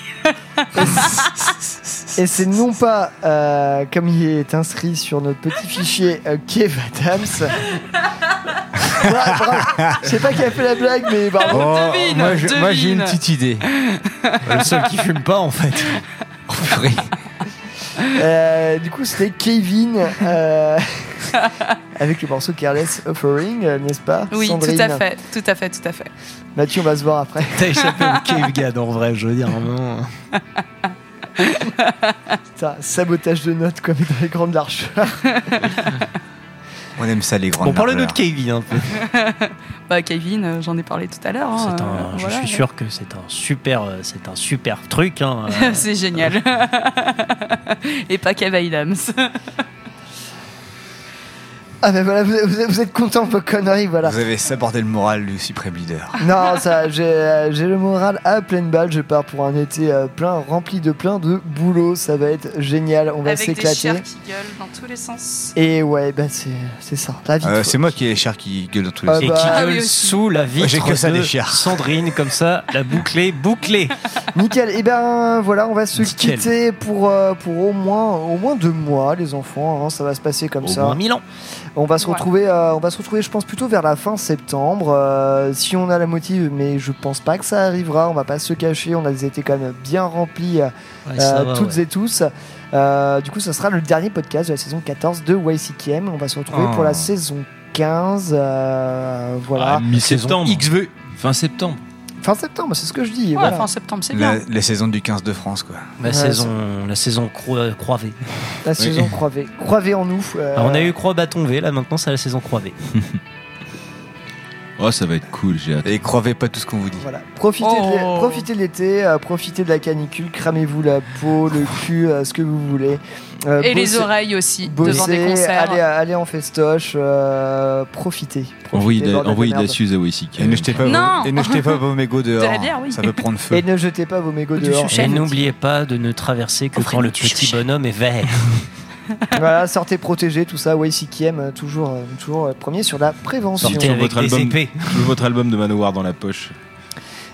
Et c'est non pas, euh, comme il est inscrit sur notre petit fichier, euh, Kev Adams. Bravo. Je sais pas qui a fait la blague, mais bravo. Oh, devine, moi, je- moi, j'ai une petite idée. Le seul qui fume pas, en fait. Oh, purée. Euh, du coup, c'était Kevin euh, avec le morceau Careless Offering, euh, n'est-ce pas Oui, Sandrine tout à fait, tout à fait, tout à fait. Mathieu, on va se voir après. T'as échappé au Cave Gad, en vrai, je veux dire. vraiment. Putain, sabotage de notes comme dans les grandes largeurs. On aime ça, les grandes Bon, parle-nous de. Kevin un peu. Bah, Kevin, euh, j'en ai parlé tout à l'heure. hein, un- euh, je voilà. suis sûr que c'est un super, euh, c'est un super truc. hein, euh. C'est génial. Et pas Kev Adams. Ah ben voilà, vous, vous- vous êtes content de vos conneries, voilà. Vous avez sabordé le moral du suprême leader. Non, ça, j'ai euh, j'ai le moral à pleine balle. Je pars pour un été euh, plein, rempli de plein de boulot. Ça va être génial. On va Avec des s'éclater. qui gueulent dans tous les sens. Et ouais, bah c'est c'est ça. La vie. Euh, c'est moi qui ai les chers qui gueulent dans tous les Ah Et bah, qui ah gueule oui aussi. sous la vitre J'ai que ça, de des. Sandrine, comme ça, la bouclée, bouclée. Nickel. Et ben voilà, on va se Nickel. quitter pour euh, pour au moins au moins deux mois, les enfants. hein, ça va se passer comme Au ça. moins mille ans. On va se Voilà. retrouver, euh, on va se retrouver, je pense plutôt vers la fin septembre. euh, si on a la motive, mais je pense pas que ça arrivera. On va pas se cacher. On a des étés quand même bien remplis, euh, Ouais, ça euh, va, toutes ouais. et tous. Euh, du coup, ça sera le dernier podcast de la saison 14 de YCKM. On va se retrouver Oh. pour la saison 15. euh, voilà. Ah, mi-septembre. XV. Fin septembre. Fin septembre, c'est ce que je dis. Ouais, voilà. fin septembre, c'est La, bien. la saison du 15 de France, quoi. La Ouais, saison, la saison croi- croivée. La saison croivée. Croivée en nous. euh, Alors, on a eu croix bâton V, là maintenant c'est la saison croivée. Oh, ça va être cool, j'ai hâte. Et croyez pas tout ce qu'on vous dit. Voilà. Profitez, de Oh. profitez de l'été, euh, profitez de la canicule, cramez-vous la peau, le cul, euh, ce que vous voulez. Euh, Et les oreilles aussi, devant bossez, des concerts. Allez, allez en festoche, euh, profitez. Envoyez de, de envoyez de la. Suze à WCK. Et ne jetez pas, Non. vos, et ne jetez pas vos mégots dehors. De la bière, oui. Ça peut prendre feu. Et ne jetez pas vos mégots dehors. Et n'oubliez pas de ne traverser que quand le petit bonhomme est vert. voilà, sortez protégés, tout ça. YCKM, toujours, toujours premier sur la prévention. Sortez Toujours avec votre des album, épées. votre album de Manowar dans la poche.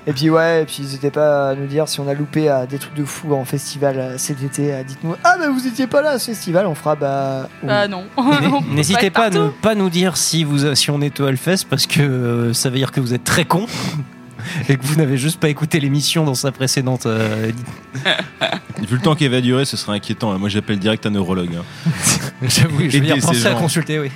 Et puis ouais, et puis n'hésitez pas à nous dire si on a loupé euh, des trucs de fou en festival euh, cet été. euh, Dites-nous, ah bah vous étiez pas là à ce festival, on fera bah. oui. Ah non. N'hé- N'hésitez pas à ne pas nous dire si, vous, si on est au Hellfest parce que euh, ça veut dire que vous êtes très con et que vous n'avez juste pas écouté l'émission dans sa précédente. euh, Vu le temps qu'elle va durer, ce serait inquiétant. hein. Moi, j'appelle direct un neurologue. hein. J'avoue, je veux dire, Aidez ces pensez à gens. consulter, oui.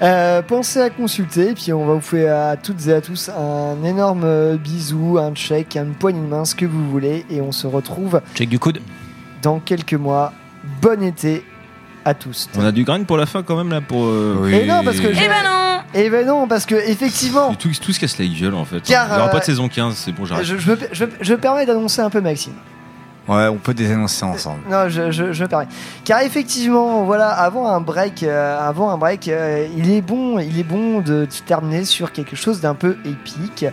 Euh, pensez à consulter, et puis on va vous faire à toutes et à tous un énorme euh, bisou, un check, une poignée de main, ce que vous voulez, et on se retrouve Check du coude. dans quelques mois. Bon été à tous. On a du grind pour la fin quand même là pour. euh, Oui. Et non, parce que Eh ben non Et ben non, parce que effectivement, Tout, tout se casse la gueule en fait. Car, Il n'y aura euh, pas de saison 15, c'est bon, j'arrête. je, je, me, je, je me permets d'annoncer un peu Maxime. Ouais, on peut désannoncer ensemble. Non, je, je, je me permets. Car effectivement, voilà, avant un break, euh, avant un break, euh, il est bon, il est bon de terminer sur quelque chose d'un peu épique.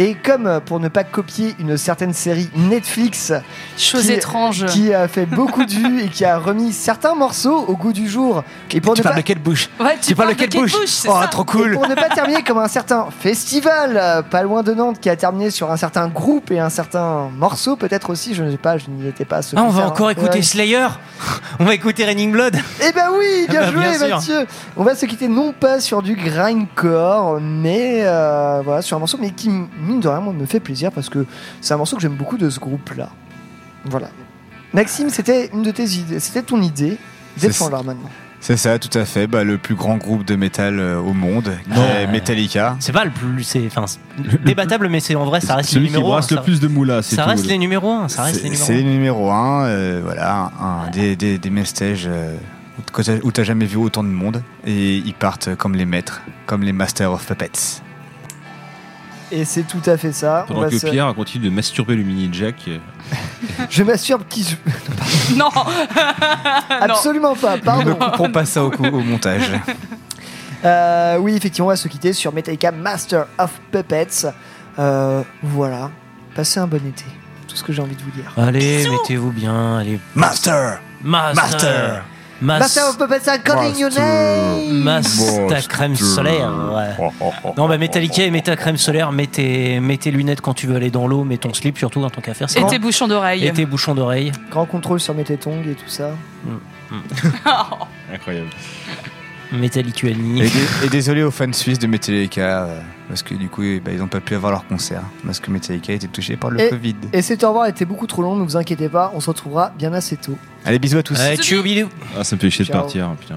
Et comme euh, pour ne pas copier une certaine série Netflix, Chose qui- étrange. qui a fait beaucoup de vues et qui a remis certains morceaux au goût du jour. Et pour Tu ne parles pas- de quelle bouche Ouais, tu, Tu parles de quelle bouche Oh, ça. trop Et cool pour ne pas terminer comme un certain festival, euh, pas loin de Nantes, qui a terminé sur un certain groupe et un certain morceau, peut-être aussi, je ne sais pas, je n'y étais pas à ce Ah, on va encore hein. écouter Ouais. Slayer On va écouter Raining Blood Eh ben oui, bien Bah, joué bien. Mathieu On va se quitter non pas sur du grindcore, mais euh, voilà, sur un morceau, mais qui, mine de rien, moi, me fait plaisir parce que c'est un morceau que j'aime beaucoup de ce groupe-là. Voilà. Maxime, c'était une de tes idées, c'était ton idée. Défends-la maintenant. C'est ça, tout à fait. Bah, le plus grand groupe de métal euh, au monde, qui Non. Metallica. C'est pas le plus. C'est enfin, c'est débattable, mais c'est en vrai, ça reste les Celui qui numéros 1. brasse le plus de moulas, c'est Ça tout. reste les numéros 1. Ça reste les C'est numéros c'est les 1. numéros 1, voilà, un des, des, des main stages euh, où t'as- où t'as jamais vu autant de monde. Et ils partent comme les maîtres, comme les Masters of Puppets. Et c'est tout à fait ça. Pendant que se- Pierre continue de masturber le mini Jack. euh, Je m'assure qui. Non Absolument pas, Nous pardon. ne couperons pas ça au, coup- au montage. Euh, oui, effectivement, on va se quitter sur Metallica Master of Puppets. Euh, voilà. Passez un bon été. Tout ce que j'ai envie de vous dire. Allez, mettez-vous bien. Allez. Master Master Master Mas- Master of Puppets, I'm calling your name Mas- ta crème solaire. ouais. Non, bah Metallica et mets ta crème solaire, mets tes, mets tes lunettes quand tu veux aller dans l'eau, mets ton slip surtout en tant qu'affaire. Et tes bouchons d'oreille. Et tes bouchons d'oreille. Grand contrôle sur mes tétons et tout ça. Incroyable. Métal-Lituanie. Et, dé- et désolé aux fans suisses de Metallica, euh, parce que du coup, eh ben, ils n'ont pas pu avoir leur concert, parce que Metallica a été touché par le Et, Covid. et cet au revoir était beaucoup trop long, ne vous inquiétez pas, on se retrouvera bien assez tôt. Allez, bisous à tous. Allez, tchou, bidou. Ah, ça me fait chier de Ciao. partir, putain.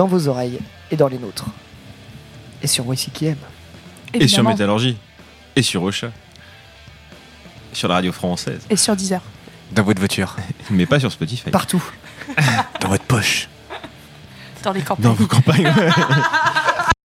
Dans vos oreilles et dans les nôtres. Et sur YCKM. Et sur Métallurgie. Et sur Ocha. Sur la radio française. Et sur Deezer. Dans votre voiture. Mais pas sur Spotify. Partout. Dans votre poche. Dans les campagnes. Dans vos campagnes.